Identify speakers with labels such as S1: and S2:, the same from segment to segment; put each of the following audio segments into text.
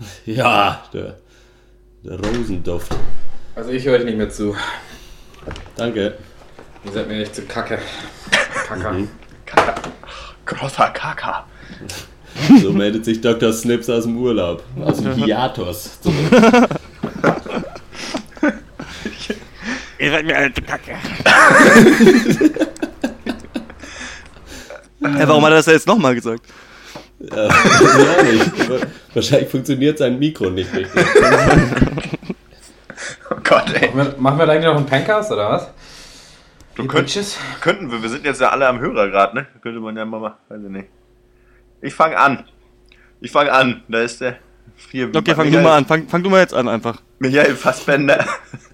S1: Ja, der, der Rosenduft.
S2: Also ich höre euch nicht mehr zu.
S1: Danke.
S2: Ihr seid mir echt zu kacke. Kacker.
S1: Mhm.
S3: Kaka. Großer Kaka.
S1: So meldet sich Dr. Snips aus dem Urlaub, aus dem Hiatus zurück.
S4: Ihr seid mir alle zu kacke. Hä, warum hat er das jetzt nochmal gesagt?
S1: Ja, ja, nicht. Wahrscheinlich funktioniert sein Mikro nicht richtig.
S3: Oh Gott, ey.
S2: Machen wir, machen wir da eigentlich noch einen Pancast oder was?
S3: Du könntest, könnten wir, wir sind jetzt ja alle am Hörer gerade, ne? Könnte man ja mal, mal- weiß ich nicht. Ich fange an. Ich fange an. Da ist der. Hier,
S4: Okay, fang du mal an. Fang, fang du mal jetzt an einfach.
S3: Michael Fassbender.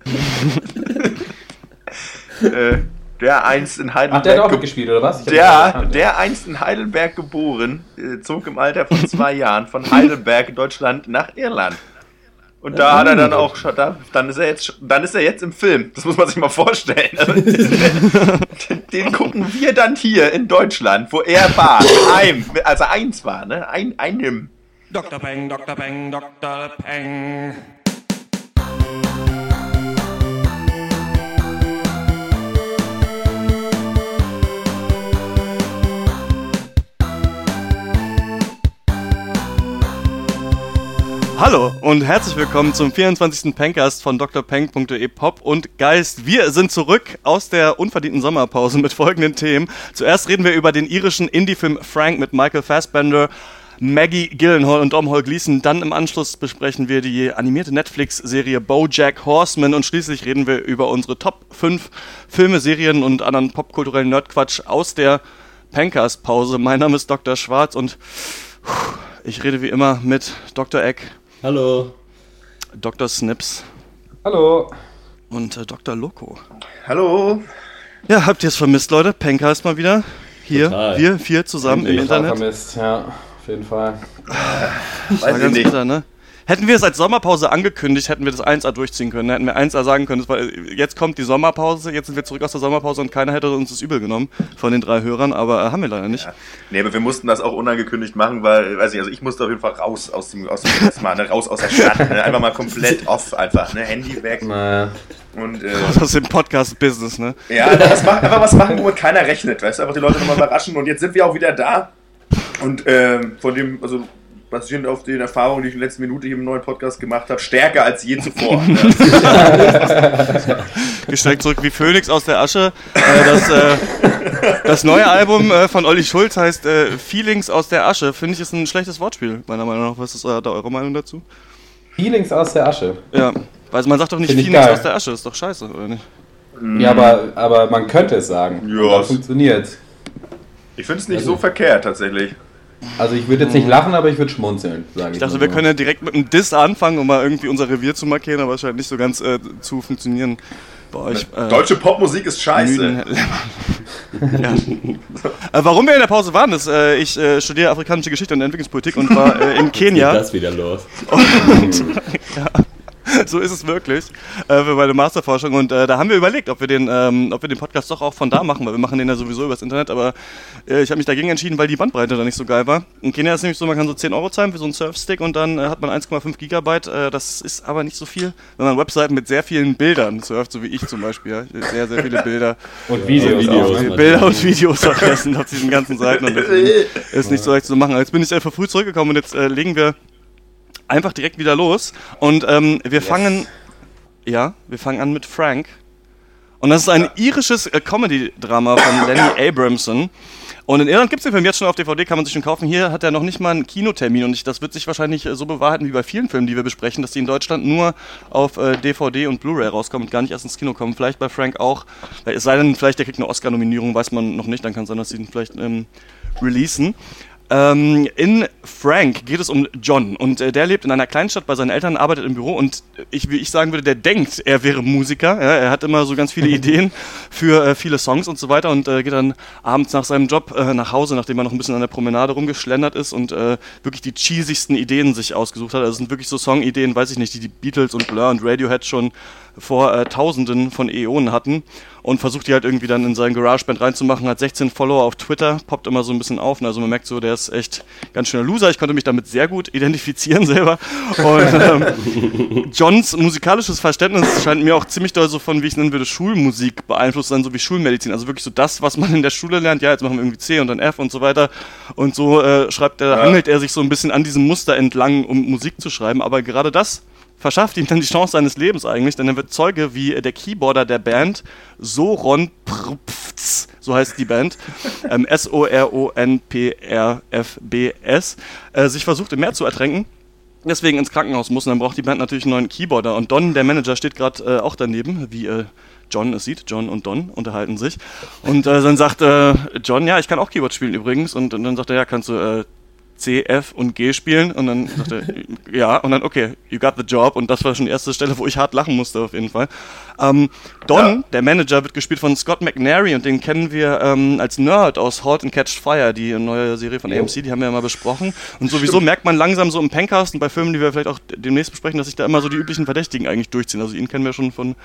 S3: äh, der einst in
S2: Ach, der hat auch
S3: Heidelberg. ge-
S2: mitgespielt, oder was?
S3: Der,
S2: nicht
S3: der einst in Heidelberg geboren, äh, zog im Alter von zwei Jahren von Heidelberg, Deutschland, nach Irland. Und da hat er dann auch, schon- da, dann ist er jetzt, dann ist er jetzt im Film. Das muss man sich mal vorstellen. Also, den, den gucken wir dann hier in Deutschland, wo er war, einem, als er eins war, ne, ein, einem.
S4: Dr. Peng, Dr. Peng, Dr. Peng. Hallo und herzlich willkommen zum 24. Pencast von drpeng.de Pop und Geist. Wir sind zurück aus der unverdienten Sommerpause mit folgenden Themen. Zuerst reden wir über den irischen Indie-Film Frank mit Michael Fassbender, Maggie Gyllenhaal und Domhnall Gleeson. Dann im Anschluss besprechen wir die animierte Netflix-Serie BoJack Horseman und schließlich reden wir über unsere Top 5 Filme, Serien und anderen popkulturellen Nerdquatsch aus der Pencast-Pause. Mein Name ist Dr. Schwarz und ich rede wie immer mit Dr. Eck,
S1: Hallo.
S4: Dr. Snips
S2: Hallo.
S4: und äh, Dr. Loco.
S3: Hallo.
S4: Ja, habt ihr es vermisst, Leute? Pencast mal wieder. Hier,
S1: Total.
S4: wir vier zusammen im
S2: Ich
S4: Internet.
S2: vermisst, ja, auf jeden Fall.
S3: Weiß
S4: War
S3: ich
S4: ganz
S3: nicht.
S4: bitter, ne? Hätten wir es als Sommerpause angekündigt, hätten wir das 1A durchziehen können. Hätten wir 1A sagen können, das war, jetzt kommt die Sommerpause, jetzt sind wir zurück aus der Sommerpause und keiner hätte uns das übel genommen von den drei Hörern, aber äh, haben wir leider nicht.
S3: Nee, aber wir mussten das auch unangekündigt machen, weil, weiß ich, also ich musste auf jeden Fall raus aus dem, aus dem erstmal, ne, raus aus der Stadt, ne, einfach mal komplett off, einfach, ne, Handy weg
S2: Naja.
S3: und, äh,
S4: ist im Podcast-Business, ne?
S3: ja, einfach was, machen, einfach was machen, womit keiner rechnet, weißt du, einfach die Leute nochmal überraschen und jetzt sind wir auch wieder da und, ähm, von dem, also, basierend auf den Erfahrungen, die ich in der letzten Minute hier im neuen Podcast gemacht habe, stärker als je zuvor. Ne?
S4: Gestreckt zurück wie Phoenix aus der Asche. Äh, das, äh, das neue Album äh, von Olli Schulz heißt Feelings aus der Asche. Finde ich ist ein schlechtes Wortspiel, meiner Meinung nach. Was ist da eure Meinung dazu?
S2: Feelings aus der Asche.
S4: Ja, weil man sagt doch nicht Feelings
S2: geil.
S4: aus der Asche, ist doch scheiße, oder nicht?
S2: Ja, aber, aber man könnte es sagen.
S3: Ja,
S2: Und das
S3: es-
S2: funktioniert.
S3: Ich finde es nicht so verkehrt, tatsächlich.
S2: Also ich würde jetzt nicht lachen, aber ich würde schmunzeln, sage ich.
S4: Ich dachte, wir
S2: so.
S4: können ja direkt mit einem Diss anfangen, um mal irgendwie unser Revier zu markieren, aber es scheint nicht so ganz äh, zu funktionieren bei euch. Äh,
S3: Deutsche Popmusik ist scheiße.
S4: ja. äh, warum wir in der Pause waren, ist, äh, ich äh, studiere afrikanische Geschichte und Entwicklungspolitik und war äh, in
S1: Geht
S4: Kenia.
S1: das wieder los?
S4: so ist es wirklich, äh, für meine Masterforschung. Und äh, da haben wir überlegt, ob wir, den, ähm, ob wir den Podcast doch auch von da machen, weil wir machen den ja sowieso übers Internet. Aber äh, ich habe mich dagegen entschieden, weil die Bandbreite da nicht so geil war. In Kenia ist nämlich so, man kann so 10 Euro zahlen für so einen Surfstick und dann äh, hat man 1,5 Gigabyte. Äh, das ist aber nicht so viel, wenn man Webseiten mit sehr vielen Bildern surft, so wie ich zum Beispiel. Ja. Sehr, sehr viele Bilder.
S2: Und Videos,
S1: Videos.
S2: auch. ne?
S1: Ja.
S4: Bilder und Videos vergessen auf diesen ganzen Seiten und ist nicht so leicht zu machen. Jetzt bin ich einfach früh zurückgekommen und jetzt äh, legen wir einfach direkt wieder los und ähm, wir fangen, ja, wir fangen an mit Frank und das ist ein irisches äh, Comedy-Drama von Lenny Abramson. Und in Irland gibt es den Film jetzt schon auf DVD, kann man sich schon kaufen. Hier hat er noch nicht mal einen Kinotermin und ich, das wird sich wahrscheinlich äh, so bewahrheiten wie bei vielen Filmen, die wir besprechen, dass die in Deutschland nur auf äh, DVD und Blu-ray rauskommen und gar nicht erst ins Kino kommen. Vielleicht bei Frank auch. Es sei denn, vielleicht der kriegt eine Oscar-Nominierung, weiß man noch nicht. Dann kann es sein, dass sie ihn vielleicht ähm, releasen. Ähm, in Frank geht es um John und äh, der lebt in einer Kleinstadt bei seinen Eltern, arbeitet im Büro und ich, wie ich sagen würde, der denkt, er wäre Musiker. Ja, er hat immer so ganz viele Ideen für äh, viele Songs und so weiter und äh, geht dann abends nach seinem Job äh, nach Hause, nachdem er noch ein bisschen an der Promenade rumgeschlendert ist und äh, wirklich die cheesigsten Ideen sich ausgesucht hat. Also sind wirklich so Songideen, weiß ich nicht, die die Beatles und Blur und Radiohead schon vor äh, Tausenden von Äonen hatten. und versucht die halt irgendwie dann in seinen GarageBand reinzumachen, hat 16 Follower auf Twitter, poppt immer so ein bisschen auf. Also man merkt so, der ist echt ganz schöner Loser. Ich konnte mich damit sehr gut identifizieren selber. Und ähm, Johns musikalisches Verständnis scheint mir auch ziemlich doll so von, wie ich es nennen würde, Schulmusik beeinflusst sein, so wie Schulmedizin. Also wirklich so das, was man in der Schule lernt. Ja, jetzt machen wir irgendwie C und dann F und so weiter. Und so äh, schreibt er, ja. hangelt er sich so ein bisschen an diesem Muster entlang, um Musik zu schreiben. Aber gerade das verschafft ihm dann die Chance seines Lebens eigentlich, denn er wird Zeuge, wie der Keyboarder der Band, Soron Prpfz, so heißt die Band, ähm, S-O-R-O-N-P-R-F-B-S, äh, sich versucht im Meer zu ertränken deswegen ins Krankenhaus muss und dann braucht die Band natürlich einen neuen Keyboarder. Und Don, der Manager, steht gerade äh, auch daneben, wie äh, John es sieht. John und Don unterhalten sich. Und äh, dann sagt äh, John, ja, ich kann auch Keyboard spielen übrigens. Und, und dann sagt er, ja, kannst du äh, C, F und G spielen und dann sagte ja und dann okay, you got the job und das war schon die erste Stelle, wo ich hart lachen musste auf jeden Fall. Ähm, Don, ja. der Manager, wird gespielt von Scott McNary und den kennen wir ähm, als Nerd aus Halt and Catch Fire, die neue Serie von AMC, die haben wir ja mal besprochen und sowieso Stimmt. merkt man langsam so im Pencast und bei Filmen, die wir vielleicht auch demnächst besprechen, dass sich da immer so die üblichen Verdächtigen eigentlich durchziehen. Also ihn kennen wir schon von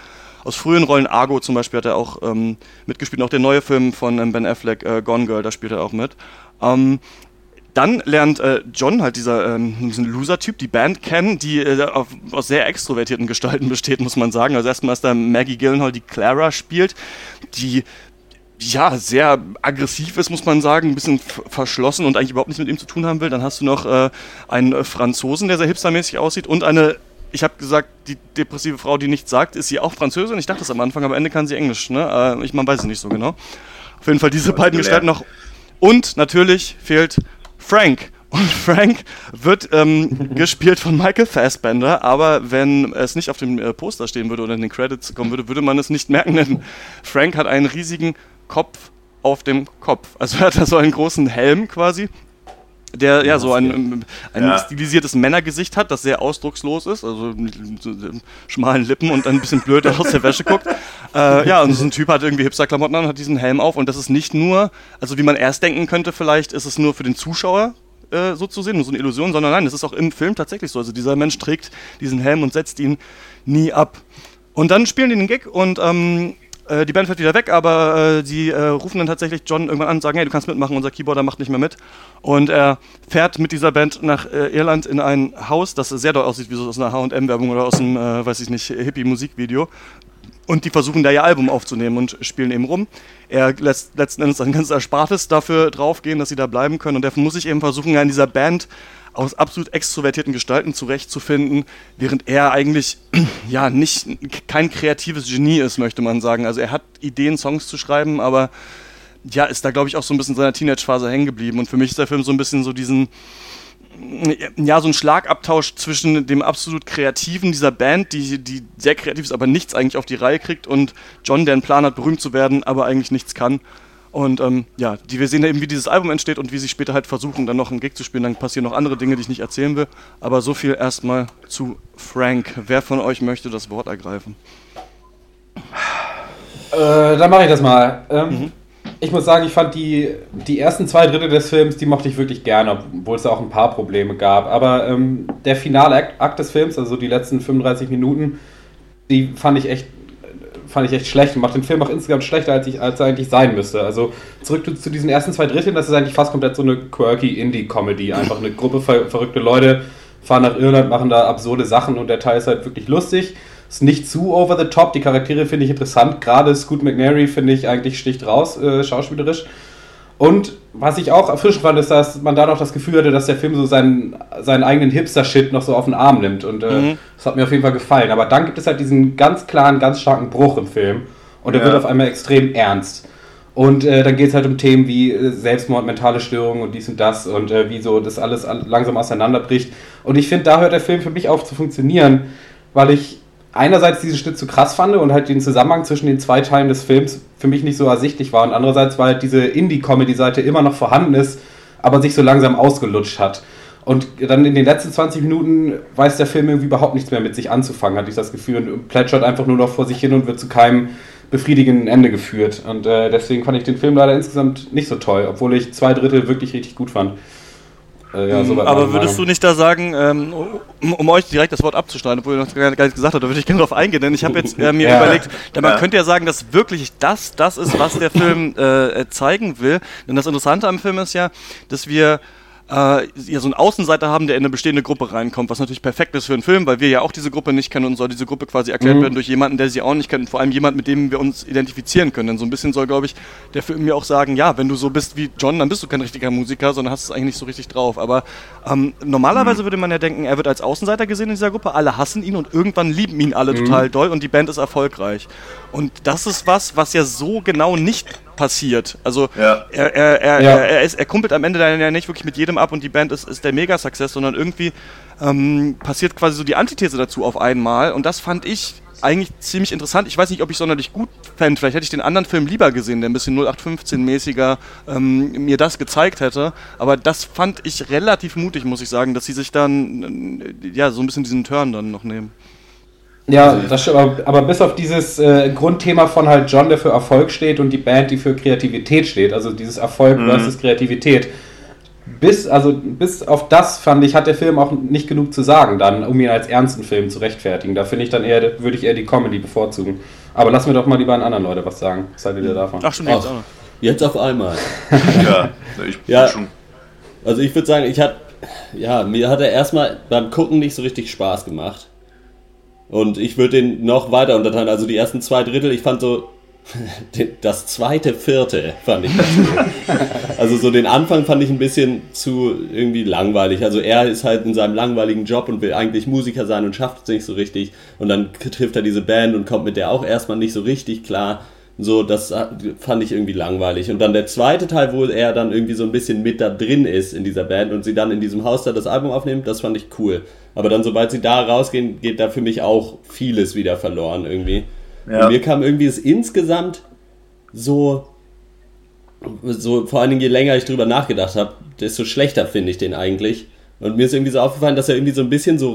S4: aus frühen Rollen. Argo zum Beispiel hat er auch ähm, mitgespielt. auch der neue Film von ähm, Ben Affleck, äh, Gone Girl, da spielt er auch mit. Ähm, dann lernt äh, John, halt dieser ähm, Loser-Typ, die Band kennen, die äh, auf, aus sehr extrovertierten Gestalten besteht, muss man sagen. Also erstmal ist da Maggie Gyllenhaal, die Clara spielt, die ja, sehr aggressiv ist, muss man sagen, ein bisschen verschlossen und eigentlich überhaupt nichts mit ihm zu tun haben will. Dann hast du noch äh, einen Franzosen, der sehr hipstermäßig aussieht und eine, ich habe gesagt, die depressive Frau, die nichts sagt, ist sie auch Französin. Ich dachte das am Anfang, aber am Ende kann sie Englisch. Ne? Äh, ich, man weiß es nicht so genau. Auf jeden Fall diese beiden Gestalten noch. Und natürlich fehlt Frank. Und Frank wird ähm, gespielt von Michael Fassbender, aber wenn es nicht auf dem äh, Poster stehen würde oder in den Credits kommen würde, würde man es nicht merken, denn Frank hat einen riesigen Kopf auf dem Kopf. Also er hat da so einen großen Helm quasi, der ja so ein, ein ja. stilisiertes Männergesicht hat, das sehr ausdruckslos ist, also mit schmalen Lippen und ein bisschen blöd aus der Wäsche guckt. Äh, ja, und so ein Typ hat irgendwie Hipster-Klamotten an, hat diesen Helm auf und das ist nicht nur, also wie man erst denken könnte, vielleicht ist es nur für den Zuschauer äh, so zu sehen, nur so eine Illusion, sondern nein, das ist auch im Film tatsächlich so. Also dieser Mensch trägt diesen Helm und setzt ihn nie ab. Und dann spielen die den Gig und ähm, äh, die Band fährt wieder weg, aber äh, die äh, rufen dann tatsächlich John irgendwann an und sagen, hey, du kannst mitmachen, unser Keyboarder macht nicht mehr mit. Und er fährt mit dieser Band nach äh, Irland in ein Haus, das sehr doll aussieht wie so aus einer H&M-Werbung oder aus einem, äh, weiß ich nicht, Hippie-Musikvideo. Und die versuchen da ihr Album aufzunehmen und spielen eben rum. Er lässt letzten Endes ein ganzes Erspartes dafür draufgehen, dass sie da bleiben können. Und er muss sich eben versuchen, in dieser Band aus absolut extrovertierten Gestalten zurechtzufinden, während er eigentlich ja nicht kein kreatives Genie ist, möchte man sagen. Also er hat Ideen, Songs zu schreiben, aber ja, ist da glaube ich auch so ein bisschen in seiner Teenage-Phase hängen geblieben. Und für mich ist der Film so ein bisschen so diesen ja, so ein Schlagabtausch zwischen dem absolut Kreativen dieser Band, die, die sehr kreativ ist, aber nichts eigentlich auf die Reihe kriegt, und John, der einen Plan hat, berühmt zu werden, aber eigentlich nichts kann. Und ähm, ja, die, wir sehen ja eben, wie dieses Album entsteht und wie sie später halt versuchen, dann noch einen Gig zu spielen. Dann passieren noch andere Dinge, die ich nicht erzählen will. Aber so viel erstmal zu Frank. Wer von euch möchte das Wort ergreifen?
S2: Äh, dann mache ich das mal. Ähm, mhm. Ich muss sagen, ich fand die, die ersten zwei Drittel des Films, die mochte ich wirklich gerne, obwohl es auch ein paar Probleme gab. Aber ähm, der finale Akt, Akt des Films, also die letzten 35 Minuten, die fand ich echt fand ich echt schlecht und macht den Film auch insgesamt schlechter, als, ich, als er eigentlich sein müsste. Also zurück zu, zu diesen ersten zwei Dritteln, das ist eigentlich fast komplett so eine quirky Indie-Comedy. Einfach eine Gruppe ver verrückte Leute fahren nach Irland, machen da absurde Sachen und der Teil ist halt wirklich lustig. Ist nicht zu over the top, die Charaktere finde ich interessant. Gerade Scoot McNary finde ich eigentlich sticht raus, äh, schauspielerisch. Und was ich auch erfrischend fand, ist, dass man da noch das Gefühl hatte, dass der Film so seinen, seinen eigenen Hipster-Shit noch so auf den Arm nimmt. Und äh, mhm. das hat mir auf jeden Fall gefallen. Aber dann gibt es halt diesen ganz klaren, ganz starken Bruch im Film. Und der ja. wird auf einmal extrem ernst. Und äh, dann geht es halt um Themen wie äh, Selbstmord, mentale Störungen und dies und das und äh, wie so das alles langsam auseinanderbricht. Und ich finde, da hört der Film für mich auf zu funktionieren, weil ich einerseits diesen Schnitt zu krass fand und halt den Zusammenhang zwischen den zwei Teilen des Films für mich nicht so ersichtlich war und andererseits, weil halt diese Indie-Comedy-Seite immer noch vorhanden ist, aber sich so langsam ausgelutscht hat. Und dann in den letzten 20 Minuten weiß der Film irgendwie überhaupt nichts mehr mit sich anzufangen, hatte ich das Gefühl, und plätschert einfach nur noch vor sich hin und wird zu keinem befriedigenden Ende geführt. Und äh, deswegen fand ich den Film leider insgesamt nicht so toll, obwohl ich zwei Drittel wirklich richtig gut fand. Äh, ja,
S4: so Aber würdest du nicht da sagen, ähm, um, um, euch direkt das Wort abzuschneiden, obwohl ihr noch gar, nichts gesagt habt, da würde ich gerne drauf eingehen, denn ich habe jetzt äh, mir ja. überlegt, da man ja. könnte ja sagen, dass wirklich das das ist, was der Film äh, zeigen will. Denn das Interessante am Film ist ja, dass wir äh, ja, so einen Außenseiter haben, der in eine bestehende Gruppe reinkommt, was natürlich perfekt ist für einen Film, weil wir ja auch diese Gruppe nicht kennen und soll diese Gruppe quasi erklärt mhm. werden durch jemanden, der sie auch nicht kennt und vor allem jemand, mit dem wir uns identifizieren können. Denn so ein bisschen soll, glaube ich, der Film mir auch sagen, ja, wenn du so bist wie John, dann bist du kein richtiger Musiker, sondern hast es eigentlich nicht so richtig drauf. Aber ähm, normalerweise mhm. würde man ja denken, er wird als Außenseiter gesehen in dieser Gruppe, alle hassen ihn und irgendwann lieben ihn alle mhm. total doll und die Band ist erfolgreich. Und das ist was, was ja so genau nicht passiert. Also ja. er, er, er, ja. er, ist, er kumpelt am Ende dann ja nicht wirklich mit jedem ab und die Band ist, ist der Mega-Success, sondern irgendwie ähm, passiert quasi so die Antithese dazu auf einmal und das fand ich eigentlich ziemlich interessant. Ich weiß nicht, ob ich sonderlich gut fände. Vielleicht hätte ich den anderen Film lieber gesehen, der ein bisschen 0815-mäßiger ähm, mir das gezeigt hätte. Aber das fand ich relativ mutig, muss ich sagen, dass sie sich dann äh, ja so ein bisschen diesen Turn dann noch nehmen.
S2: Ja, das aber, aber bis auf dieses äh, Grundthema von halt John, der für Erfolg steht und die Band, die für Kreativität steht, also dieses Erfolg mhm. versus Kreativität. Bis, also bis auf das fand ich, hat der Film auch nicht genug zu sagen, dann, um ihn als ernsten Film zu rechtfertigen. Da finde ich dann eher, würde ich eher die Comedy bevorzugen. Aber lassen wir doch mal die beiden anderen Leute was sagen. Was haltet ihr davon?
S1: Ach, schon jetzt, Ach, jetzt auf einmal. ja, ich ja, schon. Also ich würde sagen, ich hatte, ja, mir hat er erstmal beim Gucken nicht so richtig Spaß gemacht. Und ich würde den noch weiter unterteilen. Also die ersten zwei Drittel, ich fand so, das zweite Vierte fand ich Also so den Anfang fand ich ein bisschen zu irgendwie langweilig. Also er ist halt in seinem langweiligen Job und will eigentlich Musiker sein und schafft es nicht so richtig. Und dann trifft er diese Band und kommt mit der auch erstmal nicht so richtig klar. So, das fand ich irgendwie langweilig. Und dann der zweite Teil, wo er dann irgendwie so ein bisschen mit da drin ist in dieser Band und sie dann in diesem Haus da das Album aufnimmt, das fand ich cool. Aber dann, sobald sie da rausgehen, geht da für mich auch vieles wieder verloren irgendwie. Ja. Und mir kam irgendwie es insgesamt so, so, vor allen Dingen je länger ich drüber nachgedacht habe, desto schlechter finde ich den eigentlich. Und mir ist irgendwie so aufgefallen, dass er irgendwie so ein bisschen so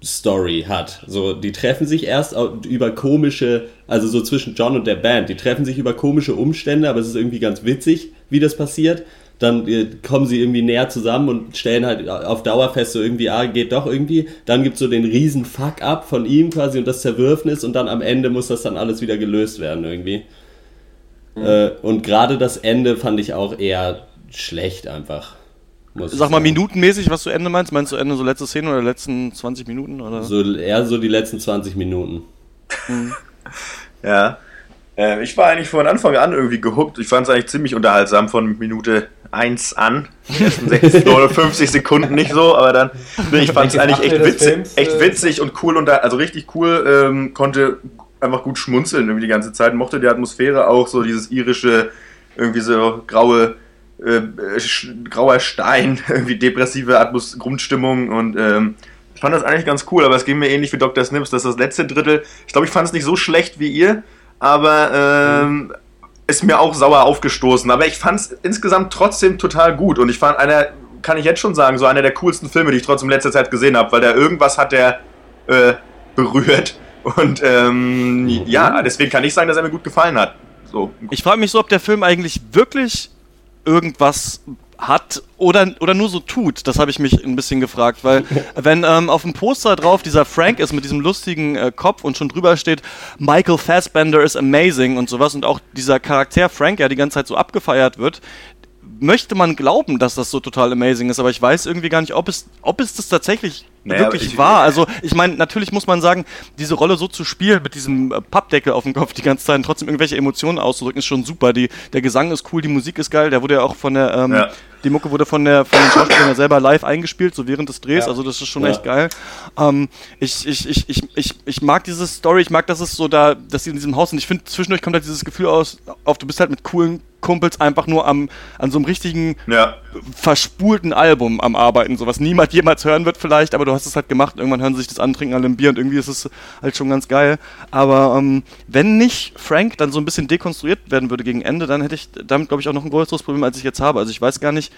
S1: Rom-Com-Story hat. So, die treffen sich erst über komische, also so zwischen John und der Band, die treffen sich über komische Umstände, aber es ist irgendwie ganz witzig, wie das passiert. Dann äh, kommen sie irgendwie näher zusammen und stellen halt auf Dauer fest, so irgendwie, ah, geht doch irgendwie. Dann gibt es so den riesen Fuck-up von ihm quasi und das Zerwürfnis und dann am Ende muss das dann alles wieder gelöst werden irgendwie. Mhm. Äh, und gerade das Ende fand ich auch eher schlecht einfach.
S4: Sag mal, minutenmäßig, was du Ende meinst? Meinst du Ende so letzte Szene oder letzten 20 Minuten? Oder?
S1: So, eher so die letzten 20 Minuten.
S3: Hm. ja. Äh, ich war eigentlich von Anfang an irgendwie gehuckt. Ich fand es eigentlich ziemlich unterhaltsam von Minute 1 an. Die ersten 59 Sekunden nicht so, aber dann, ich fand es eigentlich echt witzig, echt äh, witzig und cool und da, also richtig cool, ähm, konnte einfach gut schmunzeln irgendwie die ganze Zeit, mochte die Atmosphäre auch, so dieses irische, irgendwie so graue äh, grauer Stein, irgendwie depressive Atmos Grundstimmung und ähm, ich fand das eigentlich ganz cool, aber es ging mir ähnlich wie Dr. Snips, dass das letzte Drittel, ich glaube, ich fand es nicht so schlecht wie ihr, aber ähm, ist mir auch sauer aufgestoßen. Aber ich fand es insgesamt trotzdem total gut und ich fand einer, kann ich jetzt schon sagen, so einer der coolsten Filme, die ich trotzdem in letzter Zeit gesehen habe, weil der irgendwas hat, der äh, berührt und ähm, mhm. ja, deswegen kann ich sagen, dass er mir gut gefallen hat. So.
S4: Ich frage mich so, ob der Film eigentlich wirklich irgendwas hat oder, oder nur so tut. Das habe ich mich ein bisschen gefragt, weil wenn ähm, auf dem Poster drauf dieser Frank ist mit diesem lustigen äh, Kopf und schon drüber steht, Michael Fassbender is amazing und sowas und auch dieser Charakter Frank ja die ganze Zeit so abgefeiert wird, möchte man glauben, dass das so total amazing ist, aber ich weiß irgendwie gar nicht, ob es, ob es das tatsächlich naja, wirklich ich, war. Also ich meine, natürlich muss man sagen, diese Rolle so zu spielen mit diesem äh, Pappdeckel auf dem Kopf die ganze Zeit und trotzdem irgendwelche Emotionen auszudrücken, ist schon super. Die, der Gesang ist cool, die Musik ist geil, der wurde ja auch von der, ähm, ja. die Mucke wurde von der von den Schauspielern ja selber live eingespielt, so während des Drehs, ja. also das ist schon echt geil. Ähm, ich, ich, ich, ich, ich, ich mag diese Story, ich mag, dass es so da, dass sie in diesem Haus sind. Ich finde, zwischendurch kommt halt dieses Gefühl aus, auf du bist halt mit coolen Kumpels einfach nur am, an so einem richtigen ja. verspulten Album am Arbeiten, so was niemand jemals hören wird vielleicht, aber du hast es halt gemacht, irgendwann hören sie sich das an, trinken alle ein Bier und irgendwie ist es halt schon ganz geil. Aber ähm, wenn nicht Frank dann so ein bisschen dekonstruiert werden würde gegen Ende, dann hätte ich damit, glaube ich, auch noch ein größeres Problem, als ich jetzt habe. Also ich weiß gar nicht,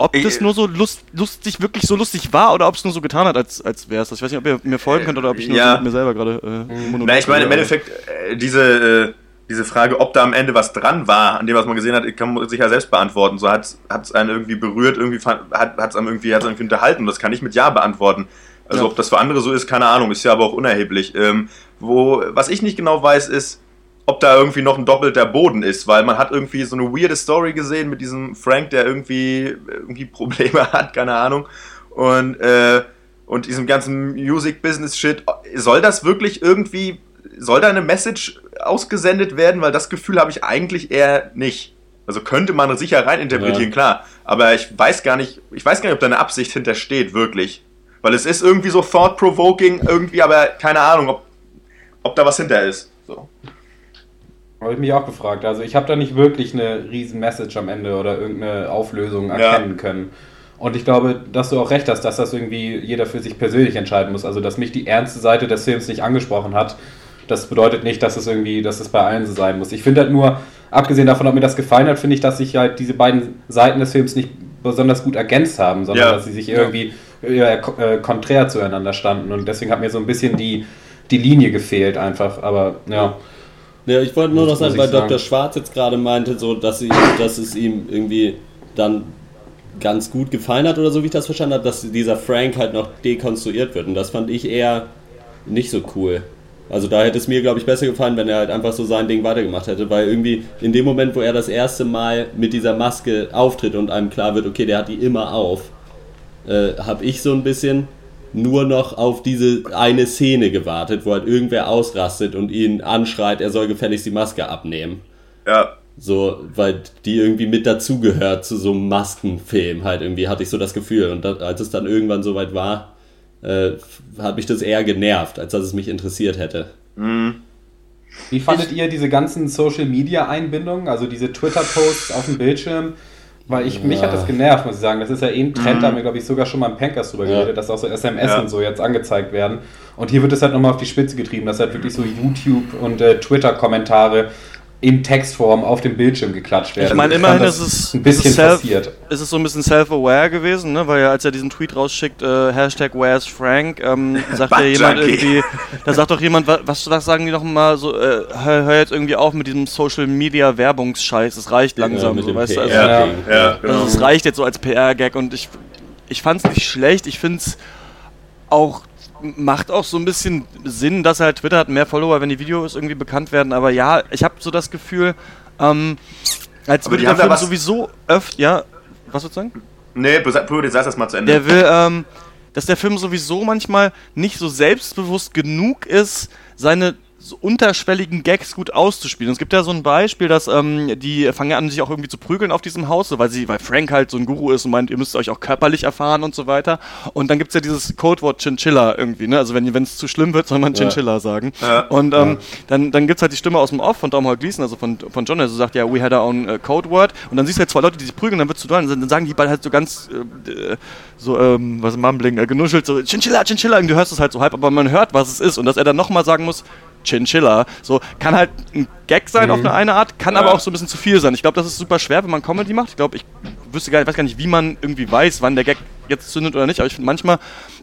S4: ob das nur so lust, lustig, wirklich so lustig war oder ob es nur so getan hat, als, als wäre es. Ich weiß nicht, ob ihr mir folgen könnt oder ob ich nur
S3: ja.
S4: mit mir selber gerade
S3: äh. Na, ich meine, im Endeffekt, äh, diese, äh, diese Frage, ob da am Ende was dran war, an dem, was man gesehen hat, kann man sich ja selbst beantworten. So hat es einen irgendwie berührt, irgendwie hat es einem irgendwie, hat's irgendwie unterhalten. Das kann ich mit Ja beantworten. Also ja. ob das für andere so ist, keine Ahnung, ist ja aber auch unerheblich. Ähm, wo, was ich nicht genau weiß, ist, ob da irgendwie noch ein doppelter Boden ist, weil man hat irgendwie so eine weirde Story gesehen mit diesem Frank, der irgendwie, irgendwie Probleme hat, keine Ahnung. Und, äh, und diesem ganzen Music-Business-Shit. Soll das wirklich irgendwie, soll da eine Message ausgesendet werden? Weil das Gefühl habe ich eigentlich eher nicht. Also könnte man sicher reininterpretieren, ja. klar. Aber ich weiß gar nicht, ich weiß gar nicht, ob da eine Absicht hintersteht, wirklich. Weil es ist irgendwie so thought-provoking, irgendwie, aber keine Ahnung, ob, ob da was hinter ist. So.
S2: Habe ich mich auch gefragt. Also ich habe da nicht wirklich eine riesen Message am Ende oder irgendeine Auflösung erkennen ja. können. Und ich glaube, dass du auch recht hast, dass das irgendwie jeder für sich persönlich entscheiden muss. Also dass mich die ernste Seite des Films nicht angesprochen hat, das bedeutet nicht, dass es irgendwie, dass es bei allen so sein muss. Ich finde halt nur, abgesehen davon, ob mir das gefallen hat, finde ich, dass sich halt diese beiden Seiten des Films nicht besonders gut ergänzt haben, sondern ja. dass sie sich irgendwie ja. äh, konträr zueinander standen. Und deswegen hat mir so ein bisschen die, die Linie gefehlt einfach. Aber ja.
S1: Ja, ich wollte nur noch sagen, weil sagen. Dr. Schwarz jetzt gerade meinte, so, dass, sie, dass es ihm irgendwie dann ganz gut gefallen hat oder so, wie ich das verstanden habe, dass dieser Frank halt noch dekonstruiert wird. Und das fand ich eher nicht so cool. Also da hätte es mir, glaube ich, besser gefallen, wenn er halt einfach so sein Ding weitergemacht hätte, weil irgendwie in dem Moment, wo er das erste Mal mit dieser Maske auftritt und einem klar wird, okay, der hat die immer auf, äh, habe ich so ein bisschen nur noch auf diese eine Szene gewartet, wo halt irgendwer ausrastet und ihn anschreit, er soll gefälligst die Maske abnehmen.
S3: Ja.
S1: So, weil die irgendwie mit dazugehört zu so einem Maskenfilm, halt irgendwie hatte ich so das Gefühl. Und das, als es dann irgendwann soweit war, äh, hat mich das eher genervt, als dass es mich interessiert hätte. Mhm.
S2: Wie fandet ich, ihr diese ganzen Social Media Einbindungen, also diese Twitter-Posts auf dem Bildschirm? Weil ich, ja. mich hat das genervt, muss ich sagen. Das ist ja eh ein Trend, mhm. da haben wir, glaube ich, sogar schon mal im Pankers drüber ja. geredet, dass auch so SMS ja. und so jetzt angezeigt werden. Und hier wird es halt nochmal auf die Spitze getrieben, dass halt wirklich so YouTube- und äh, Twitter-Kommentare in Textform auf dem Bildschirm geklatscht werden.
S4: Ich meine, immerhin ist es ein bisschen ist self, passiert. Ist es so ein bisschen self-aware gewesen, ne? weil ja, als er diesen Tweet rausschickt, äh, Hashtag Where's Frank, ähm, sagt ja jemand irgendwie, da sagt doch jemand, was, was sagen die noch mal so, äh, hör, hör, jetzt irgendwie auf mit diesem Social Media Werbungsscheiß, es reicht langsam, ja, so, weißt du, also, ja, ja, genau. also, es reicht jetzt so als PR-Gag und ich, ich fand es nicht schlecht, ich finde es auch macht auch so ein bisschen Sinn, dass halt Twitter hat mehr Follower, wenn die Videos irgendwie bekannt werden. Aber ja, ich habe so das Gefühl, ähm, als würde der Film sowieso öfter, ja, was würdest du sagen?
S3: Nee, Puri, sag das mal zu Ende.
S4: Der will, ähm, dass der Film sowieso manchmal nicht so selbstbewusst genug ist, seine so unterschwelligen Gags gut auszuspielen. es gibt ja so ein Beispiel, dass ähm, die fangen an, sich auch irgendwie zu prügeln auf diesem Haus, so, weil sie, weil Frank halt so ein Guru ist und meint, ihr müsst euch auch körperlich erfahren und so weiter. Und dann gibt es ja dieses Codewort Chinchilla irgendwie, ne? Also wenn es zu schlimm wird, soll man Chinchilla ja. sagen. Ja. Und ähm, ja. dann, dann gibt es halt die Stimme aus dem Off von Domhnall Gleeson, also von, von John, der so sagt, ja, we had our own uh, Codeword. Und dann siehst du halt zwei Leute, die sich prügeln, dann wird zu doll, dann sagen die beide halt so ganz äh, so, ähm, was Mumbling, äh, genuschelt, so Chinchilla, Chinchilla, und du hörst es halt so halb, aber man hört, was es ist. Und dass er dann nochmal sagen muss, Chinchilla. So, kann halt ein Gag sein mhm. auf eine, eine Art, kann ja. aber auch so ein bisschen zu viel sein. Ich glaube, das ist super schwer, wenn man Comedy macht. Ich glaube, ich wüsste gar nicht, weiß gar nicht, wie man irgendwie weiß, wann der Gag jetzt zündet oder nicht. Aber ich finde, manchmal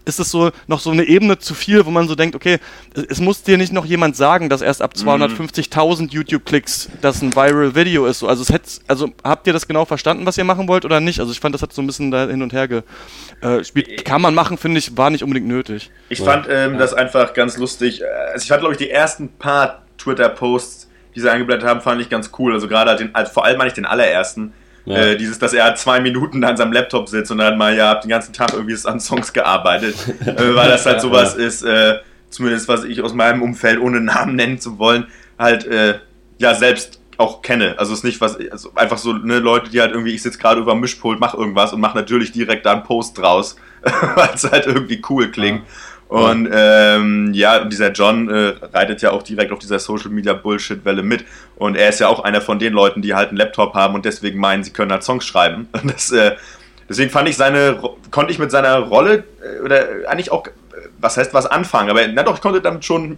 S4: ist es so noch so eine Ebene zu viel, wo man so denkt, okay, es muss dir nicht noch jemand sagen, dass erst ab 250.000 mhm. YouTube-Klicks das ein Viral Video ist. Also, es hätte, also habt ihr das genau verstanden, was ihr machen wollt oder nicht? Also ich fand, das hat so ein bisschen da hin und her gespielt. Äh, Kann man machen, finde ich, war nicht unbedingt nötig.
S3: Ich fand ähm, ja. das einfach ganz lustig. Also ich fand, glaube ich, die ersten paar Twitter-Posts, die sie eingeblendet haben, fand ich ganz cool. Also gerade halt den, also vor allem meine ich den allerersten ja. Äh, dieses, dass er zwei Minuten an seinem Laptop sitzt und dann mal ja den ganzen Tag irgendwie an Songs gearbeitet, äh, weil das halt sowas ja. ist, äh, zumindest was ich aus meinem Umfeld, ohne Namen nennen zu wollen, halt äh, ja selbst auch kenne. Also es ist nicht was, also einfach so ne, Leute, die halt irgendwie, ich sitze gerade über dem Mischpult, mach irgendwas und mach natürlich direkt da einen Post draus, weil es halt irgendwie cool klingt. Ja. Und ähm, ja, dieser John äh, reitet ja auch direkt auf dieser Social Media Bullshit-Welle mit. Und er ist ja auch einer von den Leuten, die halt einen Laptop haben und deswegen meinen, sie können halt Songs schreiben. Und das, äh, deswegen fand ich seine, konnte ich mit seiner Rolle äh, oder eigentlich auch, äh, was heißt was anfangen, aber na doch, ich konnte damit schon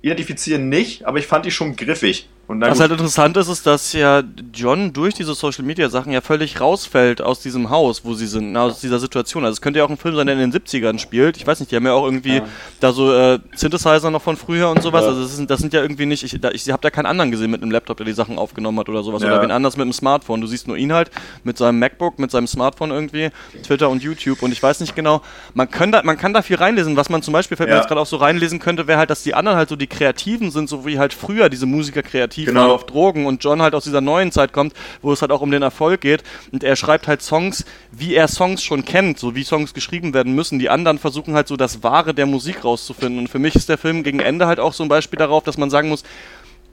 S3: identifizieren nicht, aber ich fand die schon griffig.
S4: Was halt interessant ist, ist, dass ja John durch diese Social Media Sachen ja völlig rausfällt aus diesem Haus, wo sie sind, aus dieser Situation. Also es könnte ja auch ein Film sein, der in den 70ern spielt. Ich weiß nicht, die haben ja auch irgendwie ja. da so äh, Synthesizer noch von früher und sowas. Ja. Also das sind, das sind, ja irgendwie nicht, ich, ich habe da keinen anderen gesehen mit einem Laptop, der die Sachen aufgenommen hat oder sowas. Ja. Oder wen anders mit einem Smartphone. Du siehst nur ihn halt mit seinem MacBook, mit seinem Smartphone irgendwie, Twitter und YouTube und ich weiß nicht genau. Man kann da, man kann da viel reinlesen. Was man zum Beispiel, fällt mir jetzt gerade auch so reinlesen könnte, wäre halt, dass die anderen halt so die Kreativen sind, so wie halt früher diese Musiker kreativ genau. waren auf Drogen und John halt aus dieser neuen Zeit kommt, wo es halt auch um den Erfolg geht und er schreibt halt Songs, wie er Songs schon kennt, so wie Songs geschrieben werden müssen. Die anderen versuchen halt so das Wahre der Musik rauszufinden und für mich ist der Film gegen Ende halt auch so ein Beispiel darauf, dass man sagen muss,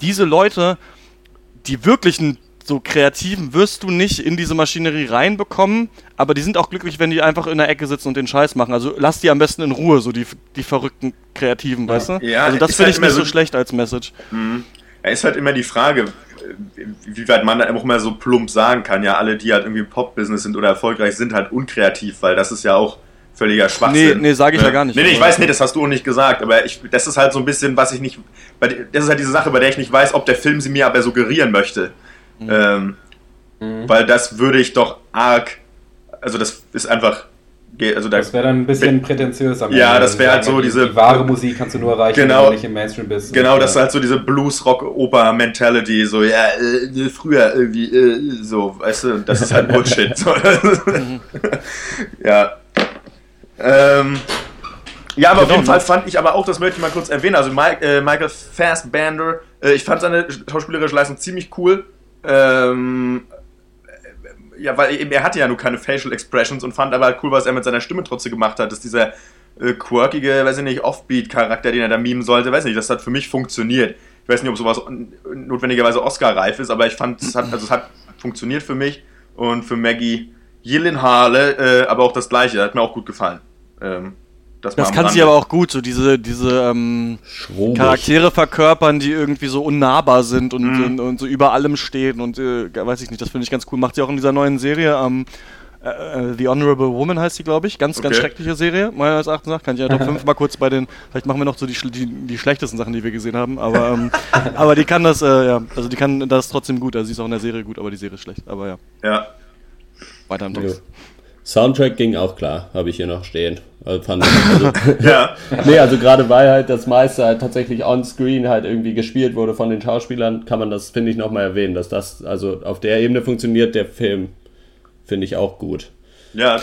S4: diese Leute, die wirklichen so Kreativen wirst du nicht in diese Maschinerie reinbekommen, aber die sind auch glücklich, wenn die einfach in der Ecke sitzen und den Scheiß machen. Also lass die am besten in Ruhe, so die, die verrückten Kreativen, ja. weißt du? Ja, also das finde halt ich nicht so, so schlecht als Message.
S3: Mhm. Ja, ist halt immer die Frage, wie weit man da auch immer so plump sagen kann. Ja, alle, die halt irgendwie im Pop-Business sind oder erfolgreich, sind halt unkreativ, weil das ist ja auch völliger Schwachsinn.
S4: Nee, nee, sage ich ja. ja gar nicht.
S3: Nee, nee, ich weiß nicht, das hast du auch nicht gesagt, aber ich, das ist halt so ein bisschen, was ich nicht, das ist halt diese Sache, bei der ich nicht weiß, ob der Film sie mir aber suggerieren möchte. Mhm. Ähm, mhm. Weil das würde ich doch arg, also das ist einfach also
S2: da, das wäre dann ein bisschen prätentiös
S3: am Ja, das wäre halt so diese.
S2: Die wahre Musik kannst du nur erreichen,
S3: genau, wenn
S2: du nicht im Mainstream bist.
S3: Genau, das ist halt so diese Blues-Rock-Oper-Mentality, so, ja, äh, früher irgendwie, äh, so, weißt du, das ist halt Bullshit. so. ja. Ähm, ja, aber genau, auf jeden Fall fand ich aber auch, das möchte ich mal kurz erwähnen, also Mike, äh, Michael Fassbender, äh, ich fand seine schauspielerische Leistung ziemlich cool. Ähm, ja, weil eben er hatte ja nur keine Facial Expressions und fand aber halt cool, was er mit seiner Stimme trotzdem gemacht hat, dass dieser äh, quirkige, weiß ich nicht, Offbeat-Charakter, den er da mimen sollte, weiß nicht, das hat für mich funktioniert. Ich weiß nicht, ob sowas notwendigerweise Oscar-reif ist, aber ich fand, es hat, also es hat funktioniert für mich und für Maggie Gyllenhaal, äh, aber auch das Gleiche, hat mir auch gut gefallen. Ähm,
S4: das, das kann sie aber auch gut, so diese, diese ähm, Charaktere verkörpern, die irgendwie so unnahbar sind und, mhm. und, und, so über allem stehen und äh, weiß ich nicht, das finde ich ganz cool. Macht sie auch in dieser neuen Serie, ähm, äh, The Honorable Woman heißt sie, glaube ich. Ganz, okay. ganz schreckliche Serie, meines Erachtens nach. Kann ich ja doch fünfmal kurz bei den, vielleicht machen wir noch so die, die, die schlechtesten Sachen, die wir gesehen haben, aber, ähm, aber die kann das, äh, ja, also die kann das trotzdem gut. Also sie ist auch in der Serie gut, aber die Serie ist schlecht, aber ja.
S3: Ja.
S4: Weiter im Text.
S1: Soundtrack ging auch klar, habe ich hier noch stehen. Also fand also, ja. nee, also gerade weil halt das meiste halt tatsächlich on-screen halt irgendwie gespielt wurde von den Schauspielern, kann man das, finde ich, nochmal erwähnen, dass das also auf der Ebene funktioniert, der Film, finde ich auch gut.
S4: Ja.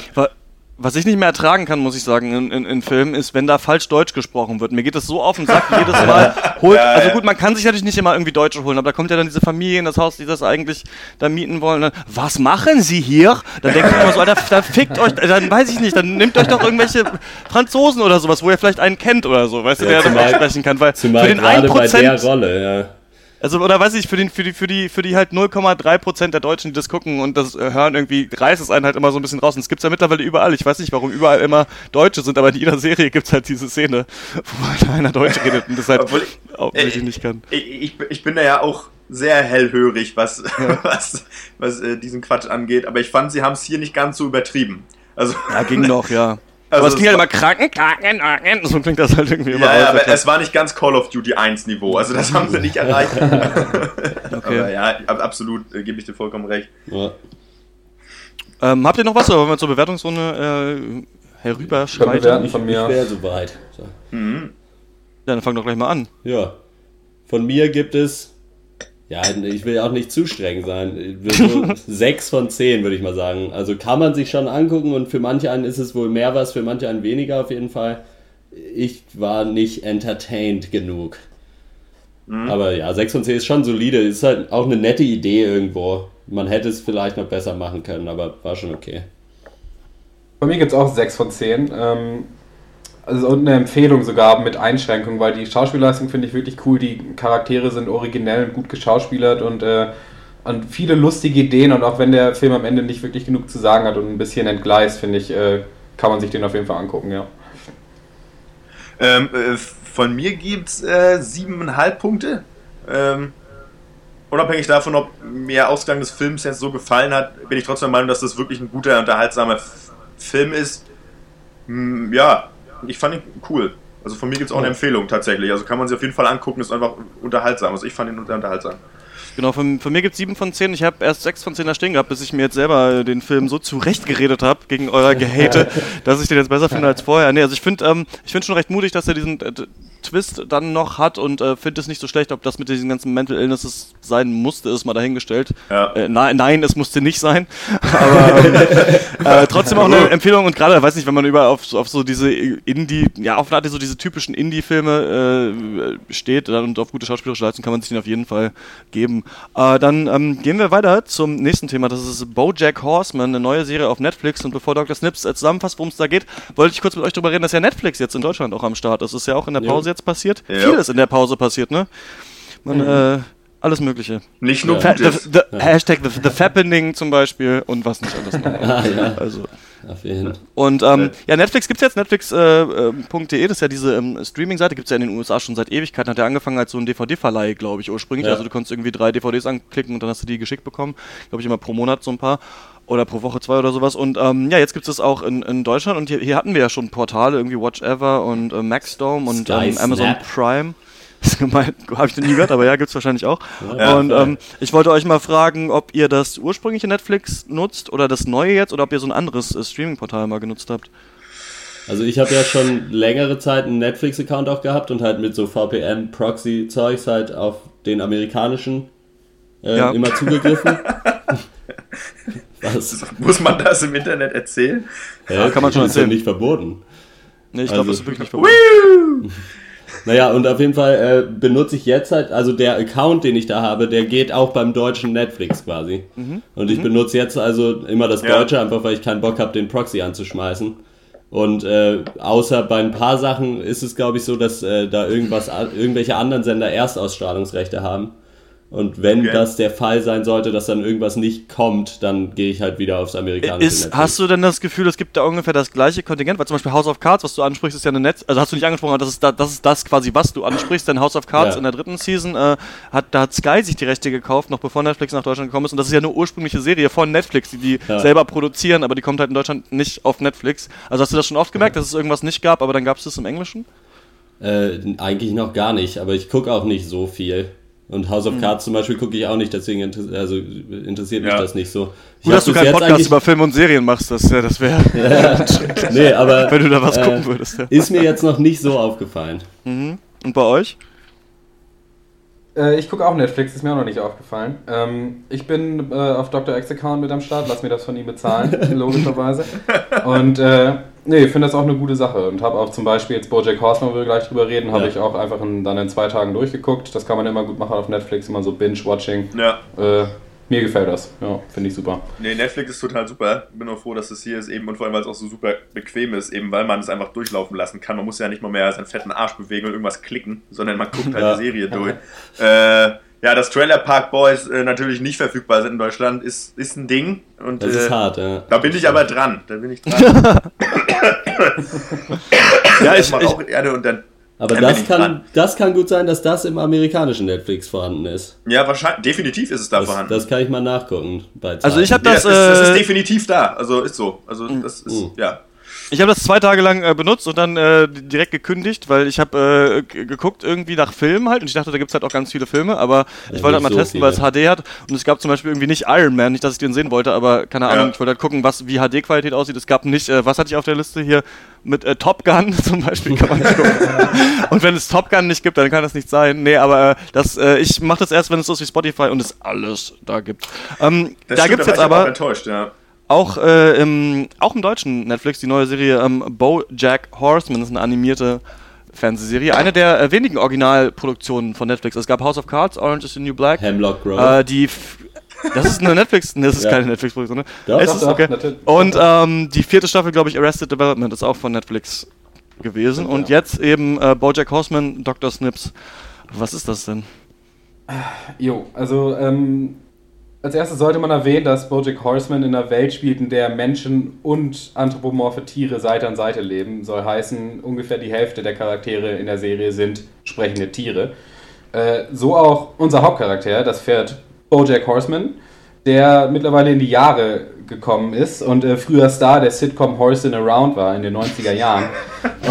S4: Was ich nicht mehr ertragen kann, muss ich sagen, in, in, in Filmen, ist, wenn da falsch Deutsch gesprochen wird. Mir geht das so auf den Sack jedes Mal. Holt, also gut, man kann sich natürlich nicht immer irgendwie Deutsche holen, aber da kommt ja dann diese Familie in das Haus, die das eigentlich da mieten wollen. Dann, was machen sie hier? Dann denke ich immer so, Alter, dann fickt euch, dann weiß ich nicht, dann nehmt euch doch irgendwelche Franzosen oder sowas, wo ihr vielleicht einen kennt oder so, weißt ja, du, der zumal, sprechen kann. Weil
S1: für den gerade 1%, bei der Rolle, ja
S4: also, oder weiß ich, für, den, für, die, für, die, für die halt 0,3% der Deutschen, die das gucken und das äh, hören, irgendwie reißt es einen halt immer so ein bisschen raus. Und es gibt ja mittlerweile überall. Ich weiß nicht, warum überall immer Deutsche sind, aber in jeder Serie gibt es halt diese Szene, wo halt einer Deutsch redet und das halt Obwohl, auch äh, nicht kann.
S3: Ich, ich bin da ja auch sehr hellhörig, was, ja. was, was äh, diesen Quatsch angeht, aber ich fand, sie haben es hier nicht ganz so übertrieben. Also,
S4: ja, ging noch, ja. Also aber es klingt halt immer kranken, kranken, kranken. So klingt das halt irgendwie immer.
S3: Ja, ja aber es war nicht ganz Call of Duty 1 Niveau. Also das haben sie nicht erreicht. okay. Aber ja, absolut äh, gebe ich dir vollkommen recht. Ja.
S4: Ähm, habt ihr noch was, oder wollen wir zur Bewertungsrunde äh, herüberschreiten?
S1: Von mir. Ich wäre soweit. So. Mhm.
S4: Ja, dann fang doch gleich mal an.
S1: Ja. Von mir gibt es ja, ich will auch nicht zu streng sein. So sechs von zehn, würde ich mal sagen. Also kann man sich schon angucken und für manche einen ist es wohl mehr was, für manche einen weniger auf jeden Fall. Ich war nicht entertained genug. Mhm. Aber ja, 6 von 10 ist schon solide. Ist halt auch eine nette Idee irgendwo. Man hätte es vielleicht noch besser machen können, aber war schon okay.
S2: Bei mir gibt es auch 6 von 10. Ähm, also eine Empfehlung sogar mit Einschränkungen, weil die Schauspielleistung finde ich wirklich cool. Die Charaktere sind originell und gut geschauspielert und, äh, und viele lustige Ideen. Und auch wenn der Film am Ende nicht wirklich genug zu sagen hat und ein bisschen entgleist, finde ich, äh, kann man sich den auf jeden Fall angucken, ja.
S3: Ähm, äh, von mir gibt es äh, siebeneinhalb Punkte. Ähm, unabhängig davon, ob mir Ausgang des Films jetzt so gefallen hat, bin ich trotzdem der Meinung, dass das wirklich ein guter, unterhaltsamer Film ist. Hm, ja, ich fand ihn cool. Also von mir gibt es auch eine Empfehlung tatsächlich. Also kann man sich auf jeden Fall angucken, ist einfach unterhaltsam. Also ich fand ihn unterhaltsam.
S4: Genau, von, von mir gibt es 7 von 10. Ich habe erst 6 von 10 da stehen gehabt, bis ich mir jetzt selber den Film so zurechtgeredet habe gegen euer Gehate, dass ich den jetzt besser finde als vorher. Nee, also ich finde ähm, find schon recht mutig, dass er diesen äh, Twist dann noch hat und äh, finde es nicht so schlecht, ob das mit diesen ganzen Mental Illnesses sein musste, ist mal dahingestellt. Ja. Äh, nein, nein, es musste nicht sein. Aber ähm, äh, trotzdem auch eine Empfehlung und gerade, weiß nicht, wenn man über auf, auf so diese Indie, ja, auf eine Art so diese typischen Indie-Filme äh, steht und auf gute schauspielerische Leistung kann man sich den auf jeden Fall geben. Äh, dann ähm, gehen wir weiter zum nächsten Thema. Das ist BoJack Horseman, eine neue Serie auf Netflix. Und bevor Dr. Snips äh, zusammenfasst, worum es da geht, wollte ich kurz mit euch darüber reden, dass ja Netflix jetzt in Deutschland auch am Start ist. Das ist ja auch in der Pause jetzt passiert. Ja. Vieles in der Pause passiert, ne? Man, mhm. äh, alles Mögliche.
S3: Nicht nur
S4: ja. the, the, ja. Hashtag the, the Fappening zum Beispiel und was nicht alles noch. ah, ja. Also. Auf jeden. Und ähm, ja, Netflix gibt es jetzt, netflix.de, äh, äh, das ist ja diese ähm, Streaming-Seite, gibt es ja in den USA schon seit Ewigkeiten. Hat ja angefangen als so ein DVD-Verleih, glaube ich, ursprünglich. Ja. Also du konntest irgendwie drei DVDs anklicken und dann hast du die geschickt bekommen. Glaube ich immer pro Monat so ein paar oder pro Woche zwei oder sowas. Und ähm, ja, jetzt gibt es das auch in, in Deutschland und hier, hier, hatten wir ja schon Portale, irgendwie Watch Ever und äh, Maxdome und ähm, Amazon Prime. Das habe ich noch nie gehört, aber ja, gibt es wahrscheinlich auch. Ja, und ähm, ich wollte euch mal fragen, ob ihr das ursprüngliche Netflix nutzt oder das neue jetzt oder ob ihr so ein anderes äh, Streaming-Portal mal genutzt habt.
S1: Also ich habe ja schon längere Zeit einen Netflix-Account auch gehabt und halt mit so VPN-Proxy-Zeugs halt auf den amerikanischen äh, ja. immer zugegriffen.
S3: Was? Muss man das im Internet erzählen?
S1: Ja, kann man schon erzählen. Ist ja nicht verboten.
S4: Nee, ich glaube, also, das ist wirklich nicht verboten.
S1: Naja, und auf jeden Fall äh, benutze ich jetzt halt, also der Account, den ich da habe, der geht auch beim deutschen Netflix quasi. Mhm. Und ich mhm. benutze jetzt also immer das Deutsche, ja. einfach weil ich keinen Bock habe, den Proxy anzuschmeißen. Und äh, außer bei ein paar Sachen ist es, glaube ich, so, dass äh, da irgendwas, irgendwelche anderen Sender Erstausstrahlungsrechte haben. Und wenn okay. das der Fall sein sollte, dass dann irgendwas nicht kommt, dann gehe ich halt wieder aufs amerikanische
S4: ist, Netflix. Hast du denn das Gefühl, es gibt da ungefähr das gleiche Kontingent? Weil zum Beispiel House of Cards, was du ansprichst, ist ja eine Netz... Also hast du nicht angesprochen, aber das ist, da, das, ist das quasi, was du ansprichst. Denn House of Cards ja. in der dritten Season, äh, hat, da hat Sky sich die Rechte gekauft, noch bevor Netflix nach Deutschland gekommen ist. Und das ist ja eine ursprüngliche Serie von Netflix, die die ja. selber produzieren, aber die kommt halt in Deutschland nicht auf Netflix. Also hast du das schon oft gemerkt, dass es irgendwas nicht gab, aber dann gab es das im Englischen?
S1: Äh, eigentlich noch gar nicht, aber ich gucke auch nicht so viel. Und House of hm. Cards zum Beispiel gucke ich auch nicht, deswegen inter also interessiert mich ja. das nicht so.
S4: Ich Gut, dass du keinen Podcast über Film und Serien machst, das, ja, das wäre. ja.
S1: nee, aber.
S4: Wenn du da was äh, gucken würdest, ja.
S1: Ist mir jetzt noch nicht so aufgefallen.
S4: Mhm. Und bei euch?
S2: Äh, ich gucke auch Netflix, ist mir auch noch nicht aufgefallen. Ähm, ich bin äh, auf Dr. X Account mit am Start, lass mir das von ihm bezahlen, logischerweise. Und äh, nee, ich finde das auch eine gute Sache und habe auch zum Beispiel jetzt Bojack Horseman, wo wir gleich drüber reden, habe ja. ich auch einfach in, dann in zwei Tagen durchgeguckt. Das kann man immer gut machen auf Netflix, immer so Binge-Watching. Ja. Äh, mir gefällt das. Ja, finde ich super.
S3: Nee, Netflix ist total super. Bin auch froh, dass es hier ist eben und vor allem, weil es auch so super bequem ist, eben weil man es einfach durchlaufen lassen kann. Man muss ja nicht mal mehr seinen fetten Arsch bewegen und irgendwas klicken, sondern man guckt halt ja. die Serie durch. äh, ja, dass Trailer Park Boys äh, natürlich nicht verfügbar sind in Deutschland, ist, ist ein Ding. Und,
S1: das ist äh, hart, ja.
S3: Da bin ich aber dran. Da bin ich dran.
S1: ja, ich, ich, auch Erde und dann aber das kann, das kann gut sein, dass das im amerikanischen Netflix vorhanden ist.
S3: Ja, wahrscheinlich, definitiv ist es da
S1: das,
S3: vorhanden.
S1: Das kann ich mal nachgucken.
S4: also ich habe das,
S3: ja, das, ist, das, ist, äh, definitiv da. Also ist so. Also das ist, mm. ja.
S4: Ich habe das zwei Tage lang äh, benutzt und dann äh, direkt gekündigt, weil ich habe äh, geguckt irgendwie nach Filmen halt und ich dachte, da gibt es halt auch ganz viele Filme, aber ich ja, wollte halt mal so testen, weil es HD hat und es gab zum Beispiel irgendwie nicht Iron Man, nicht, dass ich den sehen wollte, aber keine Ahnung, ja. ich wollte halt gucken, was, wie HD-Qualität aussieht. Es gab nicht, äh, was hatte ich auf der Liste hier? Mit äh, Top Gun zum Beispiel kann man gucken. und wenn es Top Gun nicht gibt, dann kann das nicht sein. Nee, aber äh, das, äh, ich mache das erst, wenn es so ist wie Spotify und es alles da gibt. Ähm, da gibt es jetzt aber.
S3: Enttäuscht, ja
S4: auch, äh, im, auch im deutschen Netflix die neue Serie ähm, Bojack Horseman, das ist eine animierte Fernsehserie. Eine der äh, wenigen Originalproduktionen von Netflix. Es gab House of Cards, Orange is the New Black.
S1: Hemlock Grove.
S4: Äh, die das ist eine Netflix, nee, das ist ja. keine Netflix-Produktion, ne? Doch, es doch, ist, okay. Doch, Und ähm, die vierte Staffel, glaube ich, Arrested Development ist auch von Netflix gewesen. Und ja. jetzt eben äh, Bojack Horseman, Dr. Snips. Was ist das denn?
S2: Jo, also ähm, als erstes sollte man erwähnen, dass Bojack Horseman in einer Welt spielt, in der Menschen und anthropomorphe Tiere Seite an Seite leben. Soll heißen, ungefähr die Hälfte der Charaktere in der Serie sind sprechende Tiere. Äh, so auch unser Hauptcharakter, das Pferd Bojack Horseman, der mittlerweile in die Jahre gekommen ist und äh, früher Star der Sitcom Horse in Around war in den 90er Jahren.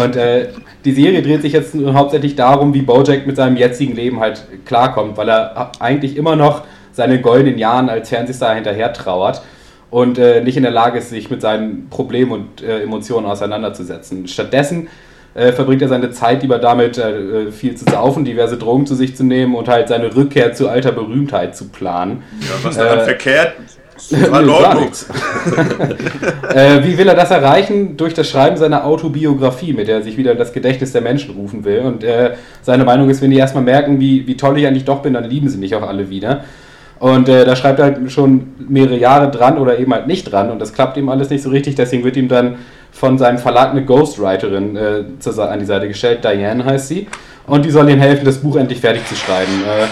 S2: Und äh, die Serie dreht sich jetzt hauptsächlich darum, wie Bojack mit seinem jetzigen Leben halt klarkommt, weil er eigentlich immer noch seinen goldenen Jahren als Fernsehstar hinterher trauert und äh, nicht in der Lage ist, sich mit seinen Problemen und äh, Emotionen auseinanderzusetzen. Stattdessen äh, verbringt er seine Zeit lieber damit, äh, viel zu saufen, diverse Drogen zu sich zu nehmen und halt seine Rückkehr zu alter Berühmtheit zu planen.
S3: Ja, was daran äh, verkehrt?
S2: äh, wie will er das erreichen? Durch das Schreiben seiner Autobiografie, mit der er sich wieder in das Gedächtnis der Menschen rufen will. Und äh, seine Meinung ist, wenn die erstmal merken, wie, wie toll ich eigentlich doch bin, dann lieben sie mich auch alle wieder. Und äh, da schreibt er halt schon mehrere Jahre dran oder eben halt nicht dran. Und das klappt ihm alles nicht so richtig. Deswegen wird ihm dann von seinem Verlag eine Ghostwriterin äh, an die Seite gestellt. Diane heißt sie. Und die soll ihm helfen, das Buch endlich fertig zu schreiben. Äh,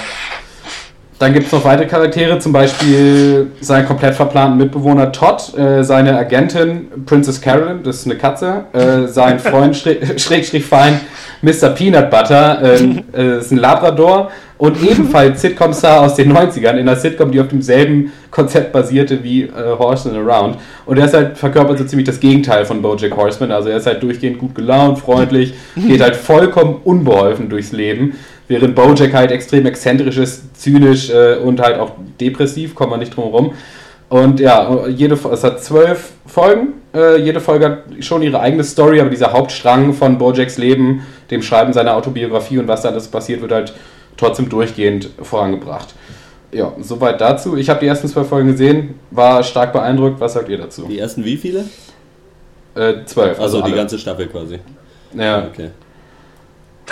S2: dann gibt es noch weitere Charaktere, zum Beispiel seinen komplett verplanten Mitbewohner Todd, äh, seine Agentin Princess Carolyn, das ist eine Katze, äh, sein Freund Schrägstrich Fein Mr. Peanut Butter, äh, äh, ist ein Labrador und ebenfalls Sitcom-Star aus den 90ern in einer Sitcom, die auf demselben Konzept basierte wie äh, Horse and Around. Und er ist halt verkörpert so ziemlich das Gegenteil von Bojack Horseman, also er ist halt durchgehend gut gelaunt, freundlich, geht halt vollkommen unbeholfen durchs Leben während Bojack halt extrem exzentrisch ist, zynisch äh, und halt auch depressiv, kommt man nicht drum herum. Und ja, jede, es hat zwölf Folgen. Äh, jede Folge hat schon ihre eigene Story, aber dieser Hauptstrang von Bojacks Leben, dem Schreiben seiner Autobiografie und was da alles passiert, wird halt trotzdem durchgehend vorangebracht. Ja, soweit dazu. Ich habe die ersten zwei Folgen gesehen, war stark beeindruckt. Was sagt ihr dazu?
S1: Die ersten wie viele?
S2: Äh, zwölf.
S1: Also, also die ganze Staffel quasi.
S2: Ja. Okay.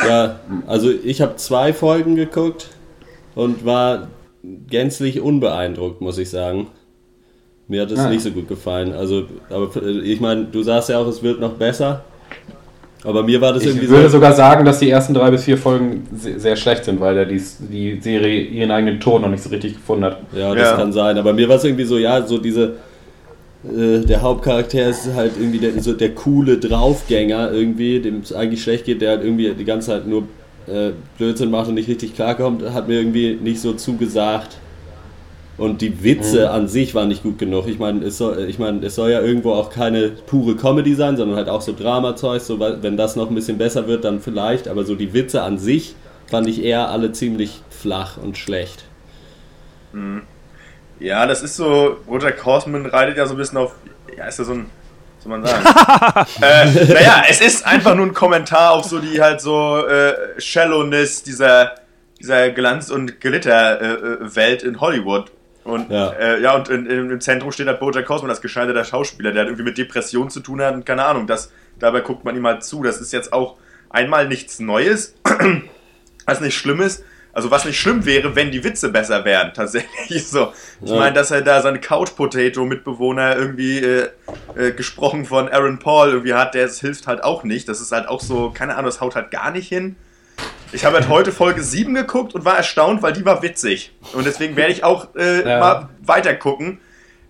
S1: Ja, also ich habe zwei Folgen geguckt und war gänzlich unbeeindruckt, muss ich sagen. Mir hat es ah. nicht so gut gefallen. Also, aber ich meine, du sagst ja auch, es wird noch besser. Aber mir war das
S2: ich
S1: irgendwie
S2: so. Ich würde sogar sagen, dass die ersten drei bis vier Folgen sehr schlecht sind, weil der die, die Serie ihren eigenen Ton noch nicht so richtig gefunden hat.
S1: Ja, das ja. kann sein. Aber mir war es irgendwie so, ja, so diese äh, der Hauptcharakter ist halt irgendwie der, so der coole Draufgänger irgendwie, dem es eigentlich schlecht geht, der halt irgendwie die ganze Zeit nur äh, Blödsinn macht und nicht richtig klarkommt, hat mir irgendwie nicht so zugesagt. Und die Witze mhm. an sich waren nicht gut genug. Ich meine, es soll, ich mein, es soll ja irgendwo auch keine pure Comedy sein, sondern halt auch so Dramazeug. So, wenn das noch ein bisschen besser wird, dann vielleicht. Aber so die Witze an sich fand ich eher alle ziemlich flach und schlecht.
S3: Mhm. Ja, das ist so, Roger Horseman reitet ja so ein bisschen auf, ja, ist ja so ein, soll man sagen? äh, naja, es ist einfach nur ein Kommentar auf so die halt so äh, Shallowness dieser, dieser Glanz- und Glitter-Welt äh, in Hollywood. Und ja, äh, ja und in, in, im Zentrum steht halt Bojack Horseman als gescheiterter Schauspieler, der halt irgendwie mit Depressionen zu tun hat und keine Ahnung, das, dabei guckt man ihm halt zu. Das ist jetzt auch einmal nichts Neues, was nicht schlimm ist, also was nicht schlimm wäre, wenn die Witze besser wären, tatsächlich so. Ich ja. meine, dass er da seine Couch Potato Mitbewohner irgendwie äh, äh, gesprochen von Aaron Paul irgendwie hat, der hilft halt auch nicht. Das ist halt auch so, keine Ahnung, das haut halt gar nicht hin. Ich habe halt heute Folge 7 geguckt und war erstaunt, weil die war witzig. Und deswegen werde ich auch äh, ja. mal weiter gucken.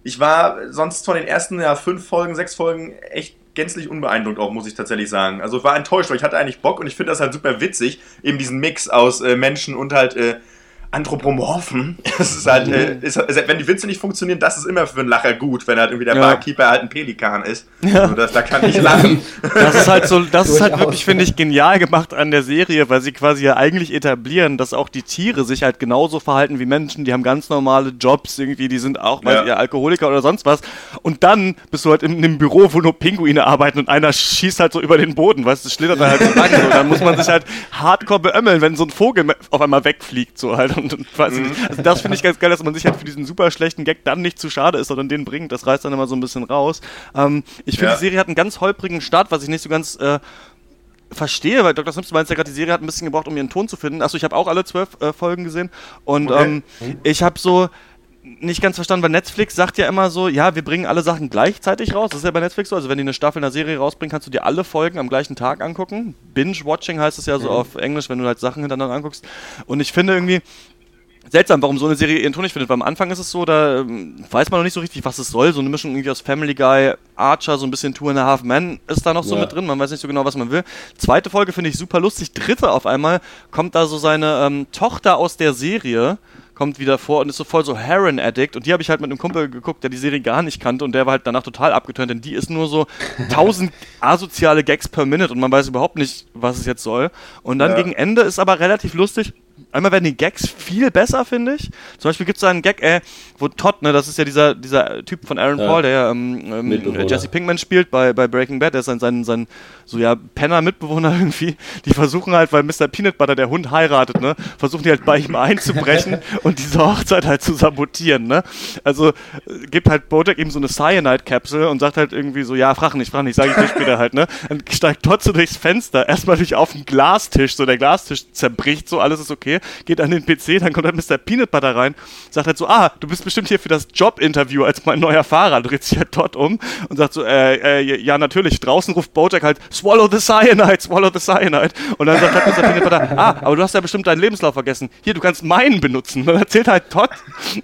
S3: Ich war sonst von den ersten ja, fünf Folgen, sechs Folgen echt gänzlich unbeeindruckt auch, muss ich tatsächlich sagen. Also war enttäuscht, weil ich hatte eigentlich Bock und ich finde das halt super witzig, eben diesen Mix aus äh, Menschen und halt äh, Anthropomorphen. Das ist halt, äh, ist, ist, wenn die Witze nicht funktionieren, das ist immer für einen Lacher gut, wenn halt irgendwie der ja. Barkeeper halt ein Pelikan ist. Ja. Also das, da kann ich lachen.
S4: Das ist halt so, das ist halt wirklich, finde ich, genial gemacht an der Serie, weil sie quasi ja eigentlich etablieren, dass auch die Tiere sich halt genauso verhalten wie Menschen. Die haben ganz normale Jobs irgendwie, die sind auch, weil ja. Alkoholiker oder sonst was. Und dann bist du halt in einem Büro, wo nur Pinguine arbeiten und einer schießt halt so über den Boden, weißt du, schlittert da halt so lang. So. Dann muss man sich halt hardcore beömmeln, wenn so ein Vogel auf einmal wegfliegt, so halt und, und weiß mhm. nicht. Also das finde ich ganz geil, dass man sich halt für diesen super schlechten Gag dann nicht zu schade ist, sondern den bringt. Das reißt dann immer so ein bisschen raus. Ähm, ich finde, ja. die Serie hat einen ganz holprigen Start, was ich nicht so ganz äh, verstehe, weil Dr. Simpson meint ja gerade, die Serie hat ein bisschen gebraucht, um ihren Ton zu finden. Achso, ich habe auch alle zwölf äh, Folgen gesehen und okay. ähm, ich habe so nicht ganz verstanden, weil Netflix sagt ja immer so, ja, wir bringen alle Sachen gleichzeitig raus. Das ist ja bei Netflix so. Also wenn die eine Staffel einer Serie rausbringen, kannst du dir alle Folgen am gleichen Tag angucken. Binge-Watching heißt es ja so mhm. auf Englisch, wenn du halt Sachen hintereinander anguckst. Und ich finde irgendwie, seltsam, warum so eine Serie ihren Ton nicht findet. Weil am Anfang ist es so, da ähm, weiß man noch nicht so richtig, was es soll. So eine Mischung irgendwie aus Family Guy, Archer, so ein bisschen Two and a Half Men ist da noch so ja. mit drin. Man weiß nicht so genau, was man will. Zweite Folge finde ich super lustig. Dritte auf einmal kommt da so seine ähm, Tochter aus der Serie kommt wieder vor und ist so voll so Heroin-Addict. Und die habe ich halt mit einem Kumpel geguckt, der die Serie gar nicht kannte und der war halt danach total abgetönt, denn die ist nur so 1000 asoziale Gags per Minute und man weiß überhaupt nicht, was es jetzt soll. Und dann ja. gegen Ende ist aber relativ lustig einmal werden die Gags viel besser, finde ich. Zum Beispiel gibt es da einen Gag, äh, wo Todd, ne, das ist ja dieser, dieser Typ von Aaron ja. Paul, der ja ähm, ähm, Jesse Pinkman spielt bei, bei Breaking Bad, der ist sein, sein, sein so ja, Penner-Mitbewohner irgendwie. Die versuchen halt, weil Mr. Peanut Butter, der Hund, heiratet, ne, versuchen die halt bei ihm einzubrechen und diese Hochzeit halt zu sabotieren, ne. Also äh, gibt halt Bojack ihm so eine Cyanide-Kapsel und sagt halt irgendwie so, ja, frag nicht, frag nicht, sag ich dir später halt, ne. Dann steigt Todd so durchs Fenster, erstmal durch auf den Glastisch, so der Glastisch zerbricht, so alles ist okay geht an den PC, dann kommt dann Mr. Peanut Butter rein, sagt halt so, ah, du bist bestimmt hier für das Jobinterview als mein neuer Fahrer, dreht sich halt dort um und sagt so, äh, äh, ja, natürlich, draußen ruft Bojack halt, swallow the cyanide, swallow the cyanide und dann sagt halt Mr. Peanut Butter, ah, aber du hast ja bestimmt deinen Lebenslauf vergessen, hier, du kannst meinen benutzen und dann erzählt halt Todd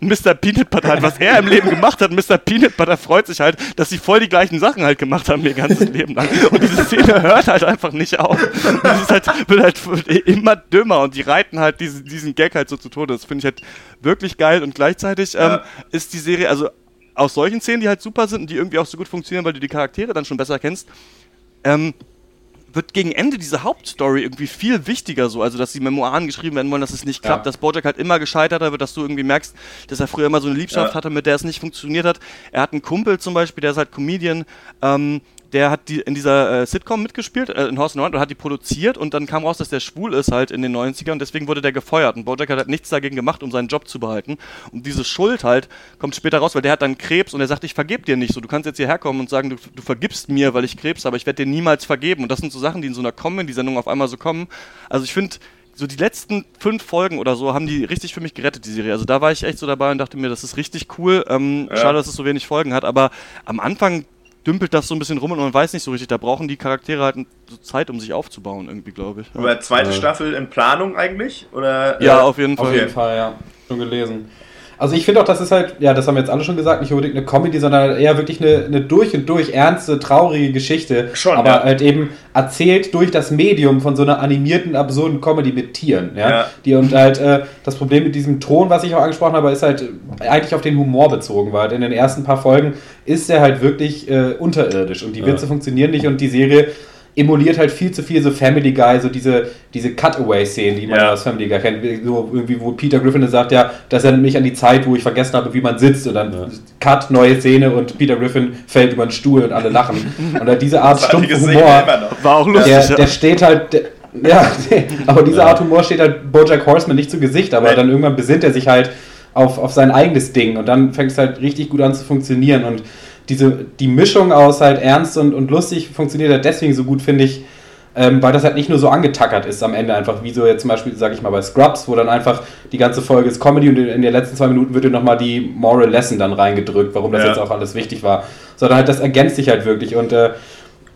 S4: Mr. Peanut Butter halt, was er im Leben gemacht hat Mr. Peanut Butter freut sich halt, dass sie voll die gleichen Sachen halt gemacht haben ihr ganzes Leben lang und diese Szene hört halt einfach nicht auf und es ist halt, wird halt immer dümmer und die reiten halt diesen, diesen Gag halt so zu Tode. Das finde ich halt wirklich geil und gleichzeitig ähm, ist die Serie, also aus solchen Szenen, die halt super sind und die irgendwie auch so gut funktionieren, weil du die Charaktere dann schon besser kennst, ähm, wird gegen Ende diese Hauptstory irgendwie viel wichtiger so, also dass die Memoiren geschrieben werden wollen, dass es nicht klappt, ja. dass Bojack halt immer gescheiterter wird, dass du irgendwie merkst, dass er früher immer so eine Liebschaft ja. hatte, mit der es nicht funktioniert hat. Er hat einen Kumpel zum Beispiel, der ist halt Comedian, ähm, der hat die, in dieser äh, Sitcom mitgespielt, äh, in Horse and hat die produziert und dann kam raus, dass der schwul ist halt in den 90ern und deswegen wurde der gefeuert und Bojack hat halt nichts dagegen gemacht, um seinen Job zu behalten und diese Schuld halt kommt später raus, weil der hat dann Krebs und er sagt, ich vergeb dir nicht so, du kannst jetzt hierher kommen und sagen, du, du vergibst mir, weil ich Krebs habe, ich werde dir niemals vergeben und das sind so Sachen, die in so einer Comedy-Sendung auf einmal so kommen. Also ich finde, so die letzten fünf Folgen oder so haben die richtig für mich gerettet, die Serie. Also da war ich echt so dabei und dachte mir, das ist richtig cool. Ähm, ja. Schade, dass es so wenig Folgen hat, aber am Anfang dümpelt das so ein bisschen rum und man weiß nicht so richtig. Da brauchen die Charaktere halt so Zeit, um sich aufzubauen, irgendwie, glaube ich.
S3: Aber zweite ja. Staffel in Planung eigentlich? Oder,
S2: ja, äh, auf jeden Fall. Auf jeden Fall, ja. Schon gelesen. Also ich finde auch, das ist halt, ja, das haben jetzt alle schon gesagt, nicht unbedingt eine Comedy, sondern eher wirklich eine, eine durch und durch ernste, traurige Geschichte. Schon, aber ja. halt eben erzählt durch das Medium von so einer animierten, absurden Comedy mit Tieren. Ja. ja. Die und halt äh, das Problem mit diesem Ton, was ich auch angesprochen habe, ist halt eigentlich auf den Humor bezogen, weil in den ersten paar Folgen ist er halt wirklich äh, unterirdisch und die Witze ja. funktionieren nicht und die Serie emuliert halt viel zu viel so Family Guy, so diese, diese Cutaway-Szenen, die man ja. aus Family Guy kennt. So irgendwie, wo Peter Griffin sagt, ja, das erinnert mich an die Zeit, wo ich vergessen habe, wie man sitzt. Und dann ja. Cut, neue Szene und Peter Griffin fällt über den Stuhl und alle lachen. Und halt diese Art stumpfe Humor, war auch lustig, der, der steht halt, der, ja, aber diese ja. Art Humor steht halt Bojack Horseman nicht zu Gesicht, aber dann irgendwann besinnt er sich halt auf, auf sein eigenes Ding und dann fängt es halt richtig gut an zu funktionieren und diese, die Mischung aus halt ernst und, und lustig funktioniert halt deswegen so gut, finde ich, ähm, weil das halt nicht nur so angetackert ist am Ende einfach, wie so jetzt zum Beispiel, sage ich mal, bei Scrubs, wo dann einfach die ganze Folge ist Comedy und in den letzten zwei Minuten wird dir nochmal die Moral Lesson dann reingedrückt, warum das ja. jetzt auch alles wichtig war. Sondern halt, das ergänzt sich halt wirklich und äh,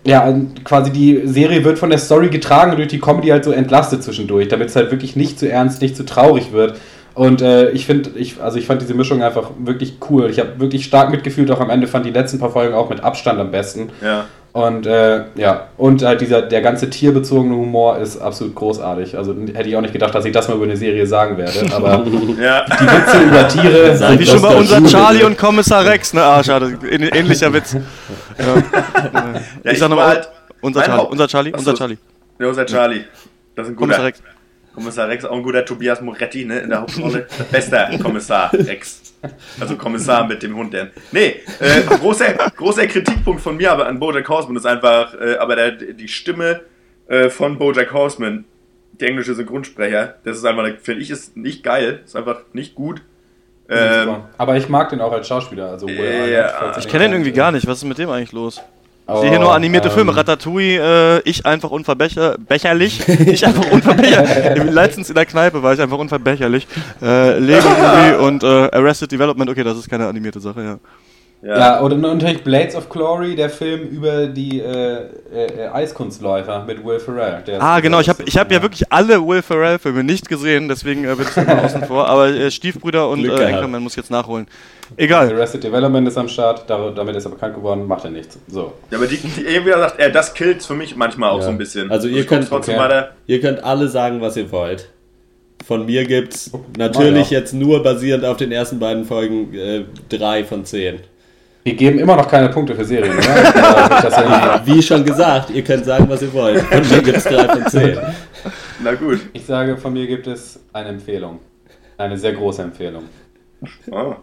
S2: ja, quasi die Serie wird von der Story getragen und durch die Comedy halt so entlastet zwischendurch, damit es halt wirklich nicht zu ernst, nicht zu traurig wird. Und äh, ich finde, ich, also ich fand diese Mischung einfach wirklich cool. Ich habe wirklich stark mitgefühlt, auch am Ende fand die letzten paar Folgen auch mit Abstand am besten.
S3: Ja.
S2: Und äh, ja, und halt dieser, der ganze tierbezogene Humor ist absolut großartig. Also hätte ich auch nicht gedacht, dass ich das mal über eine Serie sagen werde. Aber ja. die Witze über Tiere.
S4: Sind Wie schon mal unser Charlie und Kommissar Rex, ne? Ah, schade. Ähnlicher Witz. ja. ich, ich sag nochmal, halt, unser, Charlie, unser Charlie, unser Charlie.
S3: Ja, unser Charlie. Das ist ein guter. Kommissar Rex. Kommissar Rex, auch ein guter Tobias Moretti, ne, in der Hauptrolle. Bester Kommissar Rex. Also Kommissar mit dem Hund, denn. Nee, äh, großer, großer Kritikpunkt von mir aber an Bojack Horseman ist einfach, äh, aber der, die Stimme äh, von Bojack Horseman, der englische Synchronsprecher, das ist einfach, finde ich, ist nicht geil, ist einfach nicht gut.
S2: Ähm, aber ich mag den auch als Schauspieler. Also,
S4: äh, ja, ich kenne den irgendwie gar nicht. Was ist mit dem eigentlich los? Ich sehe hier nur animierte ähm, Filme. Ratatouille, äh, ich einfach unverbecherlich. ich einfach unverbecherlich. Letztens in der Kneipe war ich einfach unverbecherlich. Äh, Lego Movie und äh, Arrested Development. Okay, das ist keine animierte Sache, ja.
S2: Ja. ja, oder natürlich Blades of Glory, der Film über die äh, äh, Eiskunstläufer mit Will Ferrell.
S4: ah, genau, ich habe ich hab ja. ja. wirklich alle Will Ferrell-Filme nicht gesehen, deswegen äh, bin ich immer außen vor. Aber äh, Stiefbrüder und äh, Anchorman muss ich jetzt nachholen. Egal.
S2: Arrested Development ist am Start, damit ist er bekannt geworden, macht er nichts. So.
S3: Ja, aber die, die irgendwie sagt er, das killt für mich manchmal auch ja. so ein bisschen.
S1: Also ihr könnt, okay. ihr könnt alle sagen, was ihr wollt. von mir gibt es natürlich jetzt nur basierend auf den ersten beiden Folgen äh, drei von zehn.
S2: Wir geben immer noch keine Punkte für Serien, oder?
S1: Wie schon gesagt, ihr könnt sagen, was ihr wollt. Von mir gibt es drei von zehn.
S2: Na gut. Ich sage, von mir gibt es eine Empfehlung. Eine sehr große Empfehlung.
S1: Oh.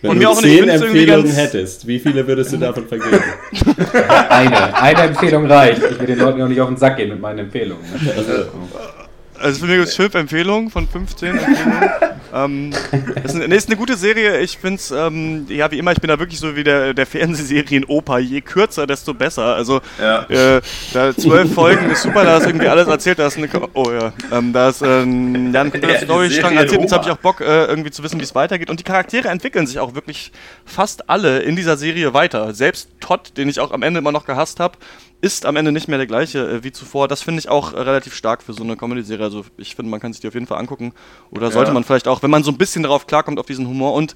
S1: Wenn Und du auch zehn Empfehlungen hättest, wie viele würdest du davon vergeben?
S2: eine. Eine Empfehlung reicht. Ich will den Leuten auch nicht auf den Sack gehen mit meinen Empfehlungen. Also,
S4: also für mich gibt es fünf Empfehlungen von 15 Empfehlungen. Ähm, ist, nee, ist eine gute Serie. Ich finde es, ähm, ja, wie immer, ich bin da wirklich so wie der, der Fernsehserien-Opa. Je kürzer, desto besser. Also, ja. äh, da zwölf Folgen ist super, da ist irgendwie alles erzählt. Da ist eine, oh ja, ähm, da ist äh, ja, ein kompletter Storystrang erzählt. Jetzt habe ich auch Bock, äh, irgendwie zu wissen, wie es weitergeht. Und die Charaktere entwickeln sich auch wirklich fast alle in dieser Serie weiter. Selbst Todd, den ich auch am Ende immer noch gehasst habe, ist am Ende nicht mehr der gleiche äh, wie zuvor. Das finde ich auch äh, relativ stark für so eine Comedy-Serie. Also ich finde, man kann sich die auf jeden Fall angucken. Oder sollte ja. man vielleicht auch, wenn man so ein bisschen darauf klarkommt, auf diesen Humor. Und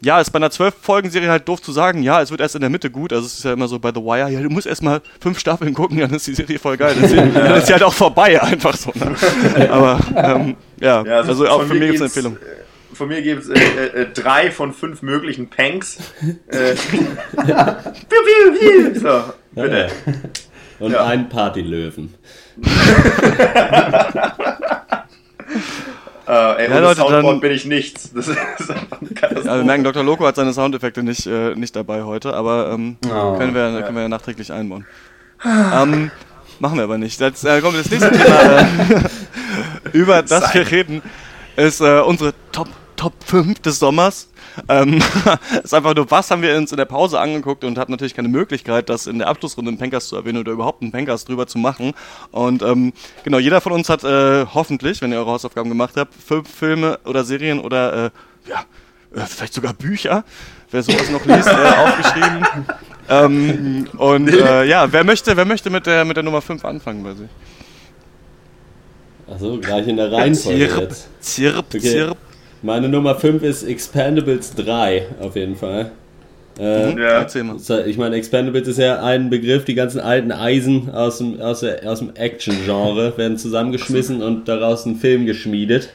S4: ja, ist bei einer zwölf Folgen-Serie halt doof zu sagen, ja, es wird erst in der Mitte gut. Also es ist ja immer so bei The Wire, ja, du musst erst mal fünf Staffeln gucken, dann ist die Serie voll geil. Dann, dann ist sie halt auch vorbei, einfach so. Ne? Aber ähm, ja, ja, also, also auch für mich gibt es eine Empfehlung
S3: von mir gibt es äh, äh, äh, drei von fünf möglichen Panks. Äh,
S1: so, bitte. Und ja. ein Partylöwen.
S3: Uh, ey, ja, Leute, Soundboard dann, bin ich nichts. Das ist
S4: ja, wir merken, Dr. Loco hat seine Soundeffekte nicht, äh, nicht dabei heute, aber ähm, oh, können, wir, ja. können wir nachträglich einbauen. ähm, machen wir aber nicht. Jetzt äh, kommt das nächste Thema, äh, über das wir reden, ist äh, unsere Top, Top 5 des Sommers. Ähm, ist einfach nur, was haben wir uns in der Pause angeguckt und hatten natürlich keine Möglichkeit, das in der Abschlussrunde im Pencast zu erwähnen oder überhaupt einen Pencast drüber zu machen. Und ähm, genau, jeder von uns hat äh, hoffentlich, wenn ihr eure Hausaufgaben gemacht habt, fünf Filme oder Serien oder äh, ja, äh, vielleicht sogar Bücher, wer sowas noch liest, äh, aufgeschrieben. Ähm, und äh, ja, wer möchte, wer möchte mit der, mit der Nummer 5 anfangen bei sich?
S1: Achso, gleich in der Reihenfolge zirp, jetzt. Zirp, okay. zirp. Meine Nummer 5 ist Expendables 3, auf jeden Fall. Äh, mhm. ja. Ich meine, Expendables ist ja ein Begriff, die ganzen alten Eisen aus dem, aus der, aus dem Action-Genre werden zusammengeschmissen und daraus ein Film geschmiedet.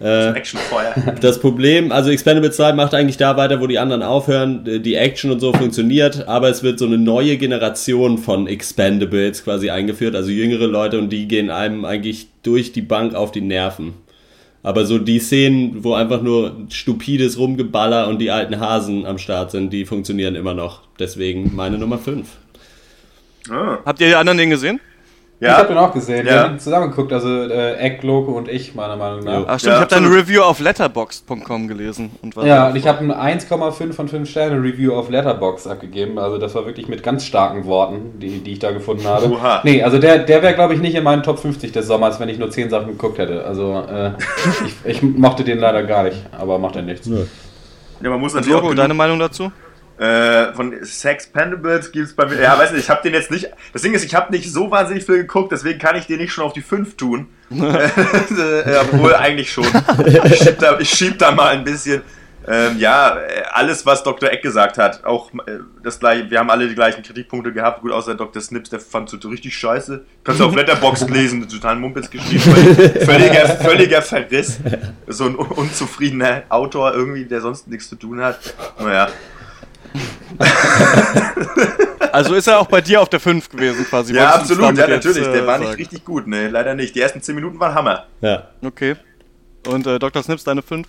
S1: Äh, Actionfeuer. Das Problem, also Expendables 2 macht eigentlich da weiter, wo die anderen aufhören. Die Action und so funktioniert, aber es wird so eine neue Generation von Expendables quasi eingeführt, also jüngere Leute und die gehen einem eigentlich durch die Bank auf die Nerven. Aber so die Szenen, wo einfach nur stupides Rumgeballer und die alten Hasen am Start sind, die funktionieren immer noch. Deswegen meine Nummer 5.
S4: Ah. Habt ihr die anderen den gesehen?
S2: Ja. Ich habe den auch gesehen. Ja. Wir haben zusammen geguckt, also äh, Eck, Loco und ich, meiner Meinung nach.
S4: Ach stimmt, ja, ich habe deine Review auf letterboxd.com gelesen.
S2: Und ja, und ich habe ein 1,5 von 5 Sterne Review auf Letterboxd abgegeben. Also das war wirklich mit ganz starken Worten, die, die ich da gefunden habe. Oha. Nee, also der, der wäre, glaube ich, nicht in meinen Top 50 des Sommers, wenn ich nur 10 Sachen geguckt hätte. Also äh, ich, ich, mochte den leider gar nicht, aber macht er nichts.
S4: Ja, man muss natürlich Logo, auch deine Meinung dazu?
S3: Äh, von Sex Pendables gibt es bei mir. Ja, weiß nicht, ich habe den jetzt nicht. Das Ding ist, ich habe nicht so wahnsinnig viel geguckt, deswegen kann ich den nicht schon auf die 5 tun. äh, obwohl eigentlich schon. Ich schieb, da, ich schieb da mal ein bisschen. Ähm, ja, alles, was Dr. Eck gesagt hat, auch äh, das gleiche, wir haben alle die gleichen Kritikpunkte gehabt, gut, außer Dr. Snips, der fand es so richtig scheiße. Kannst du auf Letterboxd lesen, total Mumpitz geschrieben, völliger, völliger Verriss. So ein unzufriedener Autor irgendwie, der sonst nichts zu tun hat. Naja,
S4: also ist er auch bei dir auf der 5 gewesen quasi.
S3: Ja, absolut, ja natürlich. der war nicht richtig gut, ne, leider nicht. Die ersten 10 Minuten waren Hammer.
S4: Ja. Okay. Und äh, Dr. Snips, deine 5?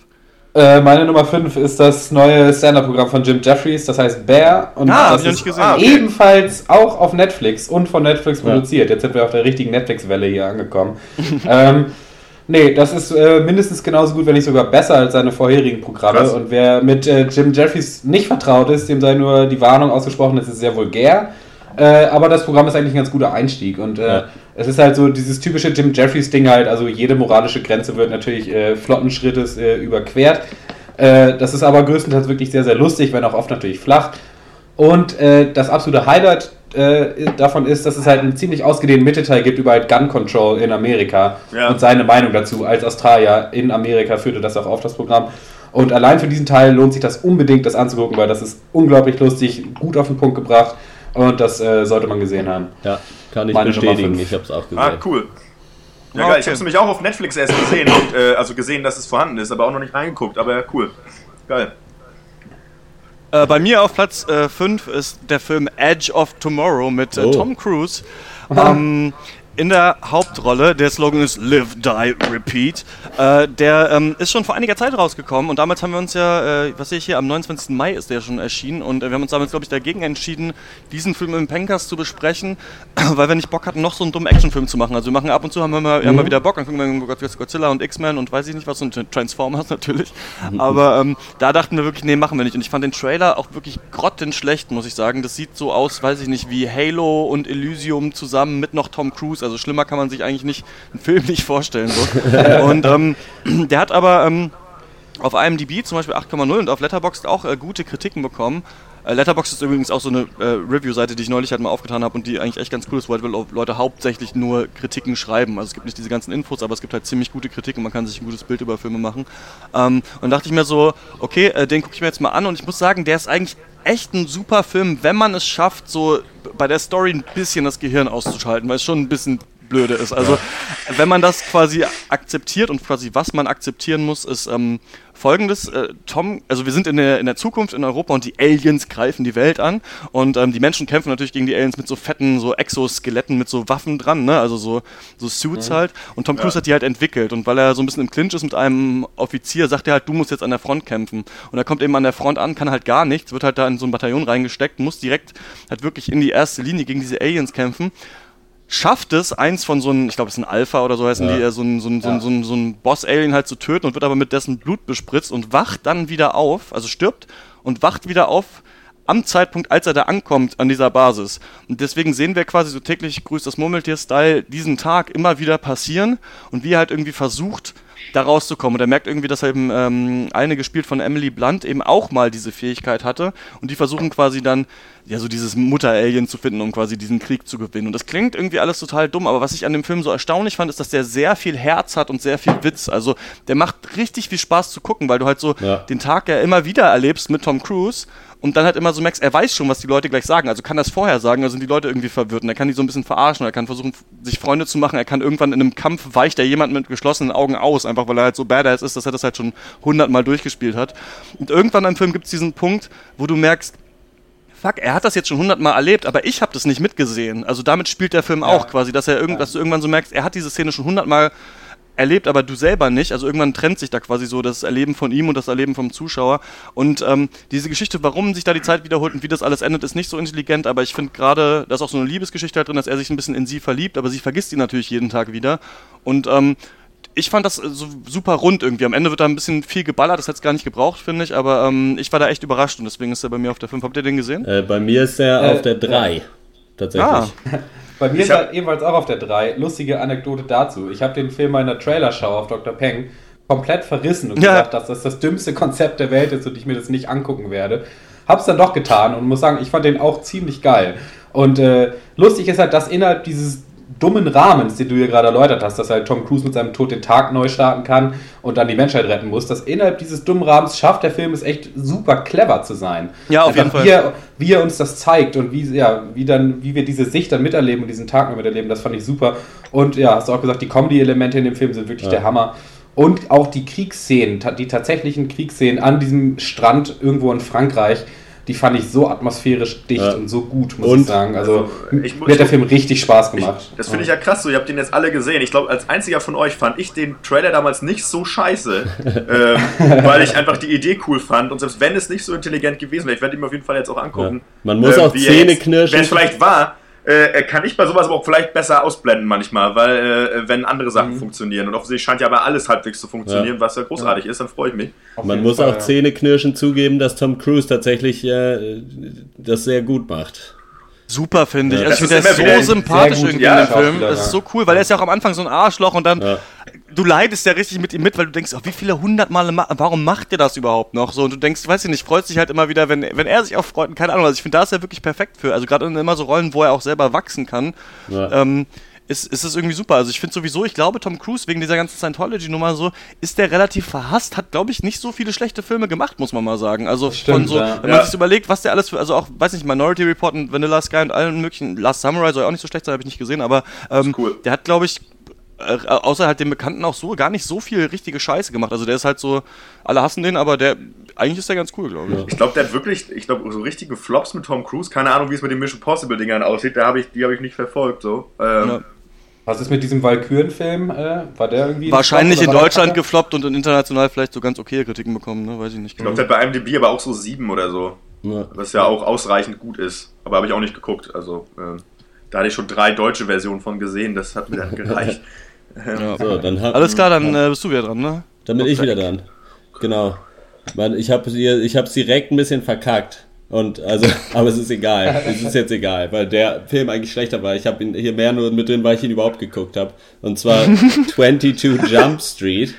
S2: Äh, meine Nummer 5 ist das neue Stand-Up-Programm von Jim Jeffries, das heißt Bear. Und ah, das ist gesehen. Okay. ebenfalls auch auf Netflix und von Netflix produziert. Jetzt sind wir auf der richtigen Netflix-Welle hier angekommen. ähm, Nee, das ist äh, mindestens genauso gut, wenn nicht sogar besser als seine vorherigen Programme. Krass. Und wer mit äh, Jim Jeffries nicht vertraut ist, dem sei nur die Warnung ausgesprochen, es ist sehr vulgär. Äh, aber das Programm ist eigentlich ein ganz guter Einstieg. Und äh, ja. es ist halt so dieses typische Jim Jeffries-Ding halt, also jede moralische Grenze wird natürlich äh, flotten Schrittes äh, überquert. das ist aber größtenteils wirklich sehr, sehr lustig, wenn auch oft natürlich flach. Und das absolute Highlight äh, davon ist, dass es halt einen ziemlich ausgedehnten Mittelteil gibt über halt Gun Control in Amerika ja. und seine Meinung dazu. Als Australier in Amerika führte das auch auf das Programm. Und allein für diesen Teil lohnt sich das unbedingt, das anzugucken, weil das ist unglaublich lustig, gut auf den Punkt gebracht und das äh, sollte man gesehen haben.
S1: Ja, kann ich Meine bestätigen. Ich habe es auch
S3: gesehen. Ah, cool. Ja, geil. Okay. Ich habe es nämlich auch auf Netflix erst gesehen, und, äh, also gesehen, dass es vorhanden ist, aber auch noch nicht reingeguckt. Aber cool. Geil.
S4: Äh, bei mir auf Platz 5 äh, ist der Film Edge of Tomorrow mit äh, oh. Tom Cruise. Ähm, in der Hauptrolle. Der Slogan ist Live, Die, Repeat. Äh, der ähm, ist schon vor einiger Zeit rausgekommen und damals haben wir uns ja, äh, was sehe ich hier, am 29. Mai ist der schon erschienen und äh, wir haben uns damals, glaube ich, dagegen entschieden, diesen Film im Pencast zu besprechen, weil wir nicht Bock hatten, noch so einen dummen Actionfilm zu machen. Also wir machen ab und zu, haben wir mal, mhm. haben wir wieder Bock, dann gucken wir Godzilla und X-Men und weiß ich nicht was und Transformers natürlich. Aber ähm, da dachten wir wirklich, nee, machen wir nicht. Und ich fand den Trailer auch wirklich grottenschlecht, muss ich sagen. Das sieht so aus, weiß ich nicht, wie Halo und Elysium zusammen mit noch Tom Cruise. Also schlimmer kann man sich eigentlich nicht einen Film nicht vorstellen. So. und ähm, der hat aber ähm, auf IMDb zum Beispiel 8,0 und auf Letterboxd auch äh, gute Kritiken bekommen. Äh, Letterboxd ist übrigens auch so eine äh, Review-Seite, die ich neulich halt mal aufgetan habe und die eigentlich echt ganz cool ist, weil Leute hauptsächlich nur Kritiken schreiben. Also es gibt nicht diese ganzen Infos, aber es gibt halt ziemlich gute Kritiken, man kann sich ein gutes Bild über Filme machen. Ähm, und dachte ich mir so, okay, äh, den gucke ich mir jetzt mal an und ich muss sagen, der ist eigentlich echt ein super Film, wenn man es schafft, so bei der Story ein bisschen das Gehirn auszuschalten, weil es schon ein bisschen blöde ist. Also ja. wenn man das quasi akzeptiert und quasi was man akzeptieren muss, ist ähm, folgendes. Äh, Tom, also wir sind in der, in der Zukunft in Europa und die Aliens greifen die Welt an und ähm, die Menschen kämpfen natürlich gegen die Aliens mit so fetten, so Exoskeletten mit so Waffen dran, ne? also so, so Suits mhm. halt. Und Tom Cruise ja. hat die halt entwickelt und weil er so ein bisschen im Clinch ist mit einem Offizier, sagt er halt, du musst jetzt an der Front kämpfen. Und er kommt eben an der Front an, kann halt gar nichts, wird halt da in so ein Bataillon reingesteckt, muss direkt halt wirklich in die erste Linie gegen diese Aliens kämpfen schafft es, eins von so einem, ich glaube, es ist ein Alpha oder so heißen ja. die, äh, so ein, so ein, so ein, so ein, so ein Boss-Alien halt zu töten und wird aber mit dessen Blut bespritzt und wacht dann wieder auf, also stirbt und wacht wieder auf am Zeitpunkt, als er da ankommt an dieser Basis. Und deswegen sehen wir quasi so täglich grüßt das Murmeltier-Style diesen Tag immer wieder passieren und wie er halt irgendwie versucht, da rauszukommen. Und er merkt irgendwie, dass er eben ähm, eine gespielt von Emily Blunt eben auch mal diese Fähigkeit hatte. Und die versuchen quasi dann, ja, so dieses Mutter-Alien zu finden, um quasi diesen Krieg zu gewinnen. Und das klingt irgendwie alles total dumm, aber was ich an dem Film so erstaunlich fand, ist, dass der sehr viel Herz hat und sehr viel Witz. Also der macht richtig viel Spaß zu gucken, weil du halt so ja. den Tag ja immer wieder erlebst mit Tom Cruise und dann halt immer so merkst, er weiß schon, was die Leute gleich sagen. Also kann das vorher sagen, da sind die Leute irgendwie verwirrt und er kann die so ein bisschen verarschen, er kann versuchen, sich Freunde zu machen, er kann irgendwann in einem Kampf weicht er jemand mit geschlossenen Augen aus, einfach weil er halt so badass ist, dass er das halt schon hundertmal durchgespielt hat. Und irgendwann im Film gibt es diesen Punkt, wo du merkst, fuck, er hat das jetzt schon hundertmal erlebt, aber ich habe das nicht mitgesehen. Also damit spielt der Film ja. auch quasi, dass er irgend, dass du irgendwann so merkst, er hat diese Szene schon hundertmal erlebt, aber du selber nicht. Also irgendwann trennt sich da quasi so das Erleben von ihm und das Erleben vom Zuschauer. Und ähm, diese Geschichte, warum sich da die Zeit wiederholt und wie das alles endet, ist nicht so intelligent, aber ich finde gerade, da ist auch so eine Liebesgeschichte halt drin, dass er sich ein bisschen in sie verliebt, aber sie vergisst ihn natürlich jeden Tag wieder. Und ähm, ich fand das so super rund irgendwie. Am Ende wird da ein bisschen viel geballert, das hätte es gar nicht gebraucht, finde ich, aber ähm, ich war da echt überrascht und deswegen ist er bei mir auf der 5. Habt ihr den gesehen?
S1: Äh, bei mir ist er äh, auf der 3. Ja. Tatsächlich. Ah.
S2: Bei mir ist er ebenfalls auch auf der 3. Lustige Anekdote dazu. Ich habe den Film mal in der Trailer-Show auf Dr. Peng komplett verrissen und ja. gesagt, dass das das dümmste Konzept der Welt ist und ich mir das nicht angucken werde. Hab's dann doch getan und muss sagen, ich fand den auch ziemlich geil. Und äh, lustig ist halt, dass innerhalb dieses dummen Rahmens, den du hier gerade erläutert hast, dass halt Tom Cruise mit seinem Tod den Tag neu starten kann und dann die Menschheit retten muss, dass innerhalb dieses dummen Rahmens schafft der Film es echt super clever zu sein.
S4: Ja, auf Einfach
S2: jeden Fall. Wie er, wie er, uns das zeigt und wie, ja, wie, dann, wie wir diese Sicht dann miterleben und diesen Tag miterleben, das fand ich super. Und ja, hast du auch gesagt, die Comedy-Elemente in dem Film sind wirklich ja. der Hammer. Und auch die Kriegsszenen, die tatsächlichen Kriegsszenen an diesem Strand irgendwo in Frankreich, die fand ich so atmosphärisch dicht ja. und so gut, muss und, ich sagen. Also, also ich, mir hat der Film richtig Spaß gemacht.
S3: Ich, das finde ich ja krass so, ihr habt den jetzt alle gesehen. Ich glaube, als einziger von euch fand ich den Trailer damals nicht so scheiße, ähm, weil ich einfach die Idee cool fand und selbst wenn es nicht so intelligent gewesen wäre, ich werde ihn mir auf jeden Fall jetzt auch angucken. Ja.
S1: Man muss äh, auch Zähne knirschen.
S3: Wenn es vielleicht war, äh, kann ich bei sowas aber auch vielleicht besser ausblenden manchmal, weil äh, wenn andere Sachen mhm. funktionieren und offensichtlich scheint ja bei alles halbwegs zu funktionieren, ja. was ja großartig ja. ist, dann freue ich mich.
S1: Man muss Fall, auch ja. Zähneknirschen zugeben, dass Tom Cruise tatsächlich äh, das sehr gut macht.
S4: Super, finde ich. Also ich finde, der ist so sympathisch irgendwie in dem Film. Das ist so cool, weil er ist ja auch am Anfang so ein Arschloch und dann du leidest ja richtig mit ihm mit, weil du denkst, oh, wie viele hundert Male, ma warum macht der das überhaupt noch? So, und du denkst, weiß ich nicht, freust dich halt immer wieder, wenn, wenn er sich auch freut, keine Ahnung, also ich finde, da ist er wirklich perfekt für. Also gerade in immer so Rollen, wo er auch selber wachsen kann. Ja. Ähm, ist, ist es irgendwie super. Also ich finde sowieso, ich glaube, Tom Cruise, wegen dieser ganzen Scientology-Nummer so, ist der relativ verhasst, hat, glaube ich, nicht so viele schlechte Filme gemacht, muss man mal sagen. Also stimmt, von so, ja. wenn man ja. sich überlegt, was der alles für, also auch, weiß nicht, Minority Report und Vanilla Sky und allen möglichen, Last Samurai soll auch nicht so schlecht sein, habe ich nicht gesehen, aber ähm, cool. der hat, glaube ich, außer halt dem Bekannten auch so gar nicht so viel richtige Scheiße gemacht. Also der ist halt so, alle hassen den, aber der, eigentlich ist der ganz cool, glaube ich.
S3: Ich glaube, der hat wirklich, ich glaube, so richtige Flops mit Tom Cruise. Keine Ahnung, wie es mit den Mission Possible Dingern aussieht. Da hab ich, die habe ich nicht verfolgt, so. Ähm, ja.
S2: Was ist mit diesem Valkyren-Film? Äh, war der irgendwie.
S4: Wahrscheinlich in Deutschland gefloppt und international vielleicht so ganz okay Kritiken bekommen, ne? Weiß ich nicht.
S3: Ich glaube, der hat bei IMDb aber auch so sieben oder so. Ja. Was ja auch ausreichend gut ist. Aber habe ich auch nicht geguckt. Also, äh, da hatte ich schon drei deutsche Versionen von gesehen. Das hat mir dann gereicht.
S4: ja. so, dann hab, Alles klar, dann äh, bist du wieder dran, ne?
S1: Dann bin ich wieder dran. Genau. Ich habe es direkt ein bisschen verkackt. Und also, aber es ist egal. Es ist jetzt egal, weil der Film eigentlich schlechter war. Ich habe ihn hier mehr nur mit drin, weil ich ihn überhaupt geguckt habe. Und zwar 22 Jump Street.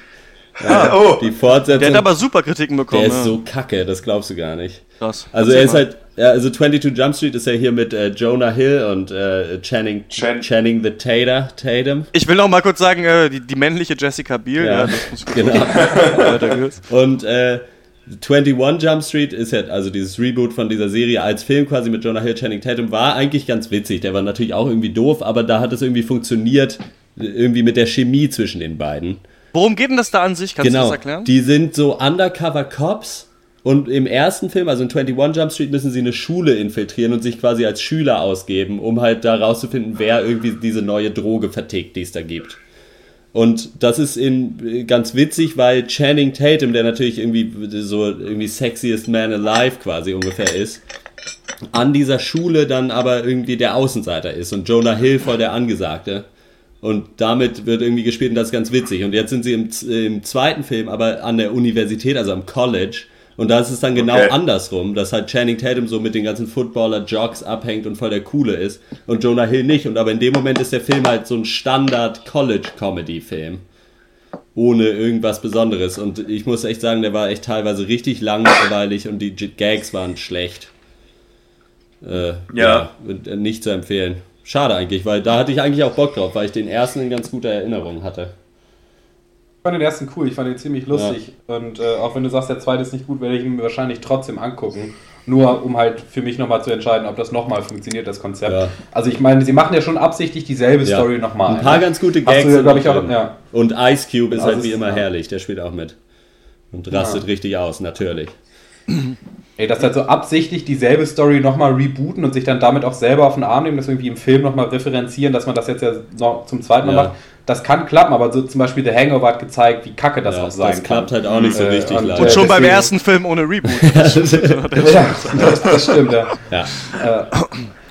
S4: Ja, ah, oh. Die Fortsetzung. Der hat aber super Kritiken bekommen.
S1: Der ist so kacke, das glaubst du gar nicht. Krass. Also er ist halt, ja, also 22 Jump Street ist ja hier mit äh, Jonah Hill und äh, Channing, Chan Channing the Tater, Tatum.
S4: Ich will noch mal kurz sagen, äh, die, die männliche Jessica Biel. Ja, ja das muss ich genau.
S1: und äh, 21 Jump Street ist ja, also dieses Reboot von dieser Serie als Film quasi mit Jonah Hill, Channing Tatum, war eigentlich ganz witzig. Der war natürlich auch irgendwie doof, aber da hat es irgendwie funktioniert, irgendwie mit der Chemie zwischen den beiden.
S4: Worum geht denn das da an sich?
S1: Kannst genau, du das erklären? Die sind so Undercover Cops und im ersten Film, also in 21 Jump Street, müssen sie eine Schule infiltrieren und sich quasi als Schüler ausgeben, um halt da rauszufinden, wer irgendwie diese neue Droge vertickt, die es da gibt. Und das ist in, ganz witzig, weil Channing Tatum, der natürlich irgendwie so irgendwie sexiest man alive quasi ungefähr ist, an dieser Schule dann aber irgendwie der Außenseiter ist und Jonah Hill voll der Angesagte. Und damit wird irgendwie gespielt und das ist ganz witzig. Und jetzt sind sie im, im zweiten Film aber an der Universität, also am College und da ist es dann genau okay. andersrum, dass halt Channing Tatum so mit den ganzen Footballer-Jogs abhängt und voll der Coole ist und Jonah Hill nicht. Und aber in dem Moment ist der Film halt so ein Standard-College-Comedy-Film. Ohne irgendwas Besonderes. Und ich muss echt sagen, der war echt teilweise richtig langweilig und die Gags waren schlecht. Äh, ja. ja. Nicht zu empfehlen. Schade eigentlich, weil da hatte ich eigentlich auch Bock drauf, weil ich den ersten in ganz guter Erinnerung hatte
S2: fand den ersten cool, ich fand den ziemlich lustig. Ja. Und äh, auch wenn du sagst, der zweite ist nicht gut, werde ich ihn mir wahrscheinlich trotzdem angucken. Nur um halt für mich nochmal zu entscheiden, ob das nochmal funktioniert, das Konzept. Ja. Also ich meine, sie machen ja schon absichtlich dieselbe ja. Story nochmal.
S1: Ein paar ganz gute Gags. Du, ich, auch, ja. Und Ice Cube ist also halt wie immer herrlich, der spielt auch mit. Und rastet richtig aus, natürlich.
S2: Ey, dass halt so absichtlich dieselbe Story nochmal rebooten und sich dann damit auch selber auf den Arm nehmen, das irgendwie im Film nochmal referenzieren, dass man das jetzt ja noch zum zweiten Mal macht, das kann klappen, aber so zum Beispiel The Hangover hat gezeigt, wie kacke das ja, auch sein
S1: das kann. Das klappt halt auch nicht so äh, richtig.
S4: Und, und schon deswegen, beim ersten Film ohne Reboot.
S2: ja, das, das, stimmt, ja. ja.
S4: Äh,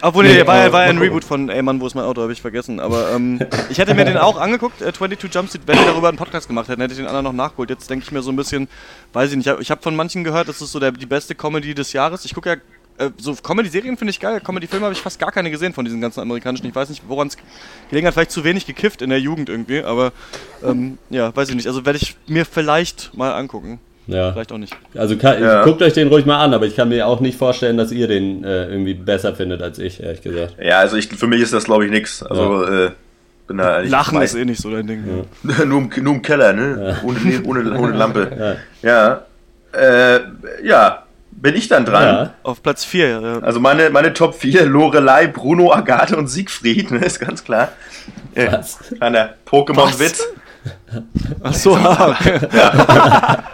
S4: obwohl, nee, nee war, war ja ein Reboot von Ey Mann, wo ist mein Auto, habe ich vergessen. Aber ähm, ich hätte mir den auch angeguckt, äh, 22 Jump Street, wenn wir darüber einen Podcast gemacht hätten, hätte ich den anderen noch nachgeholt. Jetzt denke ich mir so ein bisschen, weiß ich nicht, ich habe von manchen gehört, das ist so der, die beste Comedy des Jahres. Ich gucke ja äh, so Comedy-Serien finde ich geil. Comedy-Filme habe ich fast gar keine gesehen von diesen ganzen amerikanischen. Ich weiß nicht, woran es gelegen hat. Vielleicht zu wenig gekifft in der Jugend irgendwie. Aber ähm, ja, weiß ich nicht. Also werde ich mir vielleicht mal angucken.
S1: Ja.
S4: Vielleicht auch nicht.
S1: Also kann, ja. guckt euch den ruhig mal an, aber ich kann mir auch nicht vorstellen, dass ihr den äh, irgendwie besser findet als ich, ehrlich gesagt.
S3: Ja, also ich, für mich ist das glaube ich nichts. Also ja. äh,
S4: bin da Lachen ist eh nicht so dein Ding.
S3: Ja. nur, im, nur, im, Keller, ne? Ohne, ohne, ohne Lampe. Ja. Ja. Äh, ja. Bin ich dann dran? Ja.
S4: Auf Platz 4, ja.
S3: Also meine, meine Top 4, Lorelei, Bruno, Agathe und Siegfried, ne, ist ganz klar. Was? Der Pokémon-Witz.
S4: Ach so, ah, okay. Ja.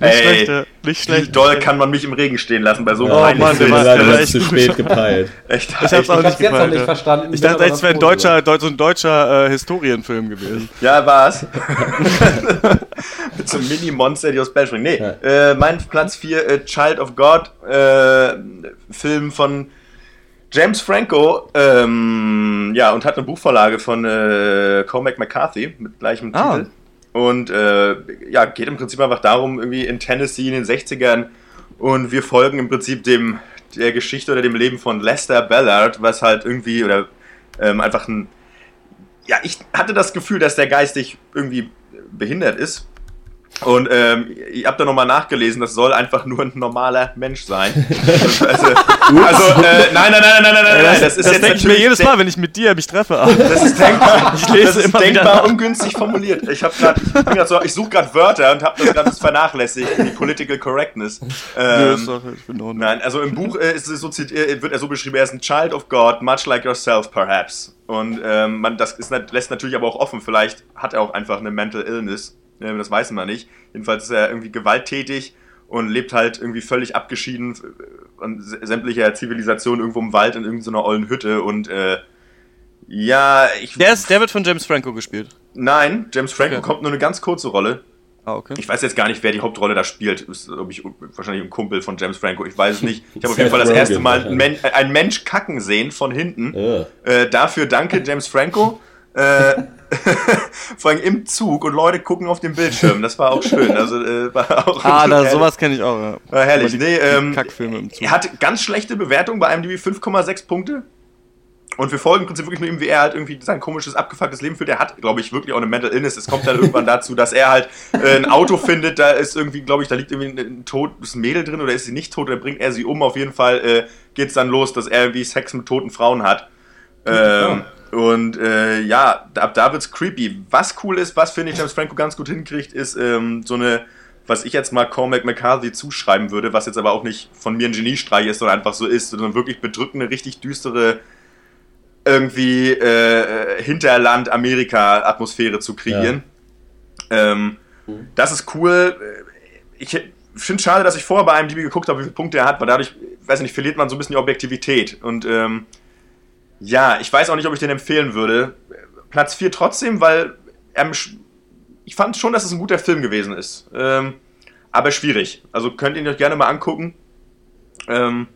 S3: nicht Ey, schlecht, nicht schlecht. Wie doll kann man mich im Regen stehen lassen bei so einem
S1: oh, Mann, der war, der war echt zu spät gepeilt.
S2: Echt, ich hab's auch nicht,
S4: jetzt noch nicht verstanden. Ich dachte, es wäre ein deutscher, so ein deutscher äh, Historienfilm gewesen.
S3: Ja, war's. Mit so einem Mini-Monster, die aus Bell springen. Nee, ja. äh, mein Platz 4, äh, Child of God, äh, Film von James Franco, ähm, ja, und hat eine Buchvorlage von äh, Cormac McCarthy mit gleichem ah. Titel. Und äh, ja, geht im Prinzip einfach darum, irgendwie in Tennessee in den 60ern. Und wir folgen im Prinzip dem der Geschichte oder dem Leben von Lester Ballard, was halt irgendwie oder ähm, einfach ein. Ja, ich hatte das Gefühl, dass der geistig irgendwie behindert ist. Und ähm, ich habe da nochmal nachgelesen, das soll einfach nur ein normaler Mensch sein. also, also äh, nein, nein, nein, nein, nein, nein, nein,
S4: das, das ist das jetzt denke ich mir jedes Mal, wenn ich mit dir mich treffe. Das ist denkbar,
S3: ich lese das ist immer denkbar ungünstig formuliert. Ich habe gerade, so, ich suche gerade Wörter und habe das gerade vernachlässigt, die Political Correctness. Ähm, ja, nein, also im Buch äh, so, äh, wird er so beschrieben, er ist ein Child of God, much like yourself, perhaps. Und ähm, man, das ist, lässt natürlich aber auch offen, vielleicht hat er auch einfach eine Mental Illness das weiß man nicht. Jedenfalls ist er irgendwie gewalttätig und lebt halt irgendwie völlig abgeschieden von sämtlicher Zivilisation irgendwo im Wald in irgendeiner ollen Hütte und äh, ja, ich.
S4: Der, ist, der wird von James Franco gespielt.
S3: Nein, James Franco okay. kommt nur eine ganz kurze Rolle. Ah, okay. Ich weiß jetzt gar nicht, wer die Hauptrolle da spielt. Ist, ob ich, wahrscheinlich ein Kumpel von James Franco. Ich weiß es nicht. Ich habe auf jeden Fall das erste Mal einen, Men einen Mensch kacken sehen von hinten. Ja. Äh, dafür danke James Franco. Äh, vor allem im Zug und Leute gucken auf den Bildschirm. Das war auch schön. Also, äh, war auch
S4: ah, da, sowas kenne ich auch. Ja.
S3: War herrlich. Die, nee, ähm, Kackfilme im Zug. Er hat ganz schlechte Bewertung bei IMDb 5,6 Punkte. Und wir folgen im Prinzip wirklich nur ihm, wie er halt irgendwie sein komisches, abgefucktes Leben führt. Er hat, glaube ich, wirklich auch eine Mental Illness. Es kommt dann irgendwann dazu, dass er halt äh, ein Auto findet, da ist irgendwie, glaube ich, da liegt irgendwie ein, ein totes Mädel drin oder ist sie nicht tot oder bringt er sie um. Auf jeden Fall äh, geht es dann los, dass er irgendwie Sex mit toten Frauen hat. Ähm, und äh, ja, ab da wird's creepy. Was cool ist, was finde ich James Franco ganz gut hinkriegt, ist ähm, so eine, was ich jetzt mal Cormac McCarthy zuschreiben würde, was jetzt aber auch nicht von mir ein Geniestreich ist, sondern einfach so ist, sondern wirklich bedrückende, richtig düstere irgendwie äh, Hinterland-Amerika-Atmosphäre zu kreieren. Ja. Ähm, das ist cool. Ich finde schade, dass ich vorher bei IMDb geguckt habe, wie viele Punkte er hat, weil dadurch, weiß ich nicht, verliert man so ein bisschen die Objektivität. Und ähm, ja, ich weiß auch nicht, ob ich den empfehlen würde. Platz 4 trotzdem, weil er, ich fand schon, dass es ein guter Film gewesen ist. Ähm, aber schwierig. Also könnt ihr ihn euch gerne mal angucken. Ähm,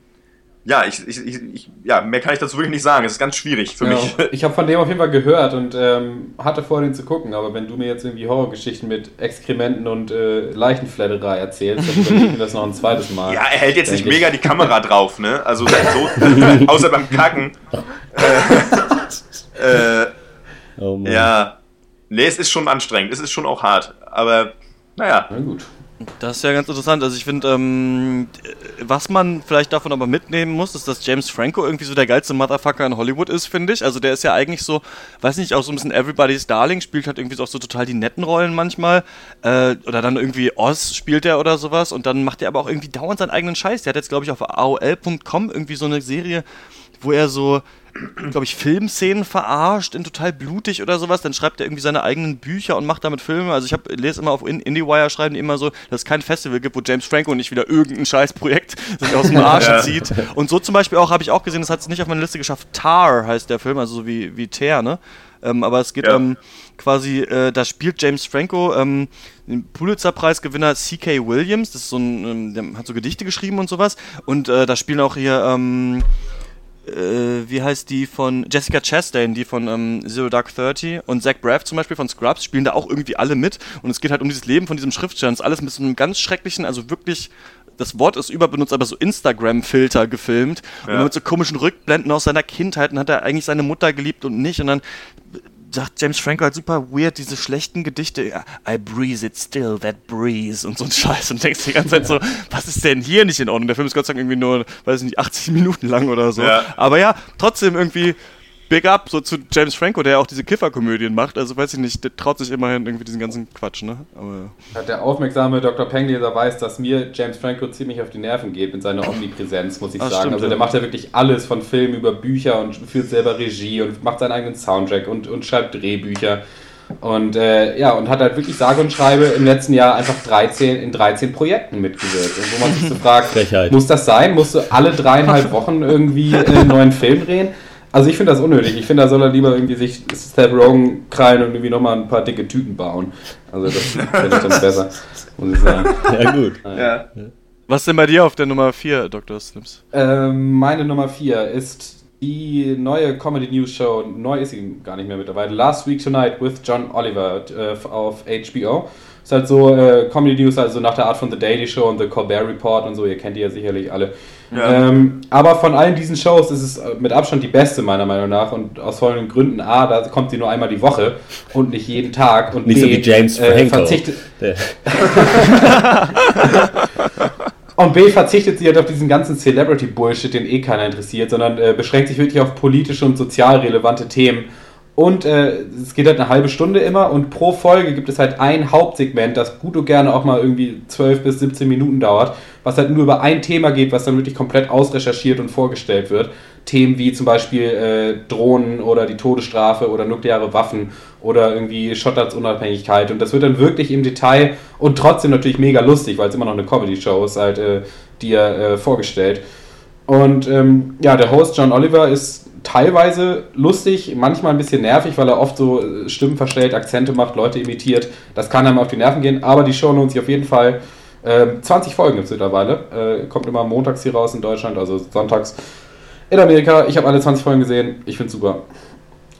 S3: ja, ich, ich, ich, ja, mehr kann ich dazu wirklich nicht sagen. Es ist ganz schwierig für ja, mich.
S2: Ich habe von dem auf jeden Fall gehört und ähm, hatte vor, den zu gucken. Aber wenn du mir jetzt irgendwie Horrorgeschichten mit Exkrementen und äh, Leichenfledderei erzählst, dann überlege ich mir das noch ein zweites Mal.
S3: Ja, er hält jetzt nicht mega die Kamera drauf, ne? Also so, außer beim Kacken. Äh, äh, oh ja. Nee, es ist schon anstrengend. Es ist schon auch hart. Aber naja. Na gut.
S4: Das ist ja ganz interessant. Also ich finde, ähm, was man vielleicht davon aber mitnehmen muss, ist, dass James Franco irgendwie so der geilste Motherfucker in Hollywood ist, finde ich. Also der ist ja eigentlich so, weiß nicht, auch so ein bisschen Everybody's Darling, spielt halt irgendwie auch so total die netten Rollen manchmal. Äh, oder dann irgendwie Oz spielt er oder sowas. Und dann macht er aber auch irgendwie dauernd seinen eigenen Scheiß. Der hat jetzt, glaube ich, auf AOL.com irgendwie so eine Serie, wo er so glaube ich, Filmszenen verarscht, in total blutig oder sowas. Dann schreibt er irgendwie seine eigenen Bücher und macht damit Filme. Also ich hab, lese immer auf IndieWire schreiben die immer so, dass es kein Festival gibt, wo James Franco nicht wieder irgendein Scheißprojekt sich aus dem Arsch ja. zieht. Und so zum Beispiel auch, habe ich auch gesehen, das hat es nicht auf meine Liste geschafft. Tar heißt der Film, also so wie, wie Tear, ne? Ähm, aber es geht ja. ähm, quasi, äh, da spielt James Franco ähm, den Pulitzer-Preisgewinner C.K. Williams, das ist so ein, ähm, der hat so Gedichte geschrieben und sowas. Und äh, da spielen auch hier, ähm, äh, wie heißt die von Jessica Chastain, die von ähm, Zero Dark Thirty und Zach Braff zum Beispiel von Scrubs spielen da auch irgendwie alle mit und es geht halt um dieses Leben von diesem Schriftsteller. Das ist alles mit so einem ganz schrecklichen, also wirklich das Wort ist überbenutzt, aber so Instagram-Filter gefilmt ja. und mit so komischen Rückblenden aus seiner Kindheit und hat er eigentlich seine Mutter geliebt und nicht und dann sagt James Franco halt super weird, diese schlechten Gedichte, I breeze it still, that breeze und so ein Scheiß und denkst die ganze Zeit so, was ist denn hier nicht in Ordnung? Der Film ist Gott sei Dank irgendwie nur, weiß ich nicht, 80 Minuten lang oder so. Ja. Aber ja, trotzdem irgendwie Big up so zu James Franco, der auch diese Kifferkomödien macht. Also weiß ich nicht, der traut sich immerhin irgendwie diesen ganzen Quatsch, ne?
S2: Aber ja, der aufmerksame Dr. Pengleser weiß, dass mir James Franco ziemlich auf die Nerven geht mit seiner Omnipräsenz, muss ich Ach, sagen. Stimmt, also der macht ja wirklich alles von Film über Bücher und führt selber Regie und macht seinen eigenen Soundtrack und, und schreibt Drehbücher. Und äh, ja, und hat halt wirklich sage und schreibe im letzten Jahr einfach 13, in 13 Projekten mitgewirkt. Und wo man sich so fragt, Frechheit. muss das sein? Musst du alle dreieinhalb Wochen irgendwie einen neuen Film drehen? Also ich finde das unnötig. Ich finde, da soll er lieber irgendwie sich Step Rogan krallen und irgendwie nochmal ein paar dicke Tüten bauen. Also das finde ich dann besser, muss ich sagen. Ja, gut.
S4: Ja. Was ist denn bei dir auf der Nummer 4, Dr. Slims?
S2: Ähm, meine Nummer 4 ist die neue Comedy News Show, neu ist sie gar nicht mehr mittlerweile, Last Week Tonight with John Oliver äh, auf HBO. Ist halt so äh, Comedy News, also nach der Art von The Daily Show und The Colbert Report und so, ihr kennt die ja sicherlich alle. Ja. Ähm, aber von allen diesen Shows ist es äh, mit Abstand die beste, meiner Meinung nach. Und aus folgenden Gründen: A, da kommt sie nur einmal die Woche und nicht jeden Tag. Und
S1: nicht B, so wie James äh,
S2: verzichtet. Und B verzichtet sie halt auf diesen ganzen Celebrity-Bullshit, den eh keiner interessiert, sondern äh, beschränkt sich wirklich auf politische und sozial relevante Themen. Und äh, es geht halt eine halbe Stunde immer und pro Folge gibt es halt ein Hauptsegment, das gut und gerne auch mal irgendwie 12 bis 17 Minuten dauert, was halt nur über ein Thema geht, was dann wirklich komplett ausrecherchiert und vorgestellt wird. Themen wie zum Beispiel äh, Drohnen oder die Todesstrafe oder nukleare Waffen oder irgendwie Schottlands Unabhängigkeit. Und das wird dann wirklich im Detail und trotzdem natürlich mega lustig, weil es immer noch eine Comedy-Show ist, halt äh, dir äh, vorgestellt. Und ähm, ja, der Host John Oliver ist teilweise lustig, manchmal ein bisschen nervig, weil er oft so äh, Stimmen verstellt, Akzente macht, Leute imitiert. Das kann einem auf die Nerven gehen, aber die Show lohnt sich auf jeden Fall. Ähm, 20 Folgen gibt es mittlerweile. Äh, kommt immer montags hier raus in Deutschland, also sonntags in Amerika. Ich habe alle 20 Folgen gesehen. Ich finde super.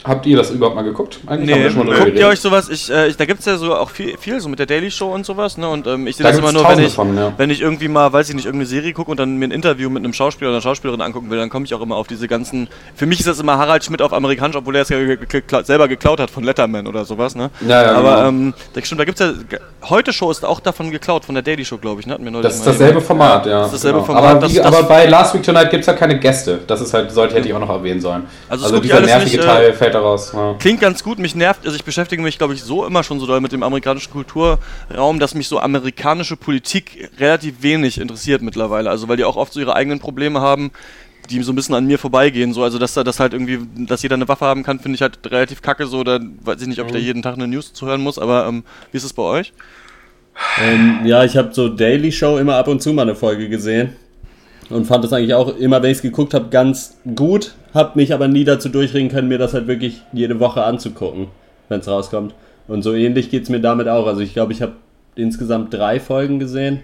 S2: Habt ihr das überhaupt mal geguckt?
S4: Eigentlich nee, schon guckt ihr euch sowas? Ich, äh, ich da gibt es ja so auch viel, viel, so mit der Daily Show und sowas, ne? Und ähm, ich sehe da das immer nur, wenn ich, von, ja. wenn ich irgendwie mal, weiß ich nicht, irgendeine Serie gucke und dann mir ein Interview mit einem Schauspieler oder einer Schauspielerin angucken will, dann komme ich auch immer auf diese ganzen. Für mich ist das immer Harald Schmidt auf Amerikanisch, obwohl er es ja gekla selber geklaut hat von Letterman oder sowas, ne? Ja, ja, Aber genau. ähm, da, stimmt, da gibt es ja. Heute Show ist auch davon geklaut, von der Daily Show, glaube ich, ne?
S2: Das ist dasselbe Format, ja. Das ist dasselbe genau. Format. Aber, wie, das, aber bei Last Week Tonight gibt es ja keine Gäste. Das ist halt, sollte hätte ich auch noch erwähnen sollen.
S4: Also, also dieser nervige nicht, Teil äh, daraus. Ja klingt ganz gut. Mich nervt, also ich beschäftige mich, glaube ich, so immer schon so doll mit dem amerikanischen Kulturraum, dass mich so amerikanische Politik relativ wenig interessiert mittlerweile. Also weil die auch oft so ihre eigenen Probleme haben, die so ein bisschen an mir vorbeigehen. So, also dass da das halt irgendwie, dass jeder eine Waffe haben kann, finde ich halt relativ kacke. So, da weiß ich nicht, ob ich da mhm. jeden Tag eine News zuhören muss. Aber ähm, wie ist es bei euch?
S1: Ähm, ja, ich habe so Daily Show immer ab und zu mal eine Folge gesehen und fand das eigentlich auch immer, wenn ich es geguckt habe, ganz gut. Hab mich aber nie dazu durchringen können, mir das halt wirklich jede Woche anzugucken, wenn es rauskommt. Und so ähnlich geht es mir damit auch. Also ich glaube, ich habe insgesamt drei Folgen gesehen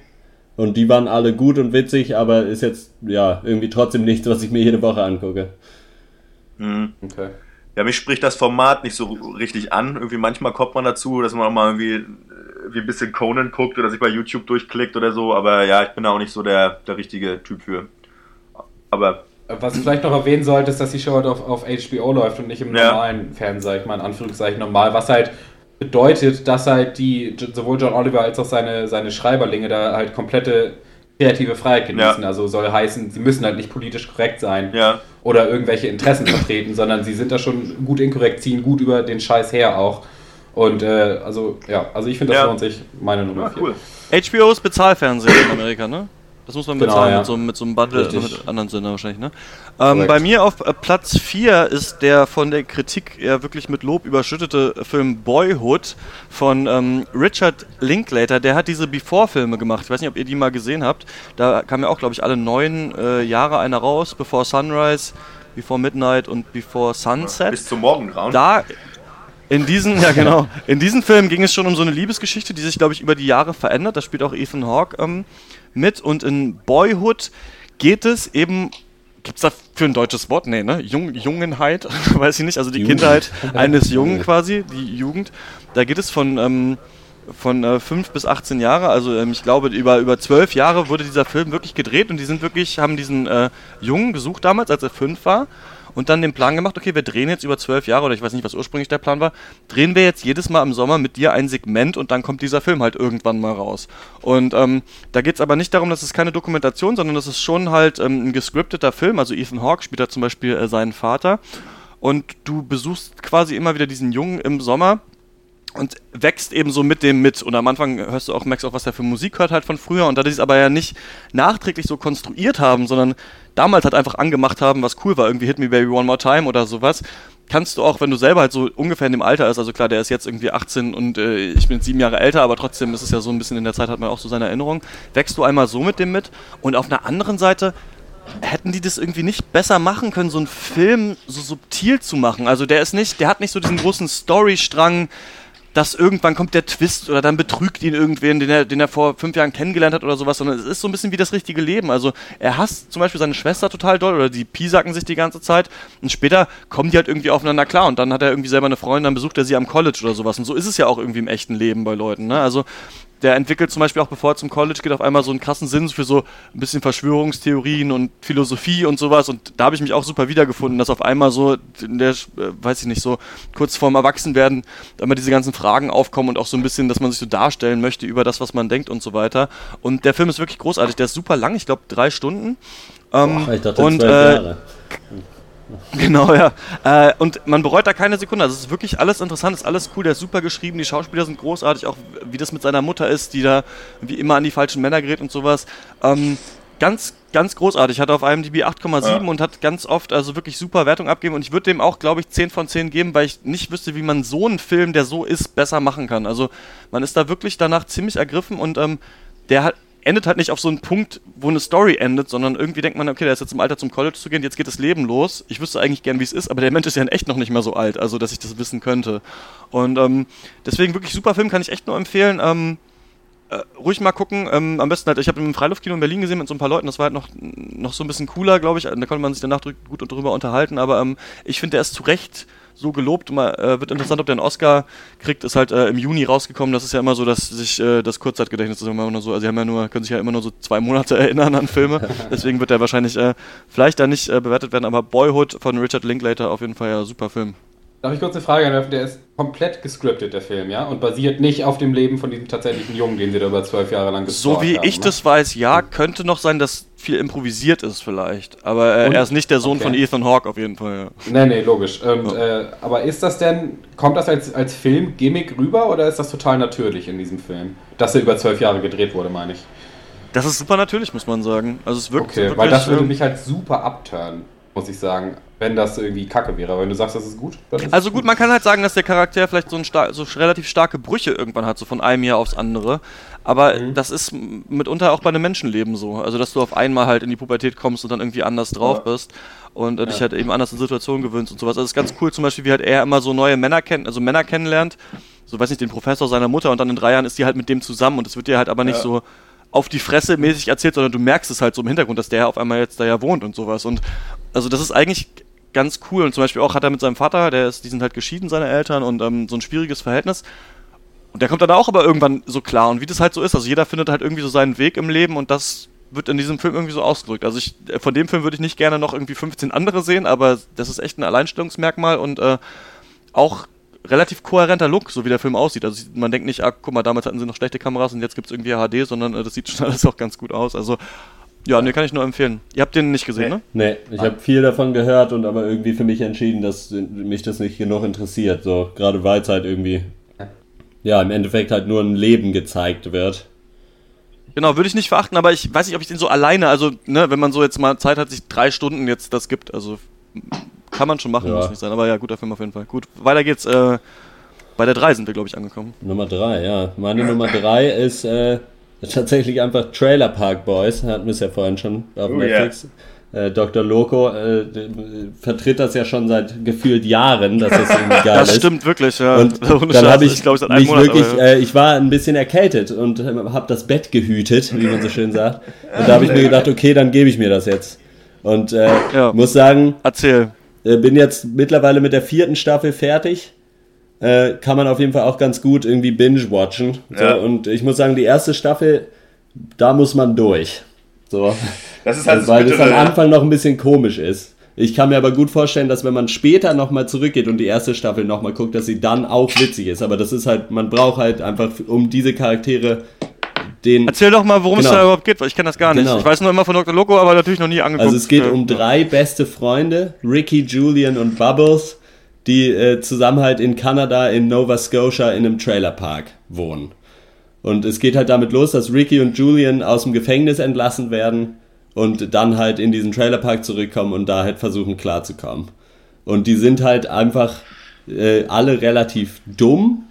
S1: und die waren alle gut und witzig, aber ist jetzt ja irgendwie trotzdem nichts, was ich mir jede Woche angucke.
S3: Mhm. Okay. Ja, mich spricht das Format nicht so richtig an. Irgendwie manchmal kommt man dazu, dass man auch mal irgendwie wie ein bisschen Conan guckt oder sich bei YouTube durchklickt oder so, aber ja, ich bin da auch nicht so der, der richtige Typ für. Aber.
S2: Was ich vielleicht noch erwähnen sollte, ist, dass die Show halt auf, auf HBO läuft und nicht im ja. normalen Fernsehen, sag ich mal, in Anführungszeichen normal, was halt bedeutet, dass halt die, sowohl John Oliver als auch seine, seine Schreiberlinge da halt komplette kreative Freiheit genießen. Ja. Also soll heißen, sie müssen halt nicht politisch korrekt sein
S3: ja.
S2: oder irgendwelche Interessen vertreten, sondern sie sind da schon gut inkorrekt, ziehen gut über den Scheiß her auch. Und äh, also, ja, also ich finde, das ja. lohnt sich, meine Nummer ja, cool.
S4: HBO ist Bezahlfernsehen in Amerika, ne? Das muss man genau, bezahlen ja. mit, so, mit so einem Bundle, Richtig. mit anderen Sender wahrscheinlich, ne? Ähm, bei mir auf äh, Platz 4 ist der von der Kritik ja wirklich mit Lob überschüttete Film Boyhood von ähm, Richard Linklater. Der hat diese Before-Filme gemacht. Ich weiß nicht, ob ihr die mal gesehen habt. Da kamen ja auch, glaube ich, alle neun äh, Jahre einer raus. Before Sunrise, Before Midnight und Before Sunset.
S3: Bis zum Morgengrauen.
S4: Da, in diesen, ja genau, in diesem Film ging es schon um so eine Liebesgeschichte, die sich, glaube ich, über die Jahre verändert. Da spielt auch Ethan Hawke ähm, mit. Und in Boyhood geht es eben Gibt es dafür ein deutsches Wort? Nee, ne? Jung, Jungenheit, weiß ich nicht. Also die Jugend. Kindheit eines Jungen quasi, die Jugend. Da geht es von, ähm, von äh, 5 bis 18 Jahre. Also ähm, ich glaube, über, über 12 Jahre wurde dieser Film wirklich gedreht und die sind wirklich, haben diesen äh, Jungen gesucht damals, als er 5 war und dann den Plan gemacht, okay, wir drehen jetzt über zwölf Jahre oder ich weiß nicht, was ursprünglich der Plan war, drehen wir jetzt jedes Mal im Sommer mit dir ein Segment und dann kommt dieser Film halt irgendwann mal raus. Und ähm, da geht es aber nicht darum, dass es keine Dokumentation, sondern das ist schon halt ähm, ein gescripteter Film. Also Ethan Hawke spielt da zum Beispiel äh, seinen Vater und du besuchst quasi immer wieder diesen Jungen im Sommer und wächst eben so mit dem mit. Und am Anfang hörst du auch, merkst auch, was er für Musik hört halt von früher. Und da die es aber ja nicht nachträglich so konstruiert haben, sondern damals halt einfach angemacht haben, was cool war, irgendwie Hit Me Baby One More Time oder sowas, kannst du auch, wenn du selber halt so ungefähr in dem Alter ist, also klar, der ist jetzt irgendwie 18 und äh, ich bin sieben Jahre älter, aber trotzdem ist es ja so ein bisschen in der Zeit, hat man auch so seine Erinnerungen, wächst du einmal so mit dem mit. Und auf einer anderen Seite hätten die das irgendwie nicht besser machen können, so einen Film so subtil zu machen. Also der ist nicht, der hat nicht so diesen großen Storystrang, dass irgendwann kommt der Twist oder dann betrügt ihn irgendwen, den er, den er vor fünf Jahren kennengelernt hat oder sowas, sondern es ist so ein bisschen wie das richtige Leben. Also er hasst zum Beispiel seine Schwester total doll oder die piesacken sich die ganze Zeit und später kommen die halt irgendwie aufeinander klar und dann hat er irgendwie selber eine Freundin, dann besucht er sie am College oder sowas und so ist es ja auch irgendwie im echten Leben bei Leuten. Ne? Also der entwickelt zum Beispiel auch, bevor er zum College geht, auf einmal so einen krassen Sinn für so ein bisschen Verschwörungstheorien und Philosophie und sowas. Und da habe ich mich auch super wiedergefunden, dass auf einmal so, der, äh, weiß ich nicht, so kurz vorm Erwachsenwerden, immer diese ganzen Fragen aufkommen und auch so ein bisschen, dass man sich so darstellen möchte über das, was man denkt und so weiter. Und der Film ist wirklich großartig. Der ist super lang, ich glaube drei Stunden. Ähm, Boah, ich dachte, und, äh, Genau, ja. Äh, und man bereut da keine Sekunde. Also es ist wirklich alles interessant, ist alles cool, der ist super geschrieben, die Schauspieler sind großartig, auch wie das mit seiner Mutter ist, die da wie immer an die falschen Männer gerät und sowas. Ähm, ganz, ganz großartig. Hat auf IMDb 8,7 ja. und hat ganz oft also wirklich super Wertung abgegeben. Und ich würde dem auch, glaube ich, 10 von 10 geben, weil ich nicht wüsste, wie man so einen Film, der so ist, besser machen kann. Also man ist da wirklich danach ziemlich ergriffen und ähm, der hat endet halt nicht auf so einen Punkt, wo eine Story endet, sondern irgendwie denkt man, okay, der ist jetzt im Alter zum College zu gehen, jetzt geht das Leben los. Ich wüsste eigentlich gern, wie es ist, aber der Mensch ist ja in echt noch nicht mehr so alt, also dass ich das wissen könnte. Und ähm, deswegen wirklich super Film, kann ich echt nur empfehlen. Ähm, äh, ruhig mal gucken. Ähm, am besten halt, ich habe im Freiluftkino in Berlin gesehen mit so ein paar Leuten, das war halt noch, noch so ein bisschen cooler, glaube ich. Da konnte man sich danach gut drüber unterhalten, aber ähm, ich finde, der ist zu Recht so gelobt. Mal, äh, wird interessant, ob der einen Oscar kriegt. Ist halt äh, im Juni rausgekommen. Das ist ja immer so, dass sich äh, das Kurzzeitgedächtnis ist immer nur so. Also sie haben ja nur, können sich ja immer nur so zwei Monate erinnern an Filme. Deswegen wird der wahrscheinlich äh, vielleicht da nicht äh, bewertet werden. Aber Boyhood von Richard Linklater auf jeden Fall ja super Film.
S2: Darf ich kurz eine Frage anwerfen? Der ist komplett gescriptet, der Film, ja? Und basiert nicht auf dem Leben von diesem tatsächlichen Jungen, den sie da über zwölf Jahre lang
S4: gesprochen haben. So wie haben, ich ne? das weiß, ja, könnte noch sein, dass viel improvisiert ist vielleicht. Aber äh, er ist nicht der Sohn okay. von Ethan Hawke auf jeden Fall, ja.
S2: Nee, nee, logisch. Und, ja. äh, aber ist das denn, kommt das als, als Film-Gimmick rüber oder ist das total natürlich in diesem Film? Dass er über zwölf Jahre gedreht wurde, meine ich.
S4: Das ist super natürlich, muss man sagen. Also es wirkt
S2: okay, wirklich, weil das würde mich halt super abturnen muss ich sagen, wenn das irgendwie kacke wäre. Wenn du sagst, das ist gut,
S4: dann ist Also gut, gut, man kann halt sagen, dass der Charakter vielleicht so, ein so relativ starke Brüche irgendwann hat, so von einem Jahr aufs andere. Aber mhm. das ist mitunter auch bei einem Menschenleben so. Also, dass du auf einmal halt in die Pubertät kommst und dann irgendwie anders drauf ja. bist und äh, ja. dich halt eben anders in Situationen gewöhnst und sowas. Also, es ist ganz cool, zum Beispiel, wie halt er immer so neue Männer kennt, also Männer kennenlernt. So, weiß nicht, den Professor seiner Mutter und dann in drei Jahren ist die halt mit dem zusammen und es wird dir halt aber nicht ja. so auf die Fresse mäßig erzählt, sondern du merkst es halt so im Hintergrund, dass der auf einmal jetzt da ja wohnt und sowas. Und also das ist eigentlich ganz cool. Und zum Beispiel auch hat er mit seinem Vater, der ist, die sind halt geschieden, seine Eltern, und ähm, so ein schwieriges Verhältnis. Und der kommt dann auch aber irgendwann so klar. Und wie das halt so ist, also jeder findet halt irgendwie so seinen Weg im Leben und das wird in diesem Film irgendwie so ausgedrückt. Also ich, äh, von dem Film würde ich nicht gerne noch irgendwie 15 andere sehen, aber das ist echt ein Alleinstellungsmerkmal und äh, auch relativ kohärenter Look, so wie der Film aussieht. Also man denkt nicht, ah, guck mal, damals hatten sie noch schlechte Kameras und jetzt gibt es irgendwie HD, sondern äh, das sieht schon alles auch ganz gut aus. Also ja, ne, kann ich nur empfehlen. Ihr habt den nicht gesehen,
S1: ne? Nee, ich habe viel davon gehört und aber irgendwie für mich entschieden, dass mich das nicht genug interessiert. So, gerade weil es halt irgendwie, ja, im Endeffekt halt nur ein Leben gezeigt wird.
S4: Genau, würde ich nicht verachten, aber ich weiß nicht, ob ich den so alleine, also, ne, wenn man so jetzt mal Zeit hat, sich drei Stunden jetzt das gibt, also kann man schon machen, ja. muss nicht sein. Aber ja, guter Film auf jeden Fall. Gut, weiter geht's. Äh, bei der 3 sind wir, glaube ich, angekommen.
S1: Nummer 3, ja. Meine Nummer 3 ist äh, tatsächlich einfach Trailer Park Boys. Hatten wir es ja vorhin schon auf oh, Netflix. Yeah. Äh, Dr. Loco äh, vertritt das ja schon seit gefühlt Jahren, dass das irgendwie geil
S4: ist. Das stimmt wirklich, ja.
S1: Und dann habe ich, ich seit einem Monat, wirklich, aber, ja. äh, ich war ein bisschen erkältet und äh, habe das Bett gehütet, wie man so schön sagt. Und da habe ich mir gedacht, okay, dann gebe ich mir das jetzt. Und äh, ja. muss sagen,
S4: erzähl.
S1: Äh, bin jetzt mittlerweile mit der vierten Staffel fertig. Äh, kann man auf jeden Fall auch ganz gut irgendwie binge-watchen. So, ja. Und ich muss sagen, die erste Staffel, da muss man durch. So. Das ist halt Weil das am Anfang noch ein bisschen komisch ist. Ich kann mir aber gut vorstellen, dass wenn man später nochmal zurückgeht und die erste Staffel nochmal guckt, dass sie dann auch witzig ist. Aber das ist halt, man braucht halt einfach, um diese Charaktere den.
S4: Erzähl doch mal, worum genau. es da überhaupt geht, weil ich kenne das gar nicht. Genau. Ich weiß nur immer von Dr. Loco, aber natürlich noch nie angeguckt.
S1: Also es geht um drei beste Freunde, Ricky, Julian und Bubbles, die äh, zusammen halt in Kanada in Nova Scotia in einem Trailerpark wohnen. Und es geht halt damit los, dass Ricky und Julian aus dem Gefängnis entlassen werden und dann halt in diesen Trailerpark zurückkommen und da halt versuchen klarzukommen. Und die sind halt einfach äh, alle relativ dumm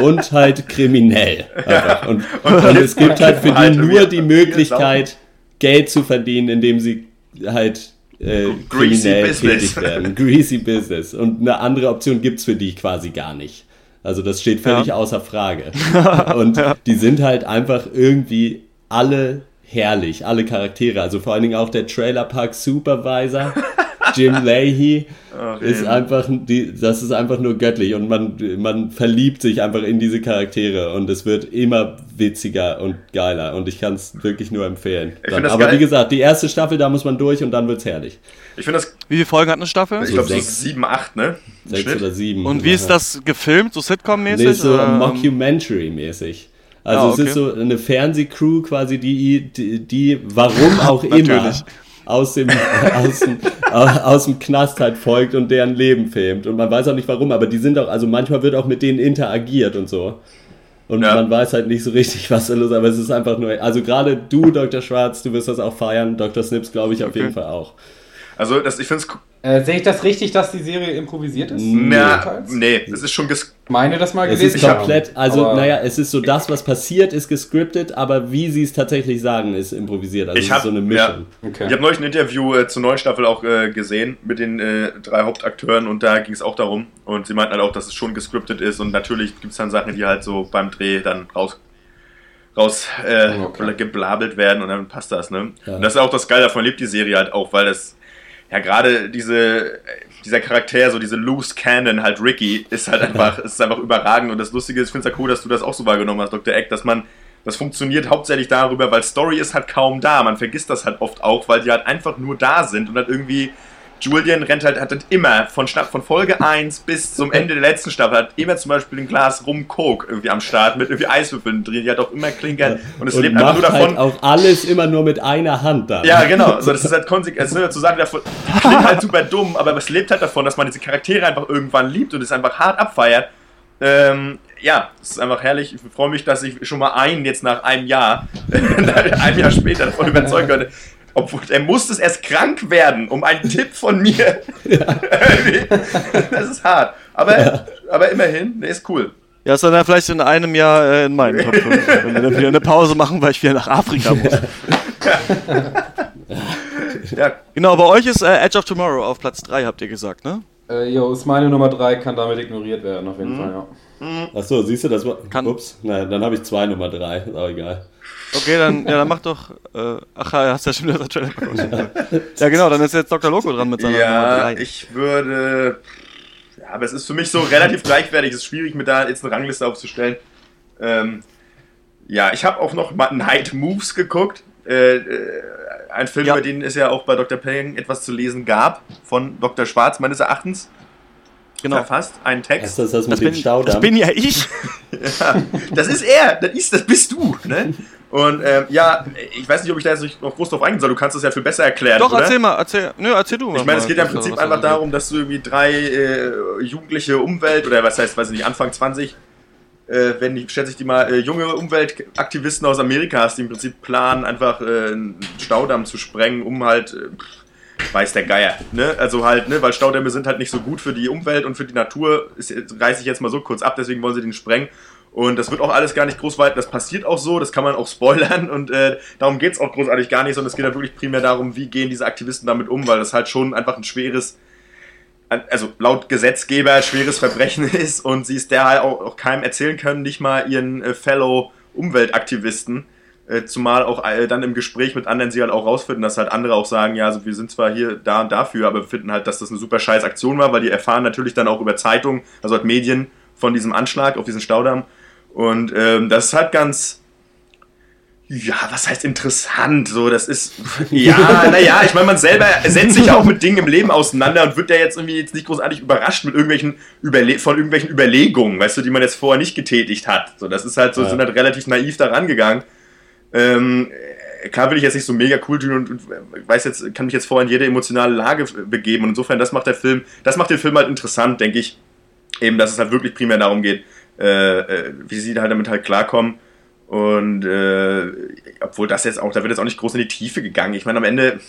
S1: und halt kriminell. Ja. Und, und, und es gibt halt für die nur die Möglichkeit, Geld zu verdienen, indem sie halt äh, kriminell tätig werden. Greasy Business. Und eine andere Option gibt es für die quasi gar nicht. Also das steht völlig ja. außer Frage. Und die sind halt einfach irgendwie alle herrlich, alle Charaktere. Also vor allen Dingen auch der Trailer Park Supervisor. Jim Leahy oh, ist einfach, die, das ist einfach nur göttlich und man, man verliebt sich einfach in diese Charaktere und es wird immer witziger und geiler und ich kann es wirklich nur empfehlen. Aber geil. wie gesagt, die erste Staffel, da muss man durch und dann wird es herrlich.
S3: Ich finde das.
S4: Wie viele Folgen hat eine Staffel?
S3: Ich glaube so sieben, acht, ne?
S1: Sechs oder sieben.
S4: Und wie ist das gefilmt? So Sitcom-mäßig? Nee,
S1: so Mockumentary-mäßig. Also ah, okay. es ist so eine Fernsehcrew quasi, die, die, die warum auch immer aus dem, aus, dem, aus dem Knast halt folgt und deren Leben filmt. Und man weiß auch nicht warum, aber die sind auch, also manchmal wird auch mit denen interagiert und so. Und ja. man weiß halt nicht so richtig, was da los ist, aber es ist einfach nur, also gerade du, Dr. Schwarz, du wirst das auch feiern, Dr. Snips glaube ich auf okay. jeden Fall auch.
S3: Also das, ich finde es
S2: äh, Sehe ich das richtig, dass die Serie improvisiert ist?
S3: Na, nee, es ist schon
S2: ges meine das mal
S1: gelesen. Es ist komplett, also naja, es ist so das, was passiert, ist gescriptet, aber wie sie es tatsächlich sagen, ist improvisiert. Also
S3: ich habe
S1: so eine
S3: Mischung. Ja, okay. Ich habe neulich ein Interview äh, zur neuen Staffel auch äh, gesehen mit den äh, drei Hauptakteuren und da ging es auch darum und sie meinten halt auch, dass es schon gescriptet ist und natürlich gibt es dann Sachen, die halt so beim Dreh dann raus raus äh, okay. geblabelt werden und dann passt das, ne? Ja. Und das ist auch das Geile davon lebt die Serie halt auch, weil das ja, gerade diese, dieser Charakter, so diese Loose Cannon, halt Ricky, ist halt einfach, ist einfach überragend. Und das Lustige ist, ich finde es ja cool, dass du das auch so wahrgenommen hast, Dr. Eck, dass man, das funktioniert hauptsächlich darüber, weil Story ist halt kaum da. Man vergisst das halt oft auch, weil die halt einfach nur da sind und halt irgendwie Julian rennt halt, hat halt immer von, von Folge 1 bis zum Ende der letzten Staffel hat immer zum Beispiel ein Glas Rum Coke irgendwie am Start mit irgendwie Eiswürfeln drin, die hat auch immer klinkern und es und lebt einfach nur davon.
S1: Halt auch alles immer nur mit einer Hand
S3: da. Ja, genau. Also das ist halt konsequent, also zu sagen davon, klingt halt super dumm, aber es lebt halt davon, dass man diese Charaktere einfach irgendwann liebt und es einfach hart abfeiert. Ähm, ja, es ist einfach herrlich. Ich freue mich, dass ich schon mal einen jetzt nach einem Jahr, einem Jahr später davon überzeugen könnte. Obwohl, er musste es erst krank werden, um einen Tipp von mir. Ja. das ist hart. Aber, ja. aber immerhin, der ist cool.
S4: Ja, ist dann ja vielleicht in einem Jahr äh, in meinen Top 5. Wenn wir dann wieder eine Pause machen, weil ich wieder nach Afrika muss. ja. Genau, bei euch ist äh, Edge of Tomorrow auf Platz 3, habt ihr gesagt, ne?
S2: Äh, jo, ist meine Nummer 3, kann damit ignoriert werden, auf jeden mhm. Fall, ja.
S1: Mhm. Achso, siehst du, das war. Kann. Ups, nein, dann habe ich zwei Nummer 3, ist auch egal.
S4: Okay, dann, ja, dann mach doch. Äh, ach ja, hast ja schon wieder Trailer Ja, genau, dann ist jetzt Dr. Loco dran mit seiner
S3: ja, Nummer 3. Ich würde. Ja, aber es ist für mich so relativ gleichwertig. Es ist schwierig, mit da jetzt eine Rangliste aufzustellen. Ähm, ja, ich habe auch noch Night Moves geguckt. Äh, äh, ein Film, ja. über den es ja auch bei Dr. Peng etwas zu lesen gab, von Dr. Schwarz, meines Erachtens. Genau. Verfasst, einen Text.
S1: Das, das, das,
S4: bin, das bin ja ich.
S3: ja, das ist er, das, ist, das bist du. Ne? Und ähm, ja, ich weiß nicht, ob ich da jetzt noch groß drauf eingehen soll. Du kannst das ja viel besser erklären.
S4: Doch,
S3: oder?
S4: erzähl mal, erzähl, nö, erzähl du
S3: mal. Ich meine, es geht ja im Prinzip einfach darum, dass du irgendwie drei äh, jugendliche Umwelt, oder was heißt, weiß ich nicht, Anfang 20, äh, wenn die, schätze ich die mal, äh, junge Umweltaktivisten aus Amerika hast, die im Prinzip planen, einfach äh, einen Staudamm zu sprengen, um halt, äh, weiß der Geier, ne? Also halt, ne, weil Staudämme sind halt nicht so gut für die Umwelt und für die Natur, ist, reiße ich jetzt mal so kurz ab, deswegen wollen sie den sprengen. Und das wird auch alles gar nicht groß weit, das passiert auch so, das kann man auch spoilern und äh, darum geht es auch großartig gar nicht, sondern es geht halt wirklich primär darum, wie gehen diese Aktivisten damit um, weil das halt schon einfach ein schweres, also laut Gesetzgeber schweres Verbrechen ist und sie es der halt auch, auch keinem erzählen können, nicht mal ihren äh, Fellow Umweltaktivisten. Äh, zumal auch äh, dann im Gespräch mit anderen sie halt auch rausfinden, dass halt andere auch sagen, ja, also wir sind zwar hier da und dafür, aber wir finden halt, dass das eine super scheiß Aktion war, weil die erfahren natürlich dann auch über Zeitungen, also halt Medien von diesem Anschlag auf diesen Staudamm und ähm, das ist halt ganz, ja, was heißt interessant? So, das ist, ja, naja, ich meine, man selber setzt sich auch mit Dingen im Leben auseinander und wird ja jetzt irgendwie jetzt nicht großartig überrascht mit irgendwelchen Überle von irgendwelchen Überlegungen, weißt du, die man jetzt vorher nicht getätigt hat. So, das ist halt so, ja. sind halt relativ naiv da rangegangen. Ähm, klar will ich jetzt nicht so mega cool tun und, und, weiß jetzt, kann mich jetzt vorher in jede emotionale Lage begeben. Und insofern, das macht der Film, das macht den Film halt interessant, denke ich. Eben, dass es halt wirklich primär darum geht, äh, äh, wie sie halt damit halt klarkommen. Und äh, obwohl das jetzt auch, da wird jetzt auch nicht groß in die Tiefe gegangen. Ich meine, am Ende,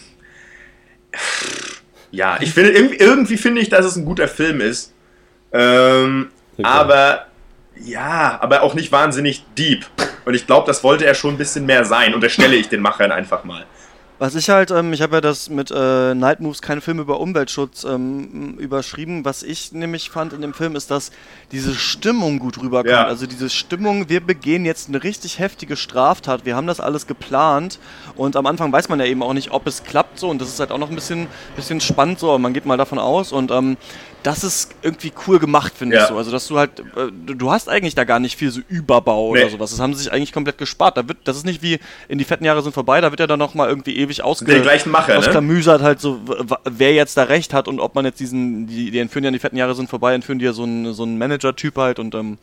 S3: ja, ich finde, irgendwie, irgendwie finde ich, dass es ein guter Film ist. Ähm, okay. Aber ja, aber auch nicht wahnsinnig deep. Und ich glaube, das wollte er schon ein bisschen mehr sein. Unterstelle ich den Machern einfach mal.
S4: Was ich halt, ähm, ich habe ja das mit äh, Night Moves, kein Film über Umweltschutz, ähm, überschrieben. Was ich nämlich fand in dem Film ist, dass diese Stimmung gut rüberkommt. Ja. Also diese Stimmung, wir begehen jetzt eine richtig heftige Straftat, wir haben das alles geplant und am Anfang weiß man ja eben auch nicht, ob es klappt so und das ist halt auch noch ein bisschen, bisschen spannend so, man geht mal davon aus und ähm, das ist irgendwie cool gemacht, finde ja. ich so. Also, dass du halt, äh, du hast eigentlich da gar nicht viel so Überbau nee. oder sowas. Das haben sie sich eigentlich komplett gespart. Da wird, das ist nicht wie in die fetten Jahre sind vorbei, da wird ja dann nochmal irgendwie ewig ausge
S3: Den gleichen Macher,
S4: ne? ausgemüsert, ne? halt so, wer jetzt da recht hat und ob man jetzt diesen, die, die entführen ja die fetten Jahre sind vorbei, entführen die ja so einen, so einen Manager-Typ halt und ähm,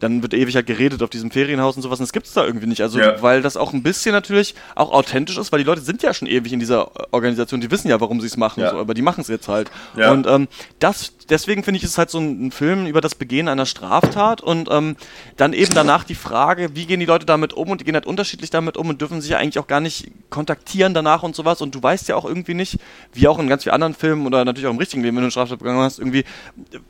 S4: dann wird ewig halt geredet auf diesem Ferienhaus und sowas. Und das gibt es da irgendwie nicht. Also, ja. weil das auch ein bisschen natürlich auch authentisch ist, weil die Leute sind ja schon ewig in dieser Organisation, die wissen ja, warum sie es machen, ja. so, aber die machen es jetzt halt. Ja. Und ähm, das, deswegen finde ich es halt so ein, ein, Film über das Begehen einer Straftat und ähm, dann eben danach die Frage, wie gehen die Leute damit um und die gehen halt unterschiedlich damit um und dürfen sich ja eigentlich auch gar nicht kontaktieren danach und sowas. Und du weißt ja auch irgendwie nicht, wie auch in ganz vielen anderen Filmen oder natürlich auch im richtigen Leben, wenn du eine Straftat begangen hast, irgendwie,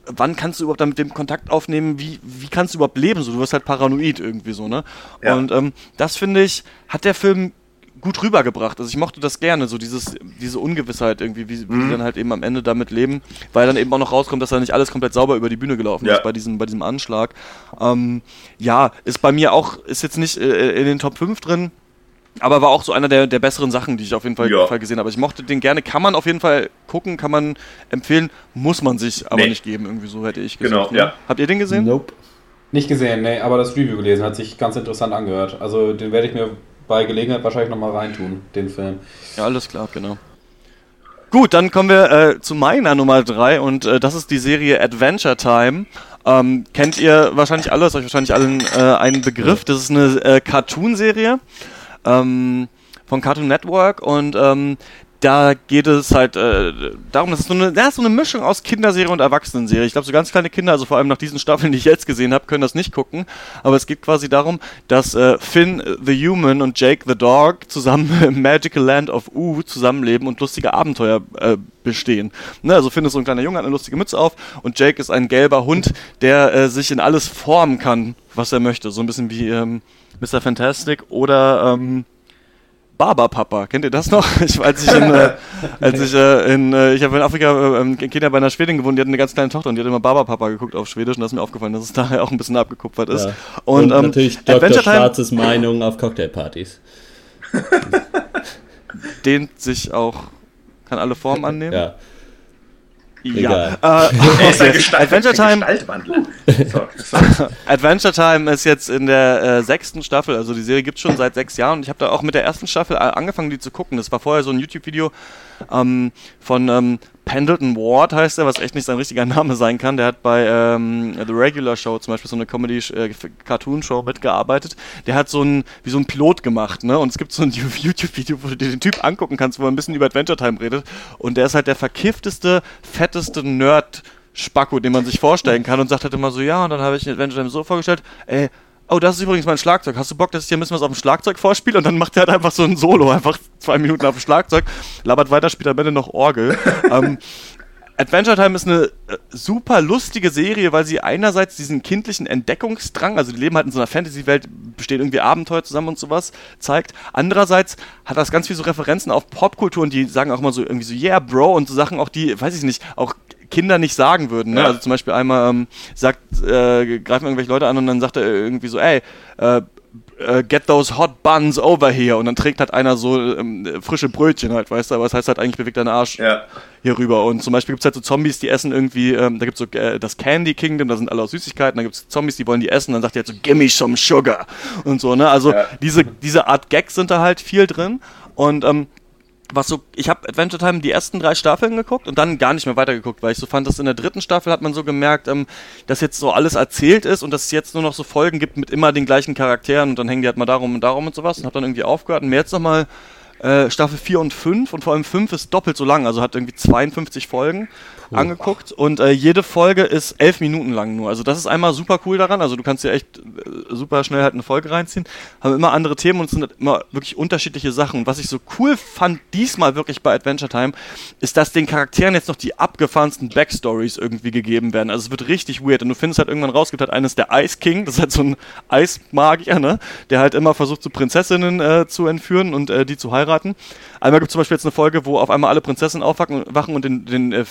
S4: wann kannst du überhaupt damit dem Kontakt aufnehmen, wie, wie kannst du überhaupt Leben. So, du wirst halt paranoid irgendwie so, ne? Ja. Und ähm, das finde ich, hat der Film gut rübergebracht. Also ich mochte das gerne, so dieses, diese Ungewissheit irgendwie, wie, wie mhm. die dann halt eben am Ende damit leben, weil dann eben auch noch rauskommt, dass da nicht alles komplett sauber über die Bühne gelaufen ja. ist bei diesem, bei diesem Anschlag. Ähm, ja, ist bei mir auch, ist jetzt nicht äh, in den Top 5 drin, aber war auch so einer der, der besseren Sachen, die ich auf jeden Fall, ja. Fall gesehen habe. Ich mochte den gerne, kann man auf jeden Fall gucken, kann man empfehlen, muss man sich aber nee. nicht geben, irgendwie so hätte ich
S3: gesagt. Genau, ne? ja.
S4: Habt ihr den gesehen?
S2: Nope. Nicht gesehen, nee, aber das Review gelesen, hat sich ganz interessant angehört. Also den werde ich mir bei Gelegenheit wahrscheinlich nochmal reintun, den Film.
S4: Ja, alles klar, genau. Gut, dann kommen wir äh, zu meiner Nummer 3 und äh, das ist die Serie Adventure Time. Ähm, kennt ihr wahrscheinlich alle, ist euch wahrscheinlich allen äh, ein Begriff. Das ist eine äh, Cartoon-Serie ähm, von Cartoon Network und ähm, da geht es halt äh, darum, dass es so eine, ja, so eine Mischung aus Kinderserie und Erwachsenenserie. Ich glaube, so ganz kleine Kinder, also vor allem nach diesen Staffeln, die ich jetzt gesehen habe, können das nicht gucken. Aber es geht quasi darum, dass äh, Finn the Human und Jake the Dog zusammen im Magical Land of U zusammenleben und lustige Abenteuer äh, bestehen. Ne, also Finn ist so ein kleiner Junge, hat eine lustige Mütze auf und Jake ist ein gelber Hund, der äh, sich in alles formen kann, was er möchte. So ein bisschen wie ähm, Mr. Fantastic oder ähm, Barberpapa, kennt ihr das noch? Ich, als ich in, äh, als ich äh, in, äh, ich habe in Afrika äh, in Kenia bei einer Schwedin gewohnt, die hat eine ganz kleine Tochter und die hat immer Barberpapa geguckt auf Schwedisch und das ist mir aufgefallen, dass es daher auch ein bisschen abgekupfert ist. Ja.
S1: Und, und ähm, natürlich Dr. Adventure Schwarzes Time, Meinung auf Cocktailpartys.
S4: Dehnt sich auch, kann alle Formen annehmen.
S1: Ja.
S4: Ja. Äh, okay. Adventure Time. Adventure Time ist jetzt in der äh, sechsten Staffel, also die Serie gibt es schon seit sechs Jahren und ich habe da auch mit der ersten Staffel angefangen, die zu gucken. Das war vorher so ein YouTube-Video ähm, von ähm, Pendleton Ward heißt er, was echt nicht sein richtiger Name sein kann. Der hat bei ähm, The Regular Show zum Beispiel so eine Comedy-Cartoon-Show äh, mitgearbeitet. Der hat so ein, wie so ein Pilot gemacht, ne? Und es gibt so ein YouTube-Video, wo du dir den Typ angucken kannst, wo er ein bisschen über Adventure Time redet. Und der ist halt der verkiffteste, fetteste Nerd- Spacko, den man sich vorstellen kann und sagt halt immer so, ja, und dann habe ich Adventure Time so vorgestellt, ey, oh, das ist übrigens mein Schlagzeug. Hast du Bock, dass ich dir ein bisschen was auf dem Schlagzeug vorspiele? Und dann macht er halt einfach so ein Solo, einfach zwei Minuten auf dem Schlagzeug, labert weiter, spielt am Ende noch Orgel. ähm, Adventure Time ist eine äh, super lustige Serie, weil sie einerseits diesen kindlichen Entdeckungsdrang, also die leben halt in so einer Fantasy-Welt, bestehen irgendwie Abenteuer zusammen und sowas, zeigt. Andererseits hat das ganz viel so Referenzen auf Popkultur und die sagen auch immer so irgendwie so, yeah, Bro, und so Sachen auch, die, weiß ich nicht, auch Kinder nicht sagen würden. Ne? Ja. Also zum Beispiel einmal ähm, sagt, äh, greifen irgendwelche Leute an und dann sagt er irgendwie so, ey, äh, äh, get those hot buns over here. Und dann trägt halt einer so ähm, frische Brötchen halt, weißt du, aber es das heißt halt eigentlich, bewegt deinen Arsch ja. hier rüber. Und zum Beispiel gibt es halt so Zombies, die essen irgendwie, ähm, da gibt es so äh, das Candy Kingdom, da sind alle aus Süßigkeiten, da gibt es Zombies, die wollen die essen, dann sagt er halt so, gimme some sugar und so, ne? Also ja. diese, diese Art Gags sind da halt viel drin. Und ähm, was so, ich habe Adventure Time die ersten drei Staffeln geguckt und dann gar nicht mehr weitergeguckt, weil ich so fand, dass in der dritten Staffel hat man so gemerkt, ähm, dass jetzt so alles erzählt ist und dass es jetzt nur noch so Folgen gibt mit immer den gleichen Charakteren und dann hängen die halt mal darum und darum und sowas und hab dann irgendwie aufgehört. Und mir jetzt nochmal äh, Staffel 4 und 5 und vor allem 5 ist doppelt so lang, also hat irgendwie 52 Folgen cool. angeguckt und äh, jede Folge ist elf Minuten lang nur. Also das ist einmal super cool daran. Also du kannst dir echt äh, super schnell halt eine Folge reinziehen. Haben immer andere Themen und es sind halt immer wirklich unterschiedliche Sachen. Und was ich so cool fand diesmal wirklich bei Adventure Time, ist, dass den Charakteren jetzt noch die abgefahrensten Backstories irgendwie gegeben werden. Also es wird richtig weird. Und du findest halt irgendwann raus, gibt halt eines der Ice King, das ist halt so ein Eismagier, ne? Der halt immer versucht, so Prinzessinnen äh, zu entführen und äh, die zu heiraten. Einmal gibt es zum Beispiel jetzt eine Folge, wo auf einmal alle Prinzessinnen aufwachen wachen und den, den äh,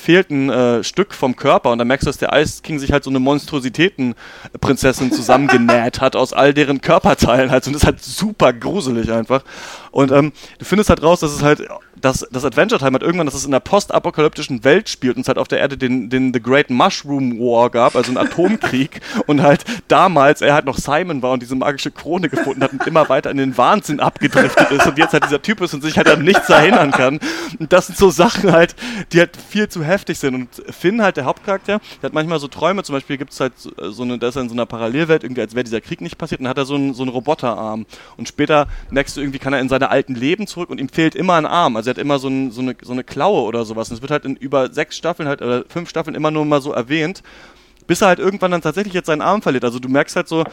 S4: äh, Stück vom Körper und dann merkst du, dass der Ice King sich halt so eine Monstrositäten-Prinzessin zusammengenäht hat aus all deren Körperteilen halt und das ist halt super gruselig einfach. Und ähm, du findest halt raus, dass es halt dass das Adventure Time hat irgendwann, dass es in einer postapokalyptischen Welt spielt und es halt auf der Erde den, den The Great Mushroom War gab, also einen Atomkrieg und halt damals er halt noch Simon war und diese magische Krone gefunden hat und immer weiter in den Wahnsinn abgedriftet ist und jetzt halt dieser Typ ist und sich halt an nichts erinnern kann. Und das sind so Sachen halt, die halt viel zu heftig sind. Und Finn halt, der Hauptcharakter, der hat manchmal so Träume, zum Beispiel gibt es halt so eine, der ist in so einer Parallelwelt, irgendwie als wäre dieser Krieg nicht passiert und dann hat er so einen, so einen Roboterarm. Und später merkst du irgendwie, kann er in seine alten Leben zurück und ihm fehlt immer ein Arm. Also er hat immer so, ein, so, eine, so eine Klaue oder sowas. Und es wird halt in über sechs Staffeln halt, oder fünf Staffeln immer nur mal so erwähnt, bis er halt irgendwann dann tatsächlich jetzt seinen Arm verliert. Also du merkst halt so,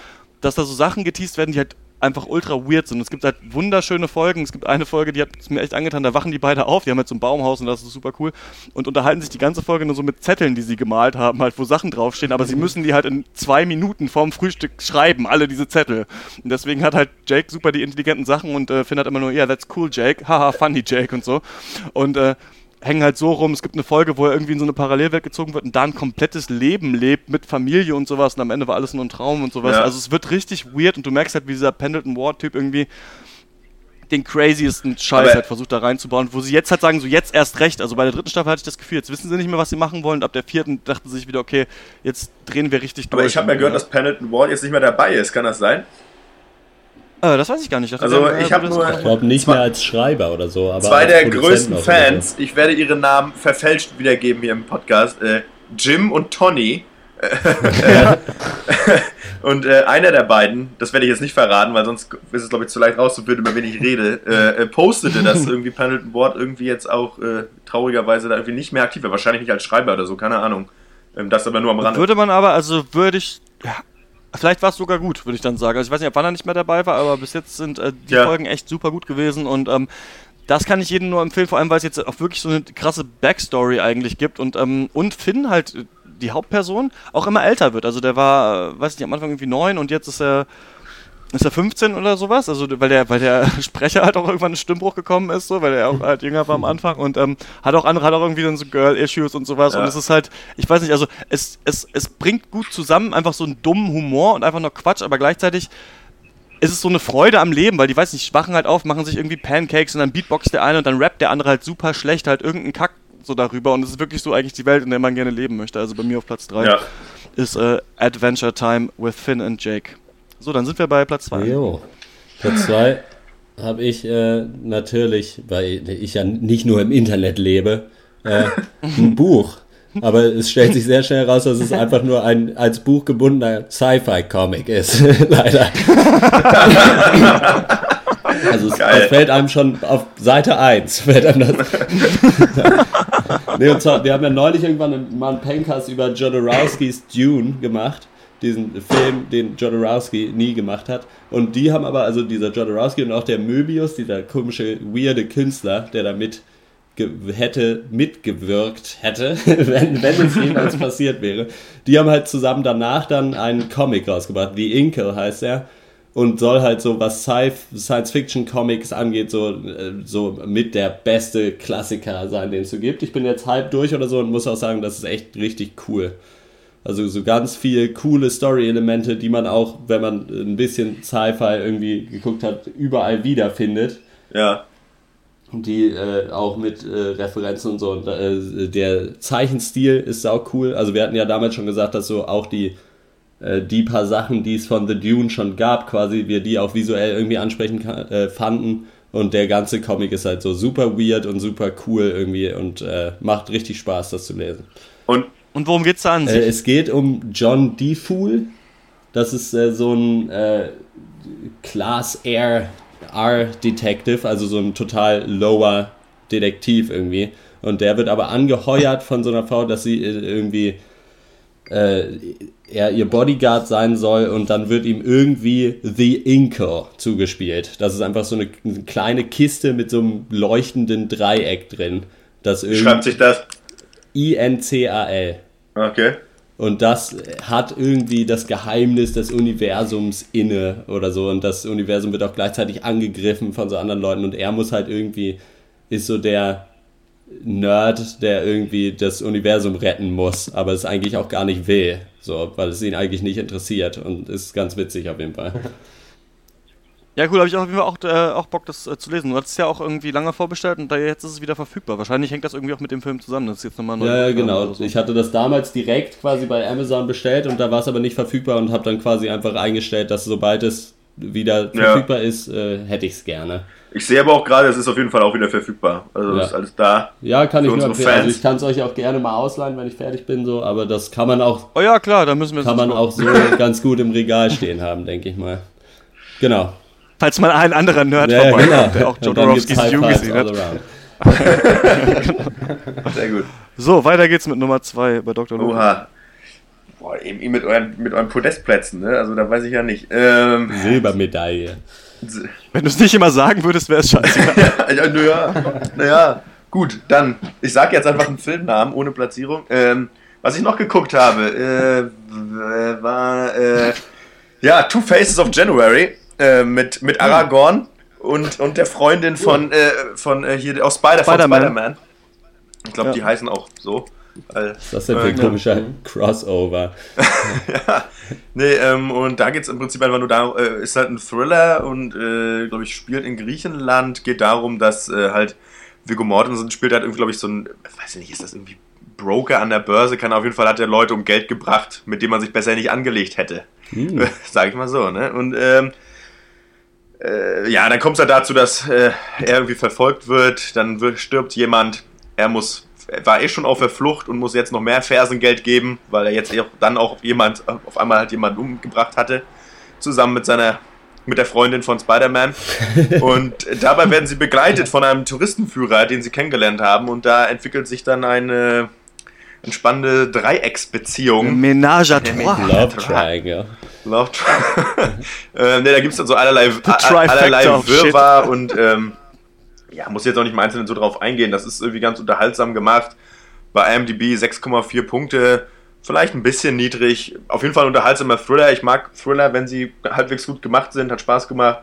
S4: dass da so Sachen geteased werden, die halt einfach ultra weird sind. Es gibt halt wunderschöne Folgen. Es gibt eine Folge, die hat es mir echt angetan, da wachen die beide auf, die haben jetzt so ein Baumhaus und das ist super cool und unterhalten sich die ganze Folge nur so mit Zetteln, die sie gemalt haben, halt, wo Sachen draufstehen, aber sie müssen die halt in zwei Minuten vorm Frühstück schreiben, alle diese Zettel. Und deswegen hat halt Jake super die intelligenten Sachen und äh, findet immer nur, ja, yeah, that's cool, Jake, haha, funny, Jake und so. Und äh, hängen halt so rum. Es gibt eine Folge, wo er irgendwie in so eine Parallelwelt gezogen wird und da ein komplettes Leben lebt mit Familie und sowas und am Ende war alles nur ein Traum und sowas. Ja. Also es wird richtig weird und du merkst halt, wie dieser Pendleton Ward-Typ irgendwie den craziesten Scheiß Aber halt versucht da reinzubauen, wo sie jetzt halt sagen, so jetzt erst recht. Also bei der dritten Staffel hatte ich das Gefühl, jetzt wissen sie nicht mehr, was sie machen wollen. Und ab der vierten dachten sie sich wieder, okay, jetzt drehen wir richtig
S3: durch. Aber ich habe ja gehört, dass Pendleton Ward jetzt nicht mehr dabei ist. Kann das sein?
S4: Äh, das weiß ich gar nicht.
S3: Also der, ich habe nur...
S1: Ich glaube nicht mehr als Schreiber oder so. Aber
S3: zwei der größten Fans, so. ich werde ihre Namen verfälscht wiedergeben hier im Podcast. Äh, Jim und Tony. und äh, einer der beiden, das werde ich jetzt nicht verraten, weil sonst ist es glaube ich zu leicht rauszufinden, über wen ich rede, äh, äh, postete, dass irgendwie Pendleton Board irgendwie jetzt auch äh, traurigerweise da irgendwie nicht mehr aktiv war. Wahrscheinlich nicht als Schreiber oder so, keine Ahnung. Ähm, das aber nur am Rande.
S4: Würde man aber, also würde ich, ja, Vielleicht war es sogar gut, würde ich dann sagen. Also ich weiß nicht, ab wann er nicht mehr dabei war, aber bis jetzt sind äh, die ja. Folgen echt super gut gewesen und ähm, das kann ich jedem nur empfehlen, vor allem weil es jetzt auch wirklich so eine krasse Backstory eigentlich gibt und, ähm, und Finn halt die Hauptperson auch immer älter wird. Also der war, äh, weiß nicht, am Anfang irgendwie neun und jetzt ist er ist er 15 oder sowas? Also weil der, weil der Sprecher halt auch irgendwann in Stimmbruch gekommen ist, so, weil er auch halt jünger war am Anfang und ähm, hat auch andere, hat auch irgendwie dann so Girl-Issues und sowas. Ja. Und es ist halt, ich weiß nicht, also es, es, es bringt gut zusammen, einfach so einen dummen Humor und einfach nur Quatsch, aber gleichzeitig ist es so eine Freude am Leben, weil die, weiß nicht, wachen halt auf, machen sich irgendwie Pancakes und dann beatboxt der eine und dann rappt der andere halt super schlecht, halt irgendeinen Kack so darüber und es ist wirklich so eigentlich die Welt, in der man gerne leben möchte. Also bei mir auf Platz 3 ja. ist äh, Adventure Time with Finn and Jake. So, dann sind wir bei Platz 2.
S1: Jo. Platz 2 habe ich äh, natürlich, weil ich ja nicht nur im Internet lebe, äh, ein Buch. Aber es stellt sich sehr schnell raus, dass es einfach nur ein als Buch gebundener Sci-Fi-Comic ist. Leider. also es, es, fällt einem schon auf Seite 1. Fällt einem das. nee, und zwar, wir haben ja neulich irgendwann mal einen Pencast über Jodorowskis Dune gemacht diesen Film, den Jodorowsky nie gemacht hat. Und die haben aber, also dieser Jodorowsky und auch der Möbius, dieser komische, weirde Künstler, der da mit hätte mitgewirkt hätte, wenn, wenn es jemals passiert wäre. Die haben halt zusammen danach dann einen Comic rausgebracht, The Inkle heißt er, und soll halt so, was Science-Fiction-Comics angeht, so, äh, so mit der beste Klassiker sein, den es so gibt. Ich bin jetzt halb durch oder so und muss auch sagen, das ist echt richtig cool. Also so ganz viel coole Story-Elemente, die man auch, wenn man ein bisschen Sci-Fi irgendwie geguckt hat, überall wiederfindet.
S3: Ja.
S1: Die äh, auch mit äh, Referenzen und so. Und, äh, der Zeichenstil ist auch cool. Also wir hatten ja damals schon gesagt, dass so auch die, äh, die paar Sachen, die es von The Dune schon gab, quasi, wir die auch visuell irgendwie ansprechend äh, fanden. Und der ganze Comic ist halt so super weird und super cool irgendwie und äh, macht richtig Spaß, das zu lesen.
S3: Und
S4: und worum geht's da an
S1: sich? Äh, es geht um John Defool. Das ist äh, so ein äh, Class Air R Detective, also so ein total lower Detektiv irgendwie. Und der wird aber angeheuert von so einer Frau, dass sie äh, irgendwie äh, er ihr Bodyguard sein soll und dann wird ihm irgendwie The Inker zugespielt. Das ist einfach so eine, eine kleine Kiste mit so einem leuchtenden Dreieck drin.
S3: Das Wie schreibt sich das?
S1: I-N-C-A-L.
S3: Okay.
S1: Und das hat irgendwie das Geheimnis des Universums inne oder so. Und das Universum wird auch gleichzeitig angegriffen von so anderen Leuten. Und er muss halt irgendwie, ist so der Nerd, der irgendwie das Universum retten muss, aber es eigentlich auch gar nicht will. So, weil es ihn eigentlich nicht interessiert. Und ist ganz witzig auf jeden Fall.
S4: Ja, cool, habe ich auf jeden Fall auch, äh, auch Bock, das äh, zu lesen. Du hattest es ja auch irgendwie lange vorbestellt und da jetzt ist es wieder verfügbar. Wahrscheinlich hängt das irgendwie auch mit dem Film zusammen. Das ist jetzt nochmal
S1: neu. Ja, ja genau. So. Ich hatte das damals direkt quasi bei Amazon bestellt und da war es aber nicht verfügbar und habe dann quasi einfach eingestellt, dass sobald es wieder ja. verfügbar ist, äh, hätte ich es gerne.
S3: Ich sehe aber auch gerade, es ist auf jeden Fall auch wieder verfügbar. Also ja. ist alles da.
S1: Ja, kann ich nur empfehlen. Also ich kann es euch auch gerne mal ausleihen, wenn ich fertig bin, so, aber das kann man auch.
S4: Oh ja, klar, da müssen wir
S1: Kann man auch so ganz gut im Regal stehen haben, denke ich mal. Genau
S4: falls mal ein anderer Nerd ja, vorbei genau. der auch Jodorowskis View gesehen hat. Sehr gut. So, weiter geht's mit Nummer 2 bei Dr. Logan. Oha.
S3: Boah, eben mit euren, mit euren Podestplätzen, ne? Also da weiß ich ja nicht. Ähm,
S1: Silbermedaille.
S4: Wenn du es nicht immer sagen würdest, wäre es scheiße.
S3: ja, naja, naja, gut, dann. Ich sage jetzt einfach einen Filmnamen ohne Platzierung. Ähm, was ich noch geguckt habe, äh, war äh, ja Two Faces of January. Äh, mit, mit Aragorn und, und der Freundin von, äh, von äh, hier aus Spider Spider-Man. Spider ich glaube, ja. die heißen auch so.
S1: Weil, das ist ja ein komischer mhm. Crossover.
S3: ja, nee, ähm, und da geht es im Prinzip einfach nur darum, äh, ist halt ein Thriller und, äh, glaube ich, spielt in Griechenland. Geht darum, dass äh, halt Viggo Mortensen spielt halt irgendwie, glaube ich, so ein, weiß ich nicht, ist das irgendwie Broker an der Börse? Kann auf jeden Fall hat er Leute um Geld gebracht, mit dem man sich besser nicht angelegt hätte. Hm. Sag ich mal so, ne? Und, ähm, äh, ja, dann kommt es halt dazu, dass äh, er irgendwie verfolgt wird, dann stirbt jemand, er muss, war eh schon auf der Flucht und muss jetzt noch mehr Fersengeld geben, weil er jetzt dann auch jemand, auf einmal halt jemand umgebracht hatte, zusammen mit seiner, mit der Freundin von Spider-Man. und dabei werden sie begleitet von einem Touristenführer, den sie kennengelernt haben und da entwickelt sich dann eine eine spannende Dreiecksbeziehung.
S4: Menage à trois.
S1: Love Triangle.
S3: Love Triangle. äh, ne, da gibt es dann so allerlei, allerlei Wirrwarr und ähm, ja, muss jetzt auch nicht im Einzelnen so drauf eingehen. Das ist irgendwie ganz unterhaltsam gemacht. Bei IMDb 6,4 Punkte. Vielleicht ein bisschen niedrig. Auf jeden Fall ein unterhaltsamer Thriller. Ich mag Thriller, wenn sie halbwegs gut gemacht sind. Hat Spaß gemacht.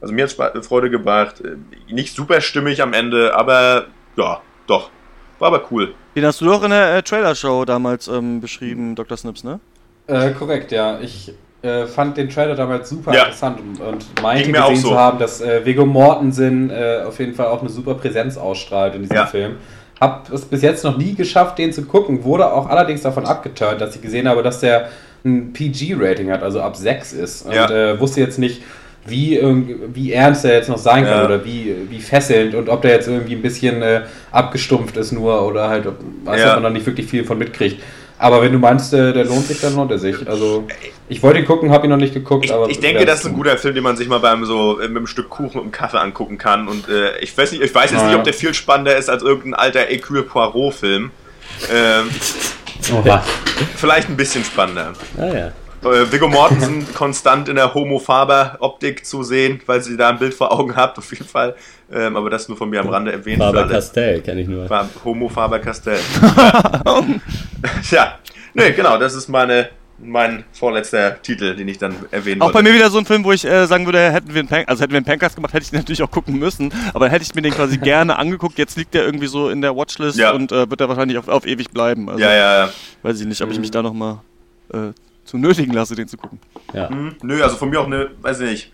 S3: Also mir hat es Freude gebracht. Äh, nicht super stimmig am Ende, aber ja, doch. War aber cool.
S4: Den hast du doch in der äh, Trailer-Show damals ähm, beschrieben, Dr. Snips, ne?
S2: Äh, korrekt, ja. Ich äh, fand den Trailer damals super ja. interessant und, und meinte gesehen so. zu haben, dass äh, Viggo Mortensen äh, auf jeden Fall auch eine super Präsenz ausstrahlt in diesem ja. Film. Hab es bis jetzt noch nie geschafft, den zu gucken, wurde auch allerdings davon abgeturnt, dass ich gesehen habe, dass der ein PG-Rating hat, also ab 6 ist. Und ja. äh, wusste jetzt nicht, wie, wie ernst er jetzt noch sein kann ja. oder wie, wie fesselnd und ob der jetzt irgendwie ein bisschen äh, abgestumpft ist nur oder halt, was ja. man noch nicht wirklich viel von mitkriegt. Aber wenn du meinst, äh, der lohnt sich, dann lohnt er sich. Also ich wollte ihn gucken, habe ihn noch nicht geguckt.
S3: Ich,
S2: aber
S3: ich denke, das ist ein guter Film, den man sich mal beim so äh, mit einem Stück Kuchen und einem Kaffee angucken kann. Und äh, ich weiß nicht, ich weiß jetzt ah, nicht, ob der viel spannender ist als irgendein alter Hercule Poirot-Film. Ähm, vielleicht ein bisschen spannender. Ah ja äh, Viggo Mortensen konstant in der Homo-Faber-Optik zu sehen, weil sie da ein Bild vor Augen habt, auf jeden Fall. Ähm, aber das nur von mir am Rande erwähnt.
S1: Faber-Castell kenne ich nur.
S3: Homo Faber-Castell. ja, nee, genau, das ist meine, mein vorletzter Titel, den ich dann erwähnen
S4: Auch wollte. bei mir wieder so ein Film, wo ich äh, sagen würde, hätten wir einen Pan also hätten wir einen Pancast gemacht, hätte ich natürlich auch gucken müssen, aber hätte ich mir den quasi gerne angeguckt. Jetzt liegt der irgendwie so in der Watchlist ja. und äh, wird er wahrscheinlich auf, auf ewig bleiben.
S3: Also, ja, ja, ja.
S4: Weiß ich nicht, ob ich mich da nochmal äh, zu nötigen lasse, den zu gucken.
S3: Ja. Mhm. Nö, also von mir auch eine, weiß ich nicht,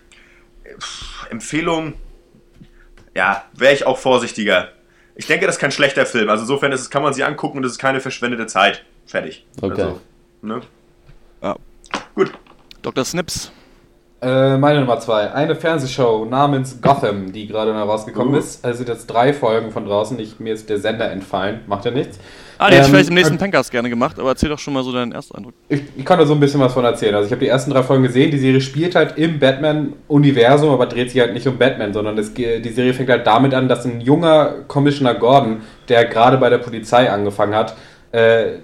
S3: Empfehlung, ja, wäre ich auch vorsichtiger. Ich denke, das ist kein schlechter Film. Also insofern ist es, kann man sich angucken und es ist keine verschwendete Zeit. Fertig.
S1: Okay. Also, ne?
S3: Ja. Gut.
S4: Dr. Snips.
S2: Äh, meine Nummer zwei. Eine Fernsehshow namens Gotham, die gerade mal rausgekommen uh. ist. Also sind jetzt drei Folgen von draußen. Ich, mir ist der Sender entfallen. Macht ja nichts.
S4: Ah, die ähm, hätte ich vielleicht im nächsten äh, Pencast gerne gemacht, aber erzähl doch schon mal so deinen ersten Eindruck.
S2: Ich, ich kann da so ein bisschen was von erzählen. Also ich habe die ersten drei Folgen gesehen. Die Serie spielt halt im Batman-Universum, aber dreht sich halt nicht um Batman, sondern es, die Serie fängt halt damit an, dass ein junger Commissioner Gordon, der gerade bei der Polizei angefangen hat, äh,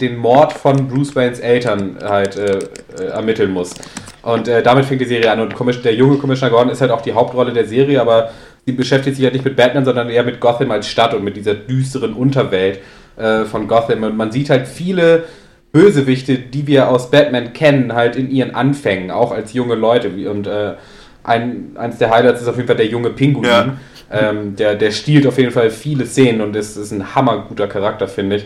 S2: den Mord von Bruce Waynes Eltern halt äh, äh, ermitteln muss. Und äh, damit fängt die Serie an. Und der junge Commissioner Gordon ist halt auch die Hauptrolle der Serie, aber sie beschäftigt sich halt nicht mit Batman, sondern eher mit Gotham als Stadt und mit dieser düsteren Unterwelt äh, von Gotham. Und man sieht halt viele Bösewichte, die wir aus Batman kennen, halt in ihren Anfängen, auch als junge Leute. Und äh, ein, eins der Highlights ist auf jeden Fall der junge Pinguin. Ja. Ähm, der, der stiehlt auf jeden Fall viele Szenen und ist, ist ein hammerguter Charakter, finde ich.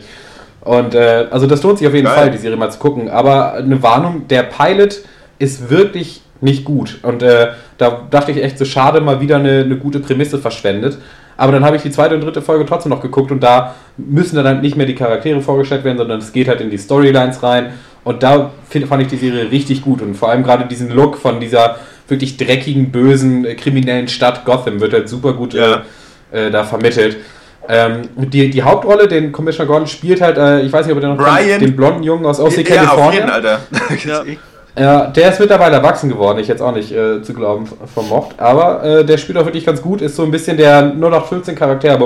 S2: Und äh, also das lohnt sich auf jeden Geil. Fall, die Serie mal zu gucken. Aber eine Warnung, der Pilot ist wirklich nicht gut. Und äh, da dachte ich echt so schade, mal wieder eine, eine gute Prämisse verschwendet. Aber dann habe ich die zweite und dritte Folge trotzdem noch geguckt und da müssen dann nicht mehr die Charaktere vorgestellt werden, sondern es geht halt in die Storylines rein. Und da find, fand ich die Serie richtig gut und vor allem gerade diesen Look von dieser wirklich dreckigen, bösen, äh, kriminellen Stadt Gotham wird halt super gut ja. äh, äh, da vermittelt. Ähm, die, die Hauptrolle, den Commissioner Gordon, spielt halt, äh, ich weiß nicht, ob er noch
S3: Brian, kennt,
S2: den blonden Jungen aus OC California. Alter. ja. Ja, der ist mittlerweile erwachsen geworden, ich jetzt auch nicht äh, zu glauben vermocht. Aber äh, der spielt auch wirklich ganz gut, ist so ein bisschen der 0815 Charakter,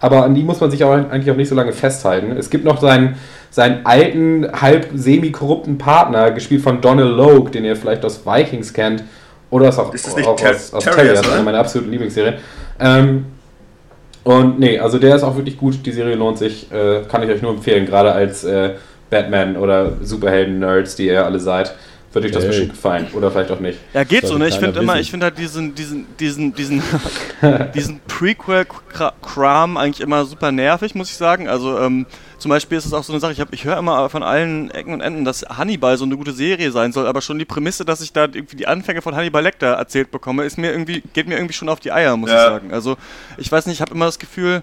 S2: aber an die muss man sich auch eigentlich auch nicht so lange festhalten. Es gibt noch seinen, seinen alten, halb semi-korrupten Partner, gespielt von Donald Logue, den ihr vielleicht aus Vikings kennt. Oder ist auch, ist auch aus, aus Terriers, eine meiner absoluten Lieblingsserien. Ähm, und nee, also der ist auch wirklich gut, die Serie lohnt sich, äh, kann ich euch nur empfehlen, gerade als äh, Batman- oder Superhelden-Nerds, die ihr alle seid würde euch das hey. bestimmt gefallen. Oder vielleicht auch nicht.
S4: Ja, geht so, ne? Ich finde immer, ich finde halt diesen, diesen, diesen, diesen, diesen Prequel-Kram eigentlich immer super nervig, muss ich sagen. Also, ähm, zum Beispiel ist es auch so eine Sache, ich, ich höre immer von allen Ecken und Enden, dass Hannibal so eine gute Serie sein soll, aber schon die Prämisse, dass ich da irgendwie die Anfänge von Hannibal Lecter erzählt bekomme, ist mir irgendwie, geht mir irgendwie schon auf die Eier, muss ja. ich sagen. Also, ich weiß nicht, ich habe immer das Gefühl,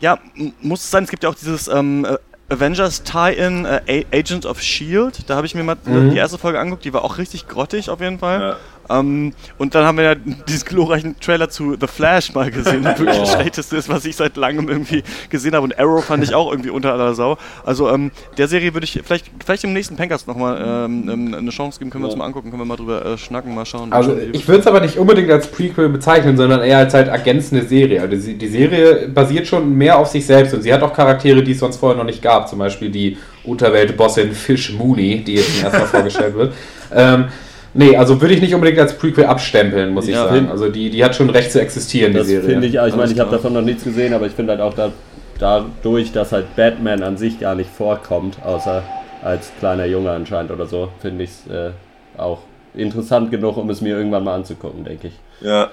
S4: ja, muss es sein, es gibt ja auch dieses ähm, Avengers Tie-In äh, Agent of Shield. Da habe ich mir mal mhm. die erste Folge angeguckt, die war auch richtig grottig auf jeden Fall. Ja. Ähm, und dann haben wir ja diesen glorreichen Trailer zu The Flash mal gesehen, der wirklich das schlechteste ist, was ich seit langem irgendwie gesehen habe. Und Arrow fand ich auch irgendwie unter aller Sau. Also ähm, der Serie würde ich vielleicht, vielleicht im nächsten Pankers nochmal ähm, ähm, eine Chance geben, können wir uns mal angucken, können wir mal drüber äh, schnacken, mal schauen.
S2: Also ich würde es aber nicht unbedingt als Prequel bezeichnen, sondern eher als halt ergänzende Serie. Also die, die Serie basiert schon mehr auf sich selbst und sie hat auch Charaktere, die es sonst vorher noch nicht gab. Zum Beispiel die Unterweltbossin Fish Mooney, die jetzt zum ersten Mal vorgestellt wird. Ähm, Nee, also würde ich nicht unbedingt als Prequel abstempeln, muss ich ja, sagen. Also die, die hat schon Recht zu existieren,
S1: das
S2: die Serie.
S1: finde ich auch. Ich meine, ich habe davon noch nichts gesehen, aber ich finde halt auch da, dadurch, dass halt Batman an sich gar nicht vorkommt, außer als kleiner Junge anscheinend oder so, finde ich es äh, auch interessant genug, um es mir irgendwann mal anzugucken, denke ich.
S3: Ja,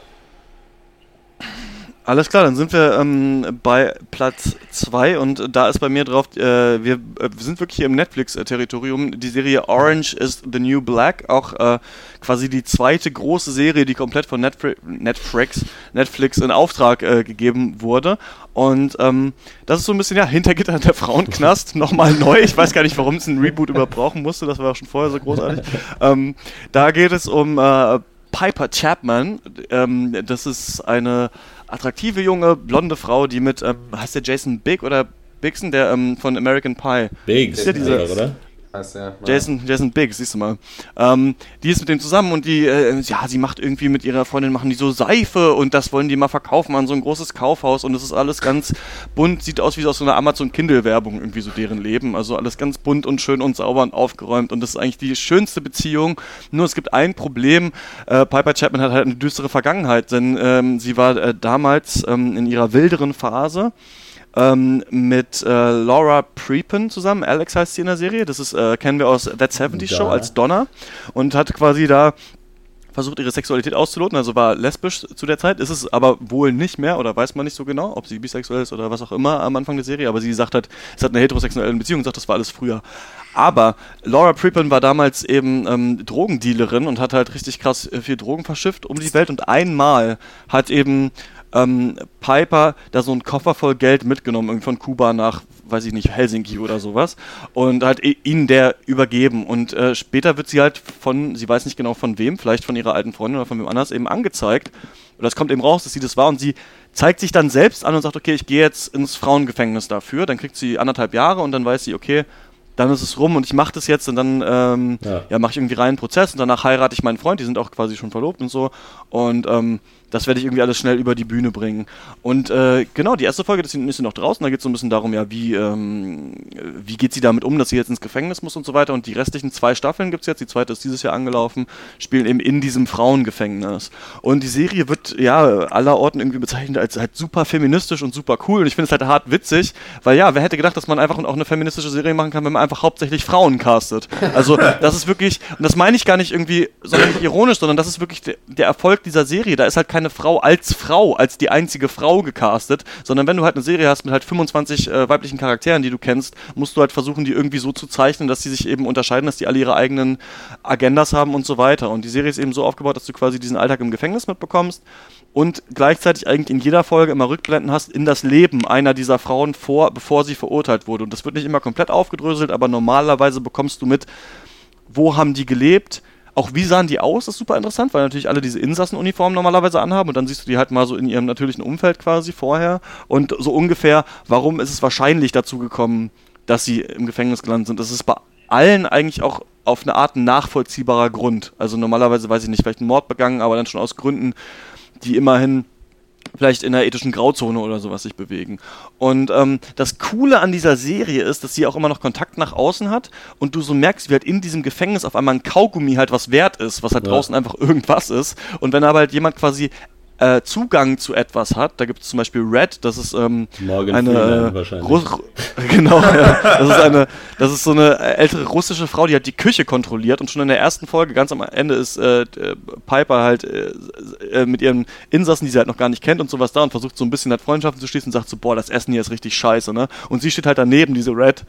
S4: alles klar, dann sind wir ähm, bei Platz 2 und da ist bei mir drauf, äh, wir, äh, sind wirklich hier im Netflix-Territorium, die Serie Orange is the New Black, auch äh, quasi die zweite große Serie, die komplett von Netflix, Netflix, Netflix in Auftrag äh, gegeben wurde. Und ähm, das ist so ein bisschen, ja, Hintergitter der Frauenknast, nochmal neu. Ich weiß gar nicht, warum es ein Reboot überbrauchen musste, das war auch schon vorher so großartig. Ähm, da geht es um äh, Piper Chapman. Ähm, das ist eine attraktive junge blonde Frau, die mit, ähm, heißt der Jason Big oder Bixen, der ähm, von American Pie.
S1: Biggs, ist ja
S4: dieser, oder? Jason, Jason Biggs, siehst du mal. Ähm, die ist mit dem zusammen und die, äh, ja, sie macht irgendwie mit ihrer Freundin, machen die so Seife und das wollen die mal verkaufen an so ein großes Kaufhaus und es ist alles ganz bunt, sieht aus wie aus so einer Amazon Kindle Werbung irgendwie so deren Leben. Also alles ganz bunt und schön und sauber und aufgeräumt und das ist eigentlich die schönste Beziehung. Nur es gibt ein Problem, äh, Piper Chapman hat halt eine düstere Vergangenheit, denn ähm, sie war äh, damals ähm, in ihrer wilderen Phase ähm, mit äh, Laura Prepon zusammen. Alex heißt sie in der Serie. Das ist, äh, kennen wir aus That 70 Show als Donna. Und hat quasi da versucht, ihre Sexualität auszuloten, also war lesbisch zu der Zeit, ist es aber wohl nicht mehr oder weiß man nicht so genau, ob sie bisexuell ist oder was auch immer am Anfang der Serie, aber sie sagt halt, es hat eine heterosexuelle Beziehung und sagt, das war alles früher. Aber Laura Prepon war damals eben ähm, Drogendealerin und hat halt richtig krass äh, viel Drogen verschifft um die Welt und einmal hat eben ähm, Piper da so einen Koffer voll Geld mitgenommen, irgendwie von Kuba nach, weiß ich nicht, Helsinki oder sowas und halt ihnen der übergeben und äh, später wird sie halt von, sie weiß nicht genau von wem, vielleicht von ihrer alten Freundin oder von wem anders eben angezeigt oder es kommt eben raus, dass sie das war und sie zeigt sich dann selbst an und sagt, okay, ich gehe jetzt ins Frauengefängnis dafür, dann kriegt sie anderthalb Jahre und dann weiß sie, okay, dann ist es rum und ich mache das jetzt und dann ähm, ja. ja mache ich irgendwie reinen Prozess und danach heirate ich meinen Freund, die sind auch quasi schon verlobt und so und ähm, das werde ich irgendwie alles schnell über die Bühne bringen. Und äh, genau, die erste Folge das ist noch draußen, da geht es so ein bisschen darum, ja, wie, ähm, wie geht sie damit um, dass sie jetzt ins Gefängnis muss und so weiter. Und die restlichen zwei Staffeln gibt es jetzt, die zweite ist dieses Jahr angelaufen, spielen eben in diesem Frauengefängnis. Und die Serie wird ja aller Orten irgendwie bezeichnet als halt super feministisch und super cool. Und ich finde es halt hart witzig, weil ja, wer hätte gedacht, dass man einfach auch eine feministische Serie machen kann, wenn man einfach hauptsächlich Frauen castet. Also das ist wirklich, und das meine ich gar nicht irgendwie, sondern nicht ironisch, sondern das ist wirklich der, der Erfolg dieser Serie. Da ist halt keine Frau als Frau, als die einzige Frau gecastet, sondern wenn du halt eine Serie hast mit halt 25 äh, weiblichen Charakteren, die du kennst, musst du halt versuchen, die irgendwie so zu zeichnen, dass sie sich eben unterscheiden, dass die alle ihre eigenen Agendas haben und so weiter. Und die Serie ist eben so aufgebaut, dass du quasi diesen Alltag im Gefängnis mitbekommst und gleichzeitig eigentlich in jeder Folge immer Rückblenden hast in das Leben einer dieser Frauen vor, bevor sie verurteilt wurde. Und das wird nicht immer komplett aufgedröselt, aber normalerweise bekommst du mit, wo haben die gelebt, auch wie sahen die aus, ist super interessant, weil natürlich alle diese Insassenuniformen normalerweise anhaben und dann siehst du die halt mal so in ihrem natürlichen Umfeld quasi vorher und so ungefähr, warum ist es wahrscheinlich dazu gekommen, dass sie im Gefängnis gelandet sind. Das ist bei allen eigentlich auch auf eine Art nachvollziehbarer Grund. Also normalerweise weiß ich nicht, vielleicht ein Mord begangen, aber dann schon aus Gründen, die immerhin vielleicht in der ethischen Grauzone oder sowas sich bewegen. Und ähm, das Coole an dieser Serie ist, dass sie auch immer noch Kontakt nach außen hat und du so merkst, wie halt in diesem Gefängnis auf einmal ein Kaugummi halt was wert ist, was halt ja. draußen einfach irgendwas ist. Und wenn aber halt jemand quasi äh, Zugang zu etwas hat. Da gibt es zum Beispiel Red, das ist ähm, Morgan eine äh, genau, ja, das ist eine, das ist so eine ältere russische Frau, die halt die Küche kontrolliert und schon in der ersten Folge, ganz am Ende, ist äh, Piper halt äh, äh, mit ihren Insassen, die sie halt noch gar nicht kennt und sowas da und versucht so ein bisschen halt Freundschaften zu schließen und sagt so, boah, das Essen hier ist richtig scheiße, ne? Und sie steht halt daneben, diese Red,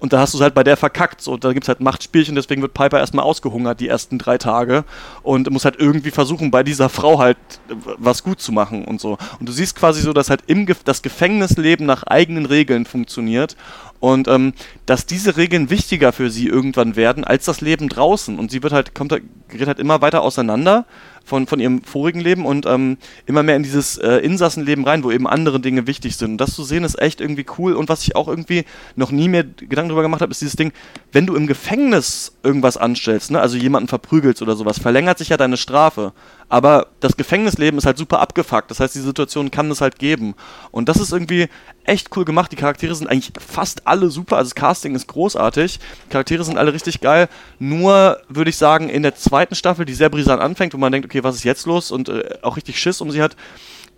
S4: und da hast du es halt bei der verkackt. So, da gibt es halt Machtspielchen, deswegen wird Piper erstmal ausgehungert die ersten drei Tage und muss halt irgendwie versuchen, bei dieser Frau halt äh, was gut zu machen und so. Und du siehst quasi so, dass halt im Ge das Gefängnisleben nach eigenen Regeln funktioniert und ähm, dass diese Regeln wichtiger für sie irgendwann werden als das Leben draußen. Und sie wird halt, kommt, gerät halt immer weiter auseinander von, von ihrem vorigen Leben und ähm, immer mehr in dieses äh, Insassenleben rein, wo eben andere Dinge wichtig sind. Und das zu sehen ist echt irgendwie cool. Und was ich auch irgendwie noch nie mehr Gedanken darüber gemacht habe, ist dieses Ding, wenn du im Gefängnis irgendwas anstellst, ne, also jemanden verprügelst oder sowas, verlängert sich ja deine Strafe. Aber das Gefängnisleben ist halt super abgefuckt. Das heißt, die Situation kann es halt geben. Und das ist irgendwie echt cool gemacht. Die Charaktere sind eigentlich fast alle super. Also das Casting ist großartig. Die Charaktere sind alle richtig geil. Nur würde ich sagen, in der zweiten Staffel, die sehr brisant anfängt, wo man denkt, okay, was ist jetzt los? Und äh, auch richtig Schiss um sie hat,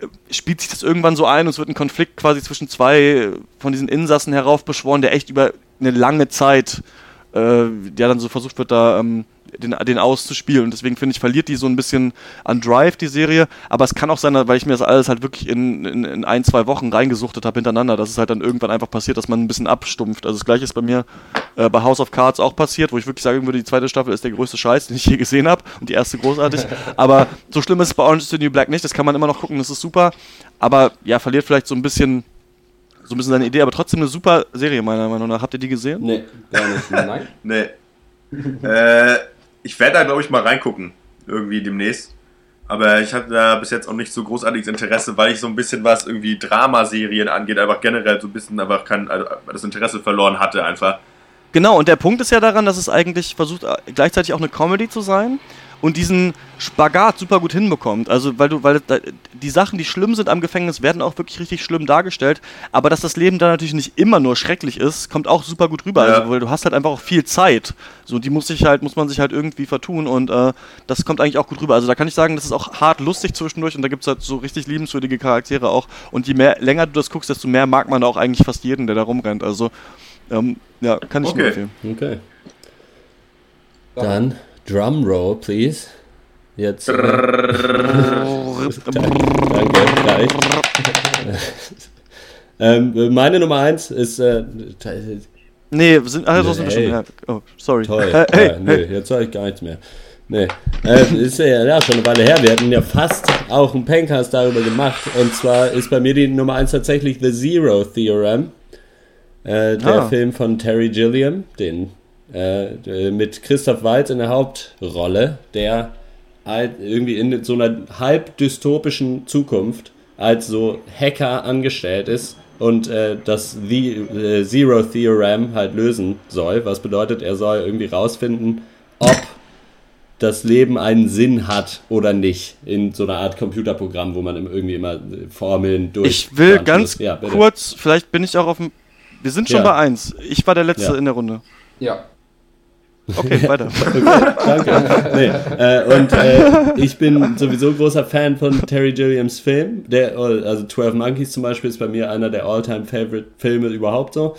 S4: äh, spielt sich das irgendwann so ein und es wird ein Konflikt quasi zwischen zwei von diesen Insassen heraufbeschworen, der echt über eine lange Zeit, äh, der dann so versucht wird, da ähm, den, den auszuspielen. Und deswegen finde ich, verliert die so ein bisschen an Drive, die Serie. Aber es kann auch sein, weil ich mir das alles halt wirklich in, in, in ein, zwei Wochen reingesuchtet habe hintereinander, dass es halt dann irgendwann einfach passiert, dass man ein bisschen abstumpft. Also das gleiche ist bei mir äh, bei House of Cards auch passiert, wo ich wirklich sagen würde, die zweite Staffel ist der größte Scheiß, den ich je gesehen habe. Und die erste großartig. Aber so schlimm ist es bei Orange is the New Black nicht. Das kann man immer noch gucken, das ist super. Aber ja, verliert vielleicht so ein bisschen so ein bisschen seine Idee, aber trotzdem eine super Serie, meiner Meinung nach. Habt ihr die gesehen?
S3: Nee, gar nicht. Nein? nee. äh, ich werde da, glaube ich, mal reingucken. Irgendwie demnächst. Aber ich hatte da bis jetzt auch nicht so großartiges Interesse, weil ich so ein bisschen was irgendwie Dramaserien angeht, einfach generell so ein bisschen einfach kein, also das Interesse verloren hatte einfach.
S4: Genau, und der Punkt ist ja daran, dass es eigentlich versucht, gleichzeitig auch eine Comedy zu sein und diesen Spagat super gut hinbekommt. Also, weil du, weil die Sachen, die schlimm sind am Gefängnis, werden auch wirklich richtig schlimm dargestellt. Aber dass das Leben da natürlich nicht immer nur schrecklich ist, kommt auch super gut rüber. Ja. Also, weil du hast halt einfach auch viel Zeit. So, die muss sich halt, muss man sich halt irgendwie vertun und äh, das kommt eigentlich auch gut rüber. Also da kann ich sagen, das ist auch hart lustig zwischendurch und da gibt es halt so richtig liebenswürdige Charaktere auch. Und je mehr länger du das guckst, desto mehr mag man auch eigentlich fast jeden, der da rumrennt. Also ähm, ja, kann ich okay. nur empfehlen. Okay.
S1: Dann Drum Roll, please. Jetzt. Äh, danke, gleich. ähm, meine Nummer 1 ist. Äh,
S4: nee, sind, ach, nee, sind wir schon. Ja. Oh, sorry.
S1: Toll. Äh, hey, ja, nee, hey. jetzt sage ich gar nichts mehr. Nee. Äh, ist ja, ja schon eine Weile her. Wir hatten ja fast auch einen Pencast darüber gemacht. Und zwar ist bei mir die Nummer 1 tatsächlich The Zero Theorem. Äh, der ah. Film von Terry Gilliam, den äh, mit Christoph Waltz in der Hauptrolle, der halt irgendwie in so einer halb dystopischen Zukunft als so Hacker angestellt ist und äh, das The, äh, Zero Theorem halt lösen soll, was bedeutet, er soll irgendwie rausfinden, ob das Leben einen Sinn hat oder nicht. In so einer Art Computerprogramm, wo man irgendwie immer Formeln durch.
S4: Ich will ganz ja, kurz, vielleicht bin ich auch auf dem. Wir sind schon ja. bei 1. Ich war der Letzte ja. in der Runde.
S2: Ja.
S4: Okay, weiter. okay,
S1: danke. Nee, äh, und äh, ich bin sowieso großer Fan von Terry Gilliams Film. Der, also 12 Monkeys zum Beispiel ist bei mir einer der All-Time Favorite Filme überhaupt so.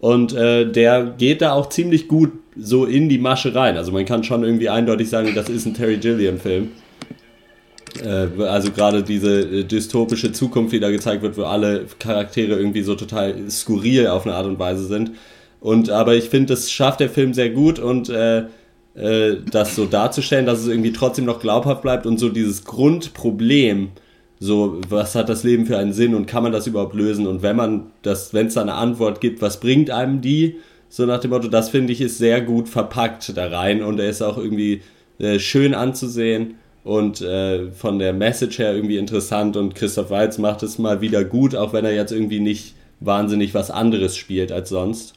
S1: Und äh, der geht da auch ziemlich gut so in die Masche rein. Also man kann schon irgendwie eindeutig sagen, das ist ein Terry Gilliam-Film. Äh, also gerade diese äh, dystopische Zukunft, die da gezeigt wird, wo alle Charaktere irgendwie so total skurril auf eine Art und Weise sind. Und aber ich finde, das schafft der Film sehr gut und äh, äh, das so darzustellen, dass es irgendwie trotzdem noch glaubhaft bleibt und so dieses Grundproblem, so was hat das Leben für einen Sinn und kann man das überhaupt lösen und wenn man das, wenn es da eine Antwort gibt, was bringt einem die? So nach dem Motto, das finde ich ist sehr gut verpackt da rein und er ist auch irgendwie äh, schön anzusehen und äh, von der Message her irgendwie interessant und Christoph Waltz macht es mal wieder gut, auch wenn er jetzt irgendwie nicht wahnsinnig was anderes spielt als sonst.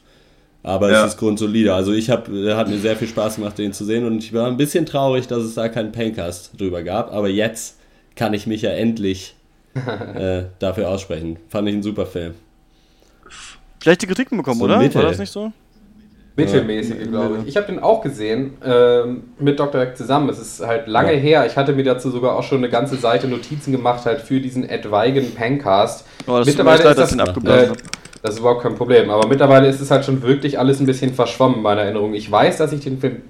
S1: Aber ja. es ist grundsolide. Also ich habe, hat mir sehr viel Spaß gemacht, den zu sehen und ich war ein bisschen traurig, dass es da keinen Pencast drüber gab. Aber jetzt kann ich mich ja endlich äh, dafür aussprechen. Fand ich ein super Film.
S4: Schlechte Kritiken bekommen, so oder? Mittel. War das nicht so?
S2: Mittelmäßige, ja, glaube ich. Ich habe den auch gesehen ähm, mit Dr. Eck zusammen. Es ist halt lange ja. her. Ich hatte mir dazu sogar auch schon eine ganze Seite Notizen gemacht, halt für diesen etwaigen Pencast.
S4: Oh, das Mittlerweile ist das, das, äh,
S2: das ist überhaupt kein Problem. Aber mittlerweile ist es halt schon wirklich alles ein bisschen verschwommen in meiner Erinnerung. Ich weiß, dass ich den Film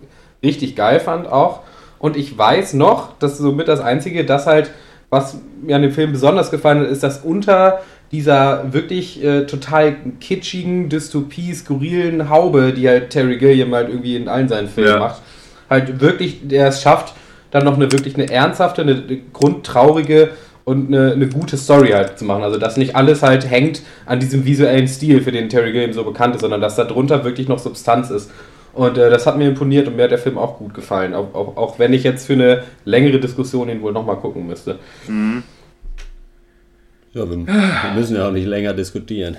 S2: richtig geil fand auch. Und ich weiß noch, das ist somit das Einzige, dass halt, was mir an dem Film besonders gefallen hat, ist, dass unter dieser wirklich äh, total kitschigen, Dystopie, skurrilen Haube, die halt Terry Gilliam halt irgendwie in allen seinen Filmen ja. macht, halt wirklich, der es schafft, dann noch eine wirklich eine ernsthafte, eine grundtraurige und eine, eine, gute Story halt zu machen. Also, dass nicht alles halt hängt an diesem visuellen Stil, für den Terry Gilliam so bekannt ist, sondern dass da drunter wirklich noch Substanz ist. Und äh, das hat mir imponiert und mir hat der Film auch gut gefallen. Auch, auch, auch wenn ich jetzt für eine längere Diskussion ihn wohl nochmal gucken müsste. Mhm.
S1: Ja, wir, wir müssen ja auch nicht länger diskutieren.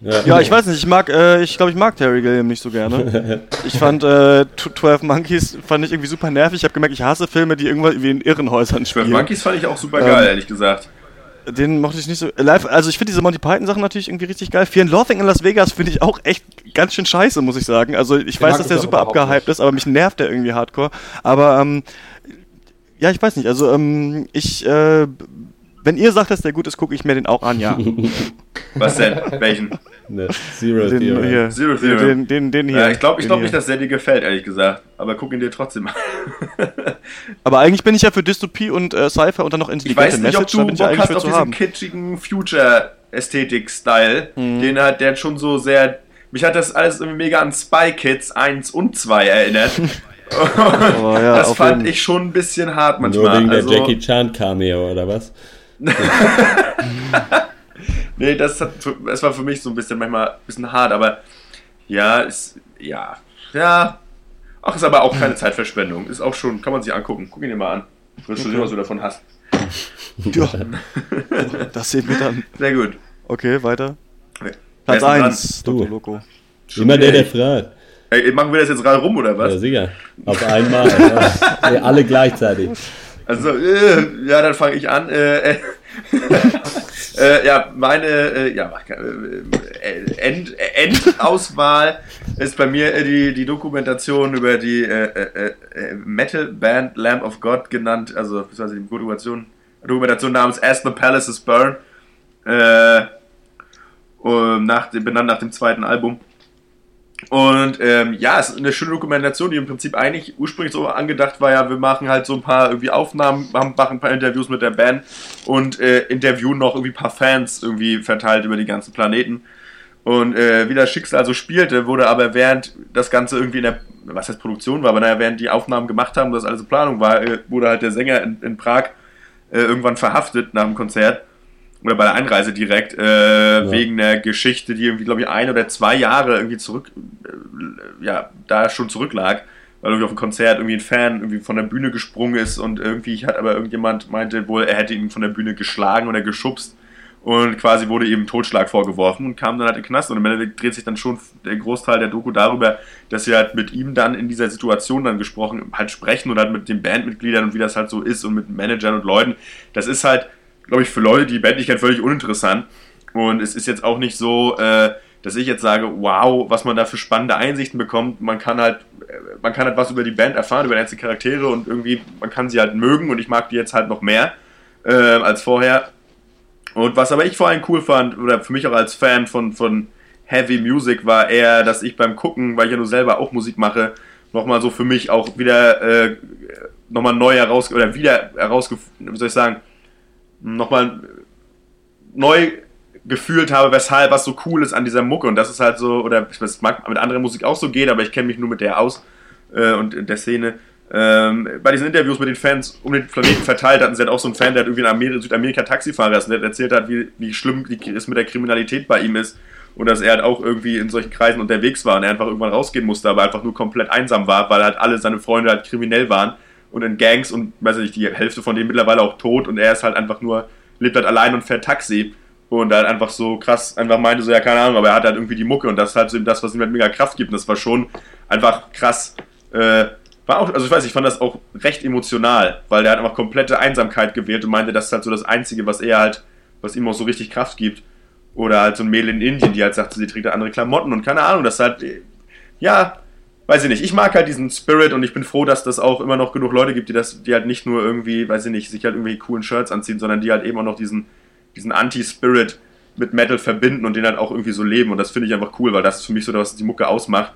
S4: Ja, ja, ich weiß nicht, ich mag, äh, ich glaube, ich mag Terry Gilliam nicht so gerne. Ich fand äh, 12 Monkeys fand ich irgendwie super nervig. Ich habe gemerkt, ich hasse Filme, die irgendwann wie in Irrenhäusern spielen.
S3: 12 Monkeys fand ich auch super geil, ähm, ehrlich gesagt.
S4: Den mochte ich nicht so. Live, also ich finde diese Monty Python Sachen natürlich irgendwie richtig geil. Fear and Loathing in Las Vegas finde ich auch echt ganz schön scheiße, muss ich sagen. Also ich den weiß, dass der super abgehypt ist, aber mich nervt der irgendwie hardcore. Aber ähm, ja, ich weiß nicht. Also ähm, ich äh, wenn ihr sagt, dass der gut ist, gucke ich mir den auch an, ja.
S3: Was denn? Welchen?
S1: Ne, Zero den, Theorem.
S3: Hier, Zero Theorem. Den, den, den hier. Ja, ich glaube ich glaub nicht, dass der dir gefällt, ehrlich gesagt. Aber guck ihn dir trotzdem an.
S4: Aber eigentlich bin ich ja für Dystopie und äh, Sci-Fi und dann noch intelligente
S3: Ich weiß nicht, Message, ob du Bock hast auf diesen haben. kitschigen Future-Ästhetik-Style. Mhm. Den hat der schon so sehr... Mich hat das alles irgendwie mega an Spy Kids 1 und 2 erinnert. oh, ja, das fand ich schon ein bisschen hart manchmal.
S1: Nur wegen der also, Jackie Chan Cameo oder was?
S3: nee, das, hat, das war für mich so ein bisschen manchmal ein bisschen hart, aber ja, ist, ja, ja. Ach, ist aber auch keine Zeitverschwendung. Ist auch schon, kann man sich angucken. Guck ihn dir mal an. Wirst du okay. sehen, was du davon hast.
S4: Ja. das sehen wir dann.
S3: Sehr gut.
S4: Okay, weiter. Platz 1, Dr. Loco.
S1: Immer der, der fragt.
S3: Hey, machen wir das jetzt gerade rum, oder was?
S1: Ja, sicher. Auf einmal. ja. Alle gleichzeitig.
S3: Also, äh, ja, dann fange ich an. Äh, äh, äh, ja, meine äh, ja, äh, End, Endauswahl ist bei mir die, die Dokumentation über die Metal Band Lamb of God genannt, also beziehungsweise die Dokumentation, Dokumentation namens As the Palaces Burn. nach, benannt nach dem zweiten Album. Und ähm, ja, es ist eine schöne Dokumentation, die im Prinzip eigentlich ursprünglich so angedacht war, ja, wir machen halt so ein paar irgendwie Aufnahmen, machen ein paar Interviews mit der Band und äh, interviewen noch irgendwie ein paar Fans irgendwie verteilt über die ganzen Planeten. Und äh, wie das Schicksal so spielte, wurde aber während das Ganze irgendwie in der, was heißt Produktion war, aber naja, während die Aufnahmen gemacht haben, das alles so Planung war, äh, wurde halt der Sänger in, in Prag äh, irgendwann verhaftet nach dem Konzert oder bei der Einreise direkt, äh, ja. wegen der Geschichte, die irgendwie, glaube ich, ein oder zwei Jahre irgendwie zurück, äh, ja, da schon zurücklag, weil irgendwie auf dem Konzert irgendwie ein Fan irgendwie von der Bühne gesprungen ist und irgendwie hat aber irgendjemand meinte wohl, er hätte ihn von der Bühne geschlagen oder geschubst und quasi wurde ihm Totschlag vorgeworfen und kam dann halt in den Knast und im Endeffekt dreht sich dann schon der Großteil der Doku darüber, dass sie halt mit ihm dann in dieser Situation dann gesprochen, halt sprechen und halt mit den Bandmitgliedern und wie das halt so ist und mit Managern und Leuten. Das ist halt, glaube ich, für Leute, die Band nicht kennen, völlig uninteressant und es ist jetzt auch nicht so, äh, dass ich jetzt sage, wow, was man da für spannende Einsichten bekommt. Man kann halt, äh, man kann halt was über die Band erfahren, über die einzelnen Charaktere und irgendwie, man kann sie halt mögen und ich mag die jetzt halt noch mehr äh, als vorher. Und was aber ich vor allem cool fand, oder für mich auch als Fan von, von Heavy Music, war eher, dass ich beim Gucken, weil ich ja nur selber auch Musik mache, nochmal so für mich auch wieder äh, nochmal neu heraus, oder wieder herausgefunden, wie soll ich sagen, nochmal neu gefühlt habe, weshalb was so cool ist an dieser Mucke. Und das ist halt so, oder es mag mit anderer Musik auch so gehen, aber ich kenne mich nur mit der aus äh, und der Szene. Ähm, bei diesen Interviews mit den Fans um den Planeten verteilt hatten sie halt auch so einen Fan, der irgendwie in Amerika, Südamerika Taxifahrer ist und der erzählt hat, wie, wie schlimm es mit der Kriminalität bei ihm ist und dass er halt auch irgendwie in solchen Kreisen unterwegs war und er einfach irgendwann rausgehen musste, aber einfach nur komplett einsam war, weil halt alle seine Freunde halt kriminell waren und in Gangs und weiß ich nicht, die Hälfte von denen mittlerweile auch tot und er ist halt einfach nur, lebt halt allein und fährt Taxi und halt einfach so krass einfach meinte so, ja keine Ahnung, aber er hat halt irgendwie die Mucke und das ist halt so das, was ihm halt mega Kraft gibt und das war schon einfach krass, äh, war auch, also ich weiß, ich fand das auch recht emotional, weil der hat einfach komplette Einsamkeit gewählt und meinte, das ist halt so das Einzige, was er halt, was ihm auch so richtig Kraft gibt. Oder halt so ein Mädel in Indien, die halt sagt, sie trägt halt andere Klamotten und keine Ahnung, das ist halt, ja, weiß ich nicht. Ich mag halt diesen Spirit und ich bin froh, dass das auch immer noch genug Leute gibt, die das, die halt nicht nur irgendwie, weiß ich nicht, sich halt irgendwie coolen Shirts anziehen, sondern die halt eben auch noch diesen, diesen Anti-Spirit mit Metal verbinden und den halt auch irgendwie so leben. Und das finde ich einfach cool, weil das ist für mich so, was die Mucke ausmacht.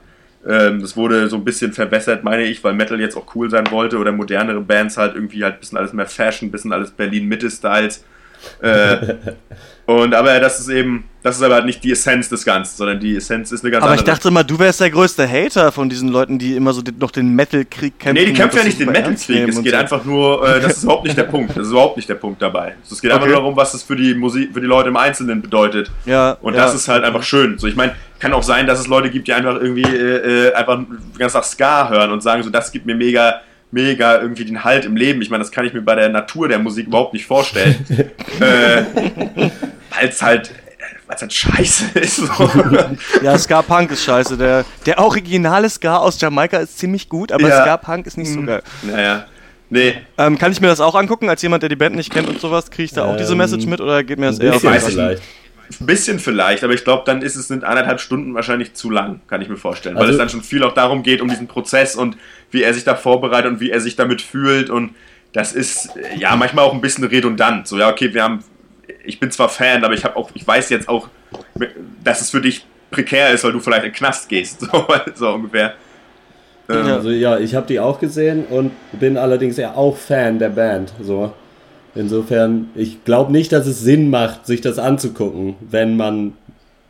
S3: Ähm, das wurde so ein bisschen verbessert, meine ich, weil Metal jetzt auch cool sein wollte oder modernere Bands halt irgendwie halt ein bisschen alles mehr Fashion, ein bisschen alles Berlin-Mitte-Styles. Äh, und aber das ist eben, das ist aber halt nicht die Essenz des Ganzen, sondern die Essenz ist eine ganz
S4: aber
S3: andere.
S4: Aber ich dachte immer, du wärst der größte Hater von diesen Leuten, die immer so noch den Metal-Krieg
S3: kämpfen. Nee, die kämpfen ja nicht den Metal-Krieg. Es geht so. einfach nur, äh, das ist überhaupt nicht der Punkt. Das ist überhaupt nicht der Punkt dabei. Es geht okay. einfach nur darum, was es für die Musik, für die Leute im Einzelnen bedeutet. Ja. Und ja. das ist halt einfach schön. So, ich meine, kann auch sein, dass es Leute gibt, die einfach irgendwie äh, äh einfach ganz nach Ska hören und sagen so, das gibt mir mega mega irgendwie den Halt im Leben. Ich meine, das kann ich mir bei der Natur der Musik überhaupt nicht vorstellen. äh, Weil es halt weil es halt scheiße ist. So.
S4: ja, Ska-Punk ist scheiße. Der, der originale Ska aus Jamaika ist ziemlich gut, aber ja. Ska-Punk ist nicht so hm. geil.
S3: Naja. Nee.
S4: Ähm, kann ich mir das auch angucken, als jemand, der die Band nicht kennt und sowas? Kriege ich da ähm, auch diese ähm, Message mit oder geht mir das eher auf
S3: weiß vielleicht. Ein bisschen vielleicht, aber ich glaube, dann ist es in anderthalb Stunden wahrscheinlich zu lang, kann ich mir vorstellen. Also, weil es dann schon viel auch darum geht, um diesen Prozess und wie er sich da vorbereitet und wie er sich damit fühlt. Und das ist ja manchmal auch ein bisschen redundant. So, ja, okay, wir haben. Ich bin zwar Fan, aber ich habe auch, ich weiß jetzt auch, dass es für dich prekär ist, weil du vielleicht in den Knast gehst. So, so ungefähr.
S1: Ähm, also ja, ich habe die auch gesehen und bin allerdings ja auch Fan der Band. So. Insofern, ich glaube nicht, dass es Sinn macht, sich das anzugucken, wenn man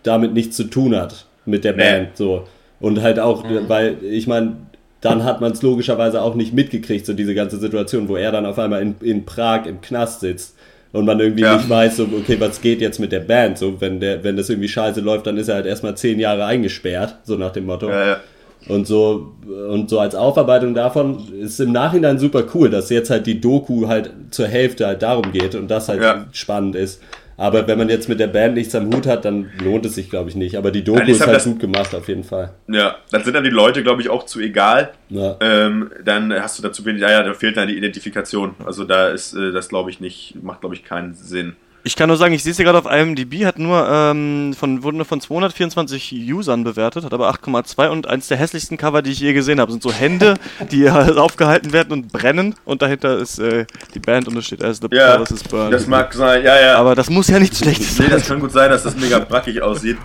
S1: damit nichts zu tun hat mit der nee. Band. So. Und halt auch, mhm. weil ich meine, dann hat man es logischerweise auch nicht mitgekriegt, so diese ganze Situation, wo er dann auf einmal in, in Prag im Knast sitzt und man irgendwie ja. nicht weiß, so, okay, was geht jetzt mit der Band? So, wenn der, wenn das irgendwie scheiße läuft, dann ist er halt erstmal zehn Jahre eingesperrt, so nach dem Motto. Ja, ja. Und so, und so als Aufarbeitung davon ist im Nachhinein super cool, dass jetzt halt die Doku halt zur Hälfte halt darum geht und das halt ja. spannend ist. Aber wenn man jetzt mit der Band nichts am Hut hat, dann lohnt es sich, glaube ich, nicht. Aber die Doku Nein, ist halt das, gut gemacht, auf jeden Fall.
S3: Ja, dann sind dann die Leute, glaube ich, auch zu egal. Ja. Ähm, dann hast du dazu wenig, ja, ja, da fehlt dann die Identifikation. Also da ist äh, das, glaube ich, nicht, macht, glaube ich, keinen Sinn.
S4: Ich kann nur sagen, ich sehe es hier gerade auf IMDb, hat nur ähm, von, wurde nur von 224 Usern bewertet, hat aber 8,2 und eins der hässlichsten Cover, die ich je gesehen habe, sind so Hände, die aufgehalten werden und brennen und dahinter ist äh, die Band und es steht As the
S3: ja, is burned. Das mag sein, ja, ja.
S4: Aber das muss ja nichts Schlechtes
S3: sein. Nee, das kann gut sein, dass das mega brackig aussieht.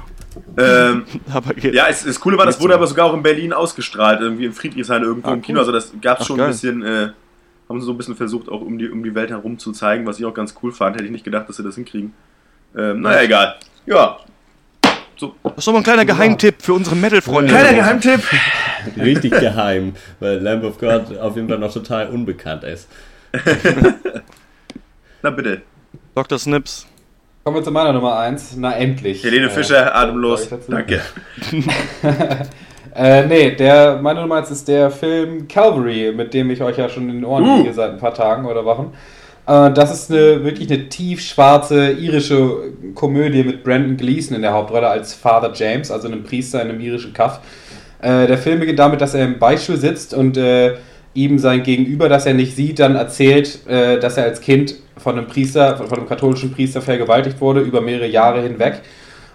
S3: Ähm, ja, es, das Coole war, das wurde aber sogar auch in Berlin ausgestrahlt, irgendwie in Friedrichshain irgendwo ah, im Kino. Also das gab es schon geil. ein bisschen äh, haben sie so ein bisschen versucht, auch um die, um die Welt herum zu zeigen, was ich auch ganz cool fand. Hätte ich nicht gedacht, dass sie das hinkriegen. Ähm, naja, egal. Ja.
S4: So. Das ist doch mal ein kleiner Geheimtipp für unsere Metal-Freunde.
S3: Kleiner Geheimtipp.
S1: Richtig geheim, weil Lamb of God auf jeden Fall noch total unbekannt ist.
S3: Na bitte.
S4: Dr. Snips.
S2: Kommen wir zu meiner Nummer 1. Na endlich.
S3: Helene Fischer, äh, atemlos. Danke.
S2: Äh, nee, der, meine Nummer 1 ist der Film Calvary, mit dem ich euch ja schon in den Ohren uh. seit ein paar Tagen oder Wochen. Äh, das ist eine, wirklich eine tiefschwarze irische Komödie mit Brandon Gleeson in der Hauptrolle als Father James, also einem Priester in einem irischen Kaff. Äh, der Film beginnt damit, dass er im Beistuhl sitzt und äh, ihm sein Gegenüber, das er nicht sieht, dann erzählt, äh, dass er als Kind von einem Priester, von einem katholischen Priester vergewaltigt wurde über mehrere Jahre hinweg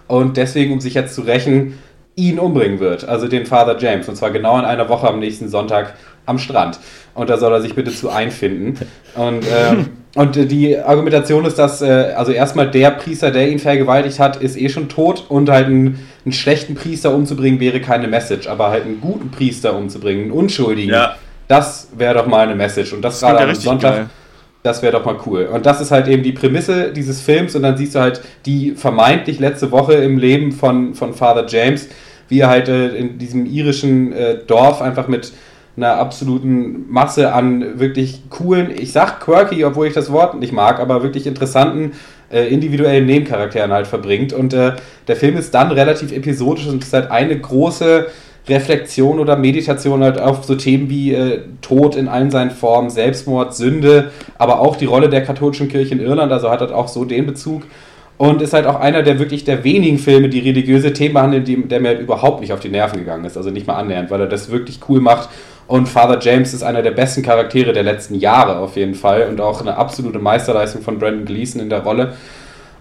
S2: und deswegen, um sich jetzt zu rächen, ihn umbringen wird, also den Father James, und zwar genau in einer Woche am nächsten Sonntag am Strand. Und da soll er sich bitte zu einfinden. Und, ähm, und die Argumentation ist, dass äh, also erstmal der Priester, der ihn vergewaltigt hat, ist eh schon tot und halt einen, einen schlechten Priester umzubringen wäre keine Message, aber halt einen guten Priester umzubringen, einen Unschuldigen, ja. das wäre doch mal eine Message. Und das, das gerade am Sonntag. Geil. Das wäre doch mal cool. Und das ist halt eben die Prämisse dieses Films. Und dann siehst du halt die vermeintlich letzte Woche im Leben von, von Father James, wie er halt äh, in diesem irischen äh, Dorf einfach mit einer absoluten Masse an wirklich coolen, ich sag quirky, obwohl ich das Wort nicht mag, aber wirklich interessanten äh, individuellen Nebencharakteren halt verbringt. Und äh, der Film ist dann relativ episodisch und ist halt eine große Reflexion oder Meditation halt auf so Themen wie äh, Tod in allen seinen Formen, Selbstmord, Sünde, aber auch die Rolle der katholischen Kirche in Irland, also hat halt auch so den Bezug. Und ist halt auch einer der wirklich der wenigen Filme, die religiöse Themen behandeln, die, der mir halt überhaupt nicht auf die Nerven gegangen ist. Also nicht mal annähernd, weil er das wirklich cool macht und Father James ist einer der besten Charaktere der letzten Jahre auf jeden Fall und auch eine absolute Meisterleistung von Brandon Gleason in der Rolle.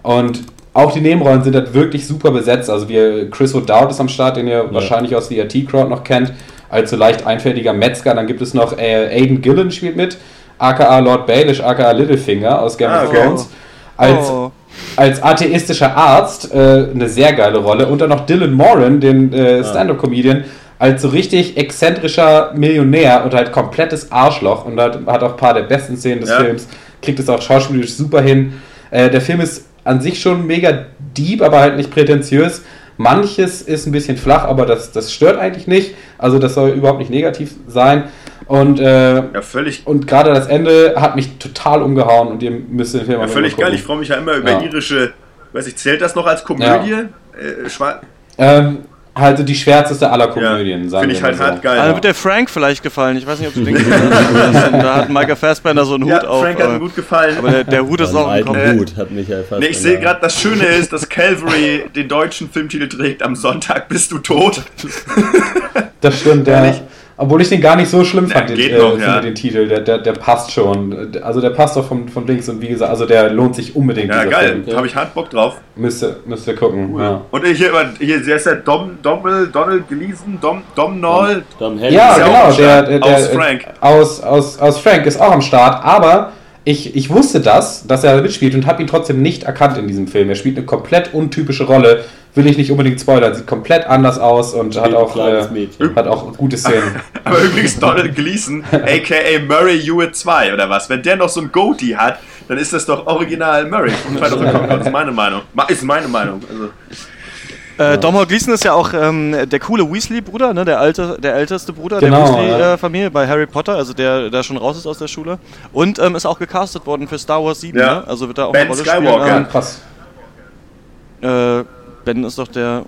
S2: Und auch die Nebenrollen sind halt wirklich super besetzt. Also wie Chris O'Dowd ist am Start, den ihr ja. wahrscheinlich aus der IT Crowd noch kennt, als so leicht einfältiger Metzger. Dann gibt es noch äh, Aiden Gillen spielt mit, aka Lord Baelish, aka Littlefinger aus Game ah, of Thrones. Als, oh. als atheistischer Arzt äh, eine sehr geile Rolle. Und dann noch Dylan Moran, den äh, Stand-Up-Comedian, als so richtig exzentrischer Millionär und halt komplettes Arschloch und hat, hat auch ein paar der besten Szenen des ja. Films, kriegt es auch schauspielerisch super hin. Äh, der Film ist an sich schon mega deep, aber halt nicht prätentiös. Manches ist ein bisschen flach, aber das, das stört eigentlich nicht. Also das soll überhaupt nicht negativ sein. Und, äh,
S3: ja, völlig.
S2: Und gerade das Ende hat mich total umgehauen und ihr müsst den Film
S3: Ja, völlig geil. Ich freue mich ja immer über ja. irische, weiß ich, zählt das noch als Komödie? Ja.
S2: Äh, ähm, halt so die schwärzeste aller Komödien.
S3: Ja, Finde ich halt so. hart geil.
S4: Also wird der Frank vielleicht gefallen. Ich weiß nicht, ob du den gesehen hast. da hat Michael Fassbender so einen Hut ja, auf.
S3: Frank hat mir gut gefallen.
S4: Aber der, der Hut ist auch ein
S1: äh, Hut, hat Michael
S3: Fassbender. Nee, ich sehe gerade, das Schöne ist, dass Calvary den deutschen Filmtitel trägt. Am Sonntag bist du tot.
S2: das stimmt, ja. Obwohl ich den gar nicht so schlimm fand, ja, den, äh, noch, ja. den, Titel. Der, der, der passt schon. Also der passt doch vom, vom Dings und wie gesagt, also der lohnt sich unbedingt.
S3: Ja, geil. Film. Habe ich hart Bock drauf.
S2: Müsst ihr, müsst ihr gucken. Cool. Ja.
S3: Und hier, hier ist der Dom, Dommel, Donald Gleason, Dom, Domnall.
S2: Dom, Dom ja, genau. Der, der, der, aus Frank. Aus, aus, aus Frank ist auch am Start, aber ich, ich wusste das, dass er mitspielt und habe ihn trotzdem nicht erkannt in diesem Film. Er spielt eine komplett untypische Rolle will ich nicht unbedingt spoilern. Sieht komplett anders aus und hat auch, äh, hat auch gute Szenen.
S3: Aber übrigens Donald Gleason, aka Murray Hewitt 2 oder was, wenn der noch so ein Goatee hat, dann ist das doch original Murray. Das ist meine Meinung. Ist meine Meinung. Also.
S4: Äh, Domhnall Gleeson ist ja auch ähm, der coole Weasley-Bruder, ne? der, alte, der älteste Bruder genau, der Weasley-Familie ja. äh, bei Harry Potter, also der, der schon raus ist aus der Schule. Und ähm, ist auch gecastet worden für Star Wars 7, ja. ne? also wird da auch
S3: ben eine Rolle Skywalker. spielen. Ähm, krass.
S4: Äh, Ben ist doch der,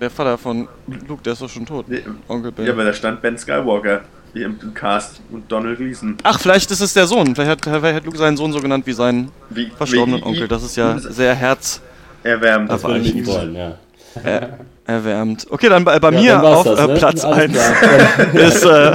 S4: der Vater von Luke, der ist doch schon tot. Nee,
S3: Onkel Ben. Ja, aber da stand Ben Skywalker wie im Cast und Donald Gleason.
S4: Ach, vielleicht ist es der Sohn. Vielleicht hat, vielleicht hat Luke seinen Sohn so genannt wie seinen wie, verstorbenen wie, Onkel. Das ist ja sehr herz.
S3: Erwärmt.
S1: Das würde ich nicht wollen, ja.
S4: Er, erwärmt. Okay, dann bei, bei ja, mir auf das, äh, ne? Platz 1 ist, äh,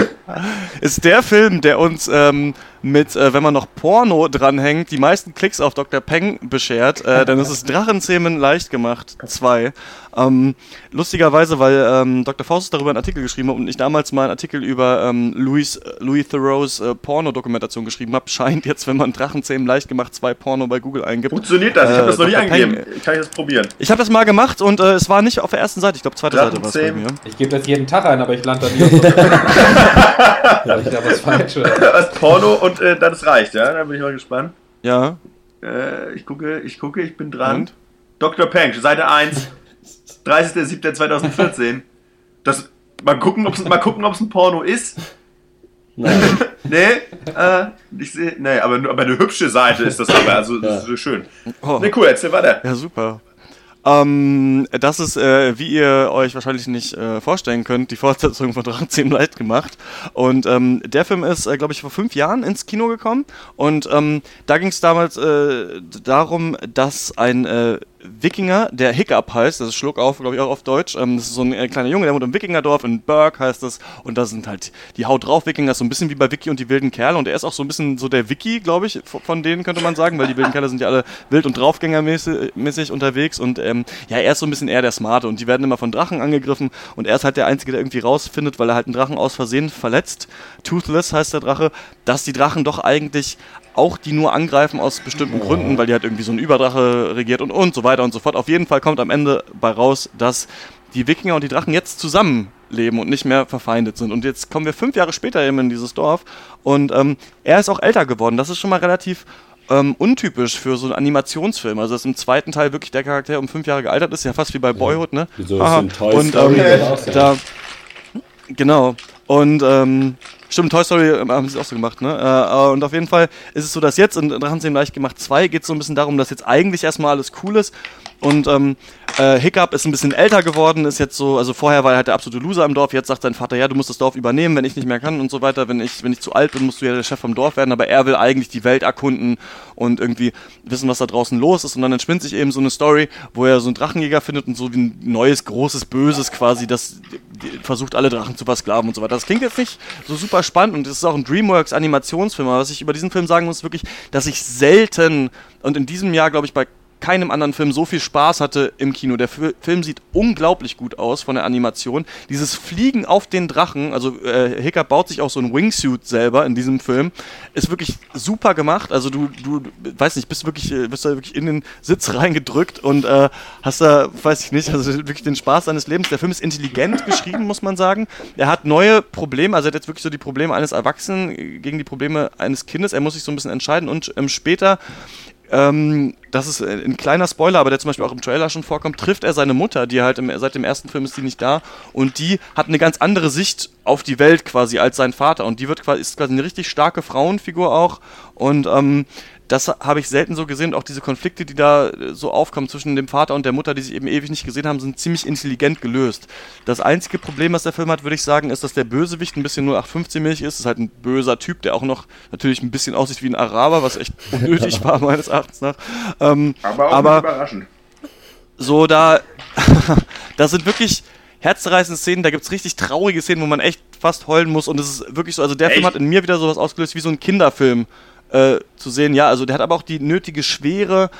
S4: ist der Film, der uns ähm, mit, äh, wenn man noch Porno dranhängt, die meisten Klicks auf Dr. Peng beschert. Äh, dann ist es Drachenzähmen leicht gemacht 2. Ähm, lustigerweise, weil ähm, Dr. Faust darüber einen Artikel geschrieben hat und ich damals mal einen Artikel über ähm, Louis, Louis Theroux äh, Porno-Dokumentation geschrieben habe, scheint jetzt, wenn man Drachenzähmen leicht gemacht 2 Porno bei Google eingibt.
S3: Funktioniert das? Ich habe das noch nie eingegeben. Peng, Kann ich das probieren?
S4: Ich habe das mal gemacht und äh, es war nicht auf der ersten Seite. Ich glaube, zweite Seite war es bei
S2: mir. Ich gebe das jeden Tag ein, aber ich lande da nie auf ja,
S3: ich da was falsch. Was Porno und äh, dann reicht, ja? Da bin ich mal gespannt.
S4: Ja.
S3: Äh, ich gucke, ich gucke, ich bin dran. Und? Dr. Peng, Seite 1, 30.07.2014. Das, mal gucken, ob es mal gucken, ob's ein Porno ist. Nein. nee, äh, ich sehe, nee, aber, aber eine hübsche Seite ist das aber, also das ist so schön. Oh. Nee, cool, erzähl weiter.
S4: Ja, super. Ähm, das ist, äh, wie ihr euch wahrscheinlich nicht äh, vorstellen könnt, die Fortsetzung von Drachenzähmen leicht gemacht. Und ähm, der Film ist, äh, glaube ich, vor fünf Jahren ins Kino gekommen. Und ähm, da ging es damals äh, darum, dass ein äh, Wikinger, der Hiccup heißt, das ist Schluck auf, glaube ich, auch auf Deutsch. Ähm, das ist so ein äh, kleiner Junge, der wohnt im Wikingerdorf, in Burg heißt das. Und da sind halt die Haut drauf Wikinger, so ein bisschen wie bei Wiki und die wilden Kerle. Und er ist auch so ein bisschen so der Wiki, glaube ich, von denen könnte man sagen, weil die wilden Kerle sind ja alle wild und draufgängermäßig unterwegs. Und ähm, ja, er ist so ein bisschen eher der Smarte. Und die werden immer von Drachen angegriffen. Und er ist halt der Einzige, der irgendwie rausfindet, weil er halt einen Drachen aus Versehen verletzt. Toothless heißt der Drache, dass die Drachen doch eigentlich auch die nur angreifen aus bestimmten Gründen, weil die halt irgendwie so ein Überdrache regiert und, und so weiter und so fort. Auf jeden Fall kommt am Ende bei raus, dass die Wikinger und die Drachen jetzt zusammenleben und nicht mehr verfeindet sind. Und jetzt kommen wir fünf Jahre später eben in dieses Dorf und ähm, er ist auch älter geworden. Das ist schon mal relativ ähm, untypisch für so einen Animationsfilm. Also dass im zweiten Teil wirklich der Charakter um fünf Jahre gealtert ist, ja fast wie bei Boyhood, ne? Wieso Aha. ist Toy und ähm, da, genau. Und ähm, Stimmt, Toy Story ähm, haben sie auch so gemacht, ne? Äh, und auf jeden Fall ist es so, dass jetzt in Drachenzähmen leicht gemacht 2 geht es so ein bisschen darum, dass jetzt eigentlich erstmal alles cool ist und ähm, äh, Hiccup ist ein bisschen älter geworden, ist jetzt so, also vorher war er halt der absolute Loser im Dorf, jetzt sagt sein Vater, ja, du musst das Dorf übernehmen, wenn ich nicht mehr kann und so weiter, wenn ich, wenn ich zu alt bin, musst du ja der Chef vom Dorf werden, aber er will eigentlich die Welt erkunden und irgendwie wissen, was da draußen los ist und dann entspinnt sich eben so eine Story, wo er so einen Drachenjäger findet und so wie ein neues, großes Böses quasi, das versucht alle Drachen zu versklaven und so weiter. Das klingt jetzt nicht so super spannend und es ist auch ein DreamWorks Animationsfilm, aber was ich über diesen Film sagen muss, wirklich, dass ich selten und in diesem Jahr, glaube ich, bei keinem anderen Film so viel Spaß hatte im Kino. Der Film sieht unglaublich gut aus von der Animation. Dieses Fliegen auf den Drachen, also äh, Hiccup baut sich auch so ein Wingsuit selber in diesem Film, ist wirklich super gemacht. Also du, du weiß nicht, bist wirklich, äh, bist da wirklich in den Sitz reingedrückt und äh, hast da, weiß ich nicht, also wirklich den Spaß deines Lebens. Der Film ist intelligent geschrieben, muss man sagen. Er hat neue Probleme, also er hat jetzt wirklich so die Probleme eines Erwachsenen gegen die Probleme eines Kindes. Er muss sich so ein bisschen entscheiden und ähm, später ähm, das ist ein kleiner Spoiler, aber der zum Beispiel auch im Trailer schon vorkommt, trifft er seine Mutter, die halt im, seit dem ersten Film ist die nicht da und die hat eine ganz andere Sicht auf die Welt quasi als sein Vater und die wird quasi, ist quasi eine richtig starke Frauenfigur auch und ähm, das habe ich selten so gesehen. Auch diese Konflikte, die da äh, so aufkommen zwischen dem Vater und der Mutter, die sich eben ewig nicht gesehen haben, sind ziemlich intelligent gelöst. Das einzige Problem, was der Film hat, würde ich sagen, ist, dass der Bösewicht ein bisschen 0815-milch ist. Das ist halt ein böser Typ, der auch noch natürlich ein bisschen aussieht wie ein Araber, was echt unnötig war, meines Erachtens nach. Ähm, aber auch aber überraschend. So, da, das sind wirklich herzzerreißende Szenen, da gibt es richtig traurige Szenen, wo man echt fast heulen muss und es ist wirklich so, also der echt? Film hat in mir wieder sowas ausgelöst wie so ein Kinderfilm äh, zu sehen. Ja, also der hat aber auch die nötige Schwere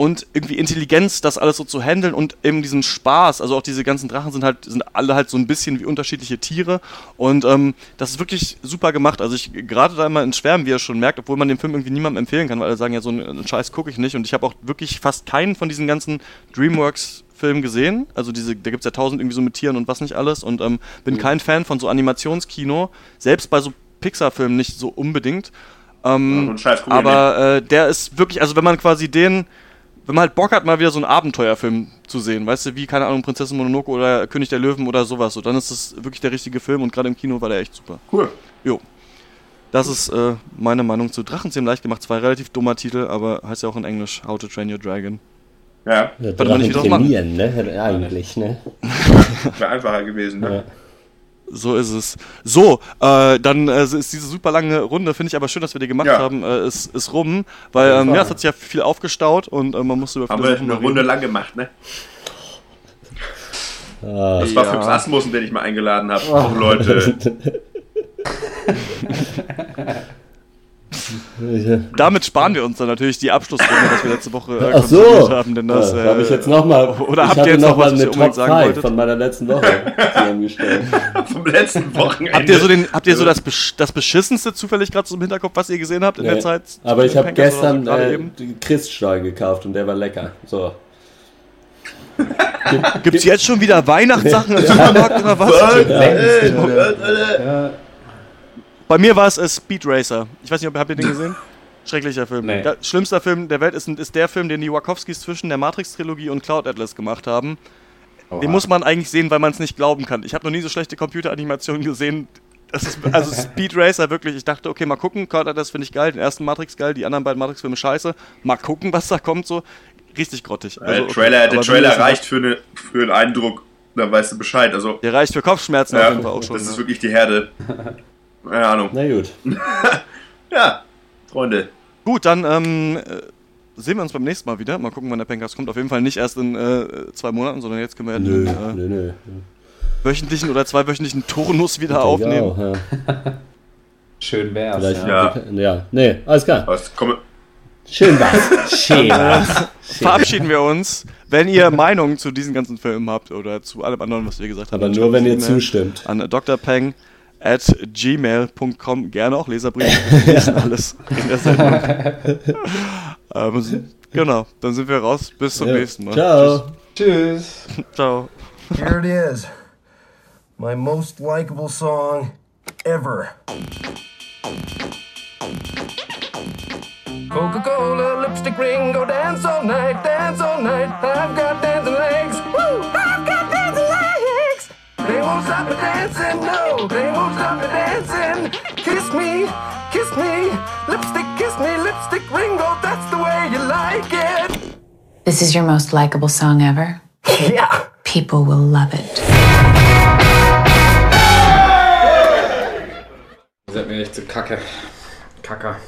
S4: und irgendwie Intelligenz, das alles so zu handeln und eben diesen Spaß. Also auch diese ganzen Drachen sind halt, sind alle halt so ein bisschen wie unterschiedliche Tiere und ähm, das ist wirklich super gemacht. Also ich gerade da immer in Schwärmen, wie ihr schon merkt, obwohl man den Film irgendwie niemandem empfehlen kann, weil alle sagen, ja, so einen Scheiß gucke ich nicht und ich habe auch wirklich fast keinen von diesen ganzen Dreamworks Film gesehen. Also diese, da gibt es ja tausend irgendwie so mit Tieren und was nicht alles. Und ähm, bin mhm. kein Fan von so Animationskino. Selbst bei so Pixar-Filmen nicht so unbedingt. Ähm, ja, aber äh, der ist wirklich, also wenn man quasi den, wenn man halt Bock hat, mal wieder so einen Abenteuerfilm zu sehen, weißt du, wie, keine Ahnung, Prinzessin Mononoke oder König der Löwen oder sowas, so, dann ist das wirklich der richtige Film und gerade im Kino war der echt super.
S3: Cool.
S4: Jo. Das ist äh, meine Meinung zu Drachenzähmen leicht gemacht. Zwei relativ dummer Titel, aber heißt ja auch in Englisch How to Train Your Dragon.
S3: Ja.
S1: ja Warte mal nicht wieder trainieren, ne? Eigentlich, ne?
S3: Wäre einfacher gewesen, ne? Ja.
S4: So ist es. So, äh, dann äh, ist diese super lange Runde, finde ich aber schön, dass wir die gemacht ja. haben, äh, ist, ist rum, weil ähm, ja, es hat sich ja viel aufgestaut und äh, man musste
S3: über Haben wir eine Runde lang gemacht, ne? Ah, das war ja. für Asmussen, den ich mal eingeladen habe. Oh. Leute.
S4: Damit sparen wir uns dann natürlich die Abschlussrunde, was wir letzte Woche
S1: äh, Ach so.
S4: haben. Denn das,
S1: ja, äh, habe ich jetzt noch mal.
S4: Oder habt ihr jetzt noch mal eine Top 5
S1: von meiner letzten Woche zusammengestellt?
S3: Vom letzten Wochenende.
S4: Habt ihr so, den, habt ihr so das, das Beschissenste zufällig gerade so im Hinterkopf, was ihr gesehen habt in nee. der Zeit?
S1: Aber ich habe gestern so äh, Christstollen gekauft und der war lecker. So.
S4: Gibt es jetzt schon wieder Weihnachtssachen im Supermarkt oder was? Ja. Bei mir war es äh, Speed Racer. Ich weiß nicht, ob habt ihr den gesehen? Schrecklicher Film. Nee. Der, schlimmster Film der Welt ist, ist der Film, den die Wachowskis zwischen der Matrix-Trilogie und Cloud Atlas gemacht haben. Oha. Den muss man eigentlich sehen, weil man es nicht glauben kann. Ich habe noch nie so schlechte Computeranimationen gesehen. Ist, also Speed Racer wirklich, ich dachte, okay, mal gucken, Cloud Atlas finde ich geil, den ersten Matrix geil, die anderen beiden Matrix-Filme scheiße. Mal gucken, was da kommt so richtig grottig.
S3: Also, der Trailer, okay. der Trailer reicht für, eine, für einen Eindruck, da weißt du Bescheid. Also,
S4: der reicht für Kopfschmerzen ja, auf jeden Fall
S3: auch schon. Das ne? ist wirklich die Herde. Keine Ahnung.
S1: Na gut.
S3: ja, Freunde.
S4: Gut, dann ähm, äh, sehen wir uns beim nächsten Mal wieder. Mal gucken, wann der Pencast kommt. Auf jeden Fall nicht erst in äh, zwei Monaten, sondern jetzt können wir ja nö, den äh, nö, nö. wöchentlichen oder zweiwöchentlichen Turnus wieder aufnehmen. Auch, ja.
S2: Schön wär's.
S1: Vielleicht, ja. ja. Nee, alles klar.
S3: Was, komm,
S1: Schön was. Schön was.
S4: Verabschieden wir uns. Wenn ihr Meinungen zu diesen ganzen Filmen habt oder zu allem anderen, was wir gesagt haben.
S1: Aber nur, wenn ihr zustimmt.
S4: An Dr. Peng at gmail.com. Gerne auch Leserbriefe. ja. alles in der Sendung. ähm, genau, dann sind wir raus. Bis zum ja. nächsten Mal.
S1: Ciao.
S2: Tschüss.
S4: Ciao.
S5: Here it is. My most likable song ever. Coca-Cola, lipstick ring, go dance all night, dance all night. I've got dancing legs. They won't stop me dancing, no, they won't stop me dancing. Kiss me, kiss me, lipstick, kiss me, lipstick ring, oh, that's the way you like it.
S6: This is your most likable song ever?
S5: Yeah.
S6: People will love it.
S2: Ihr seid mir echt zu kacke. Kacker.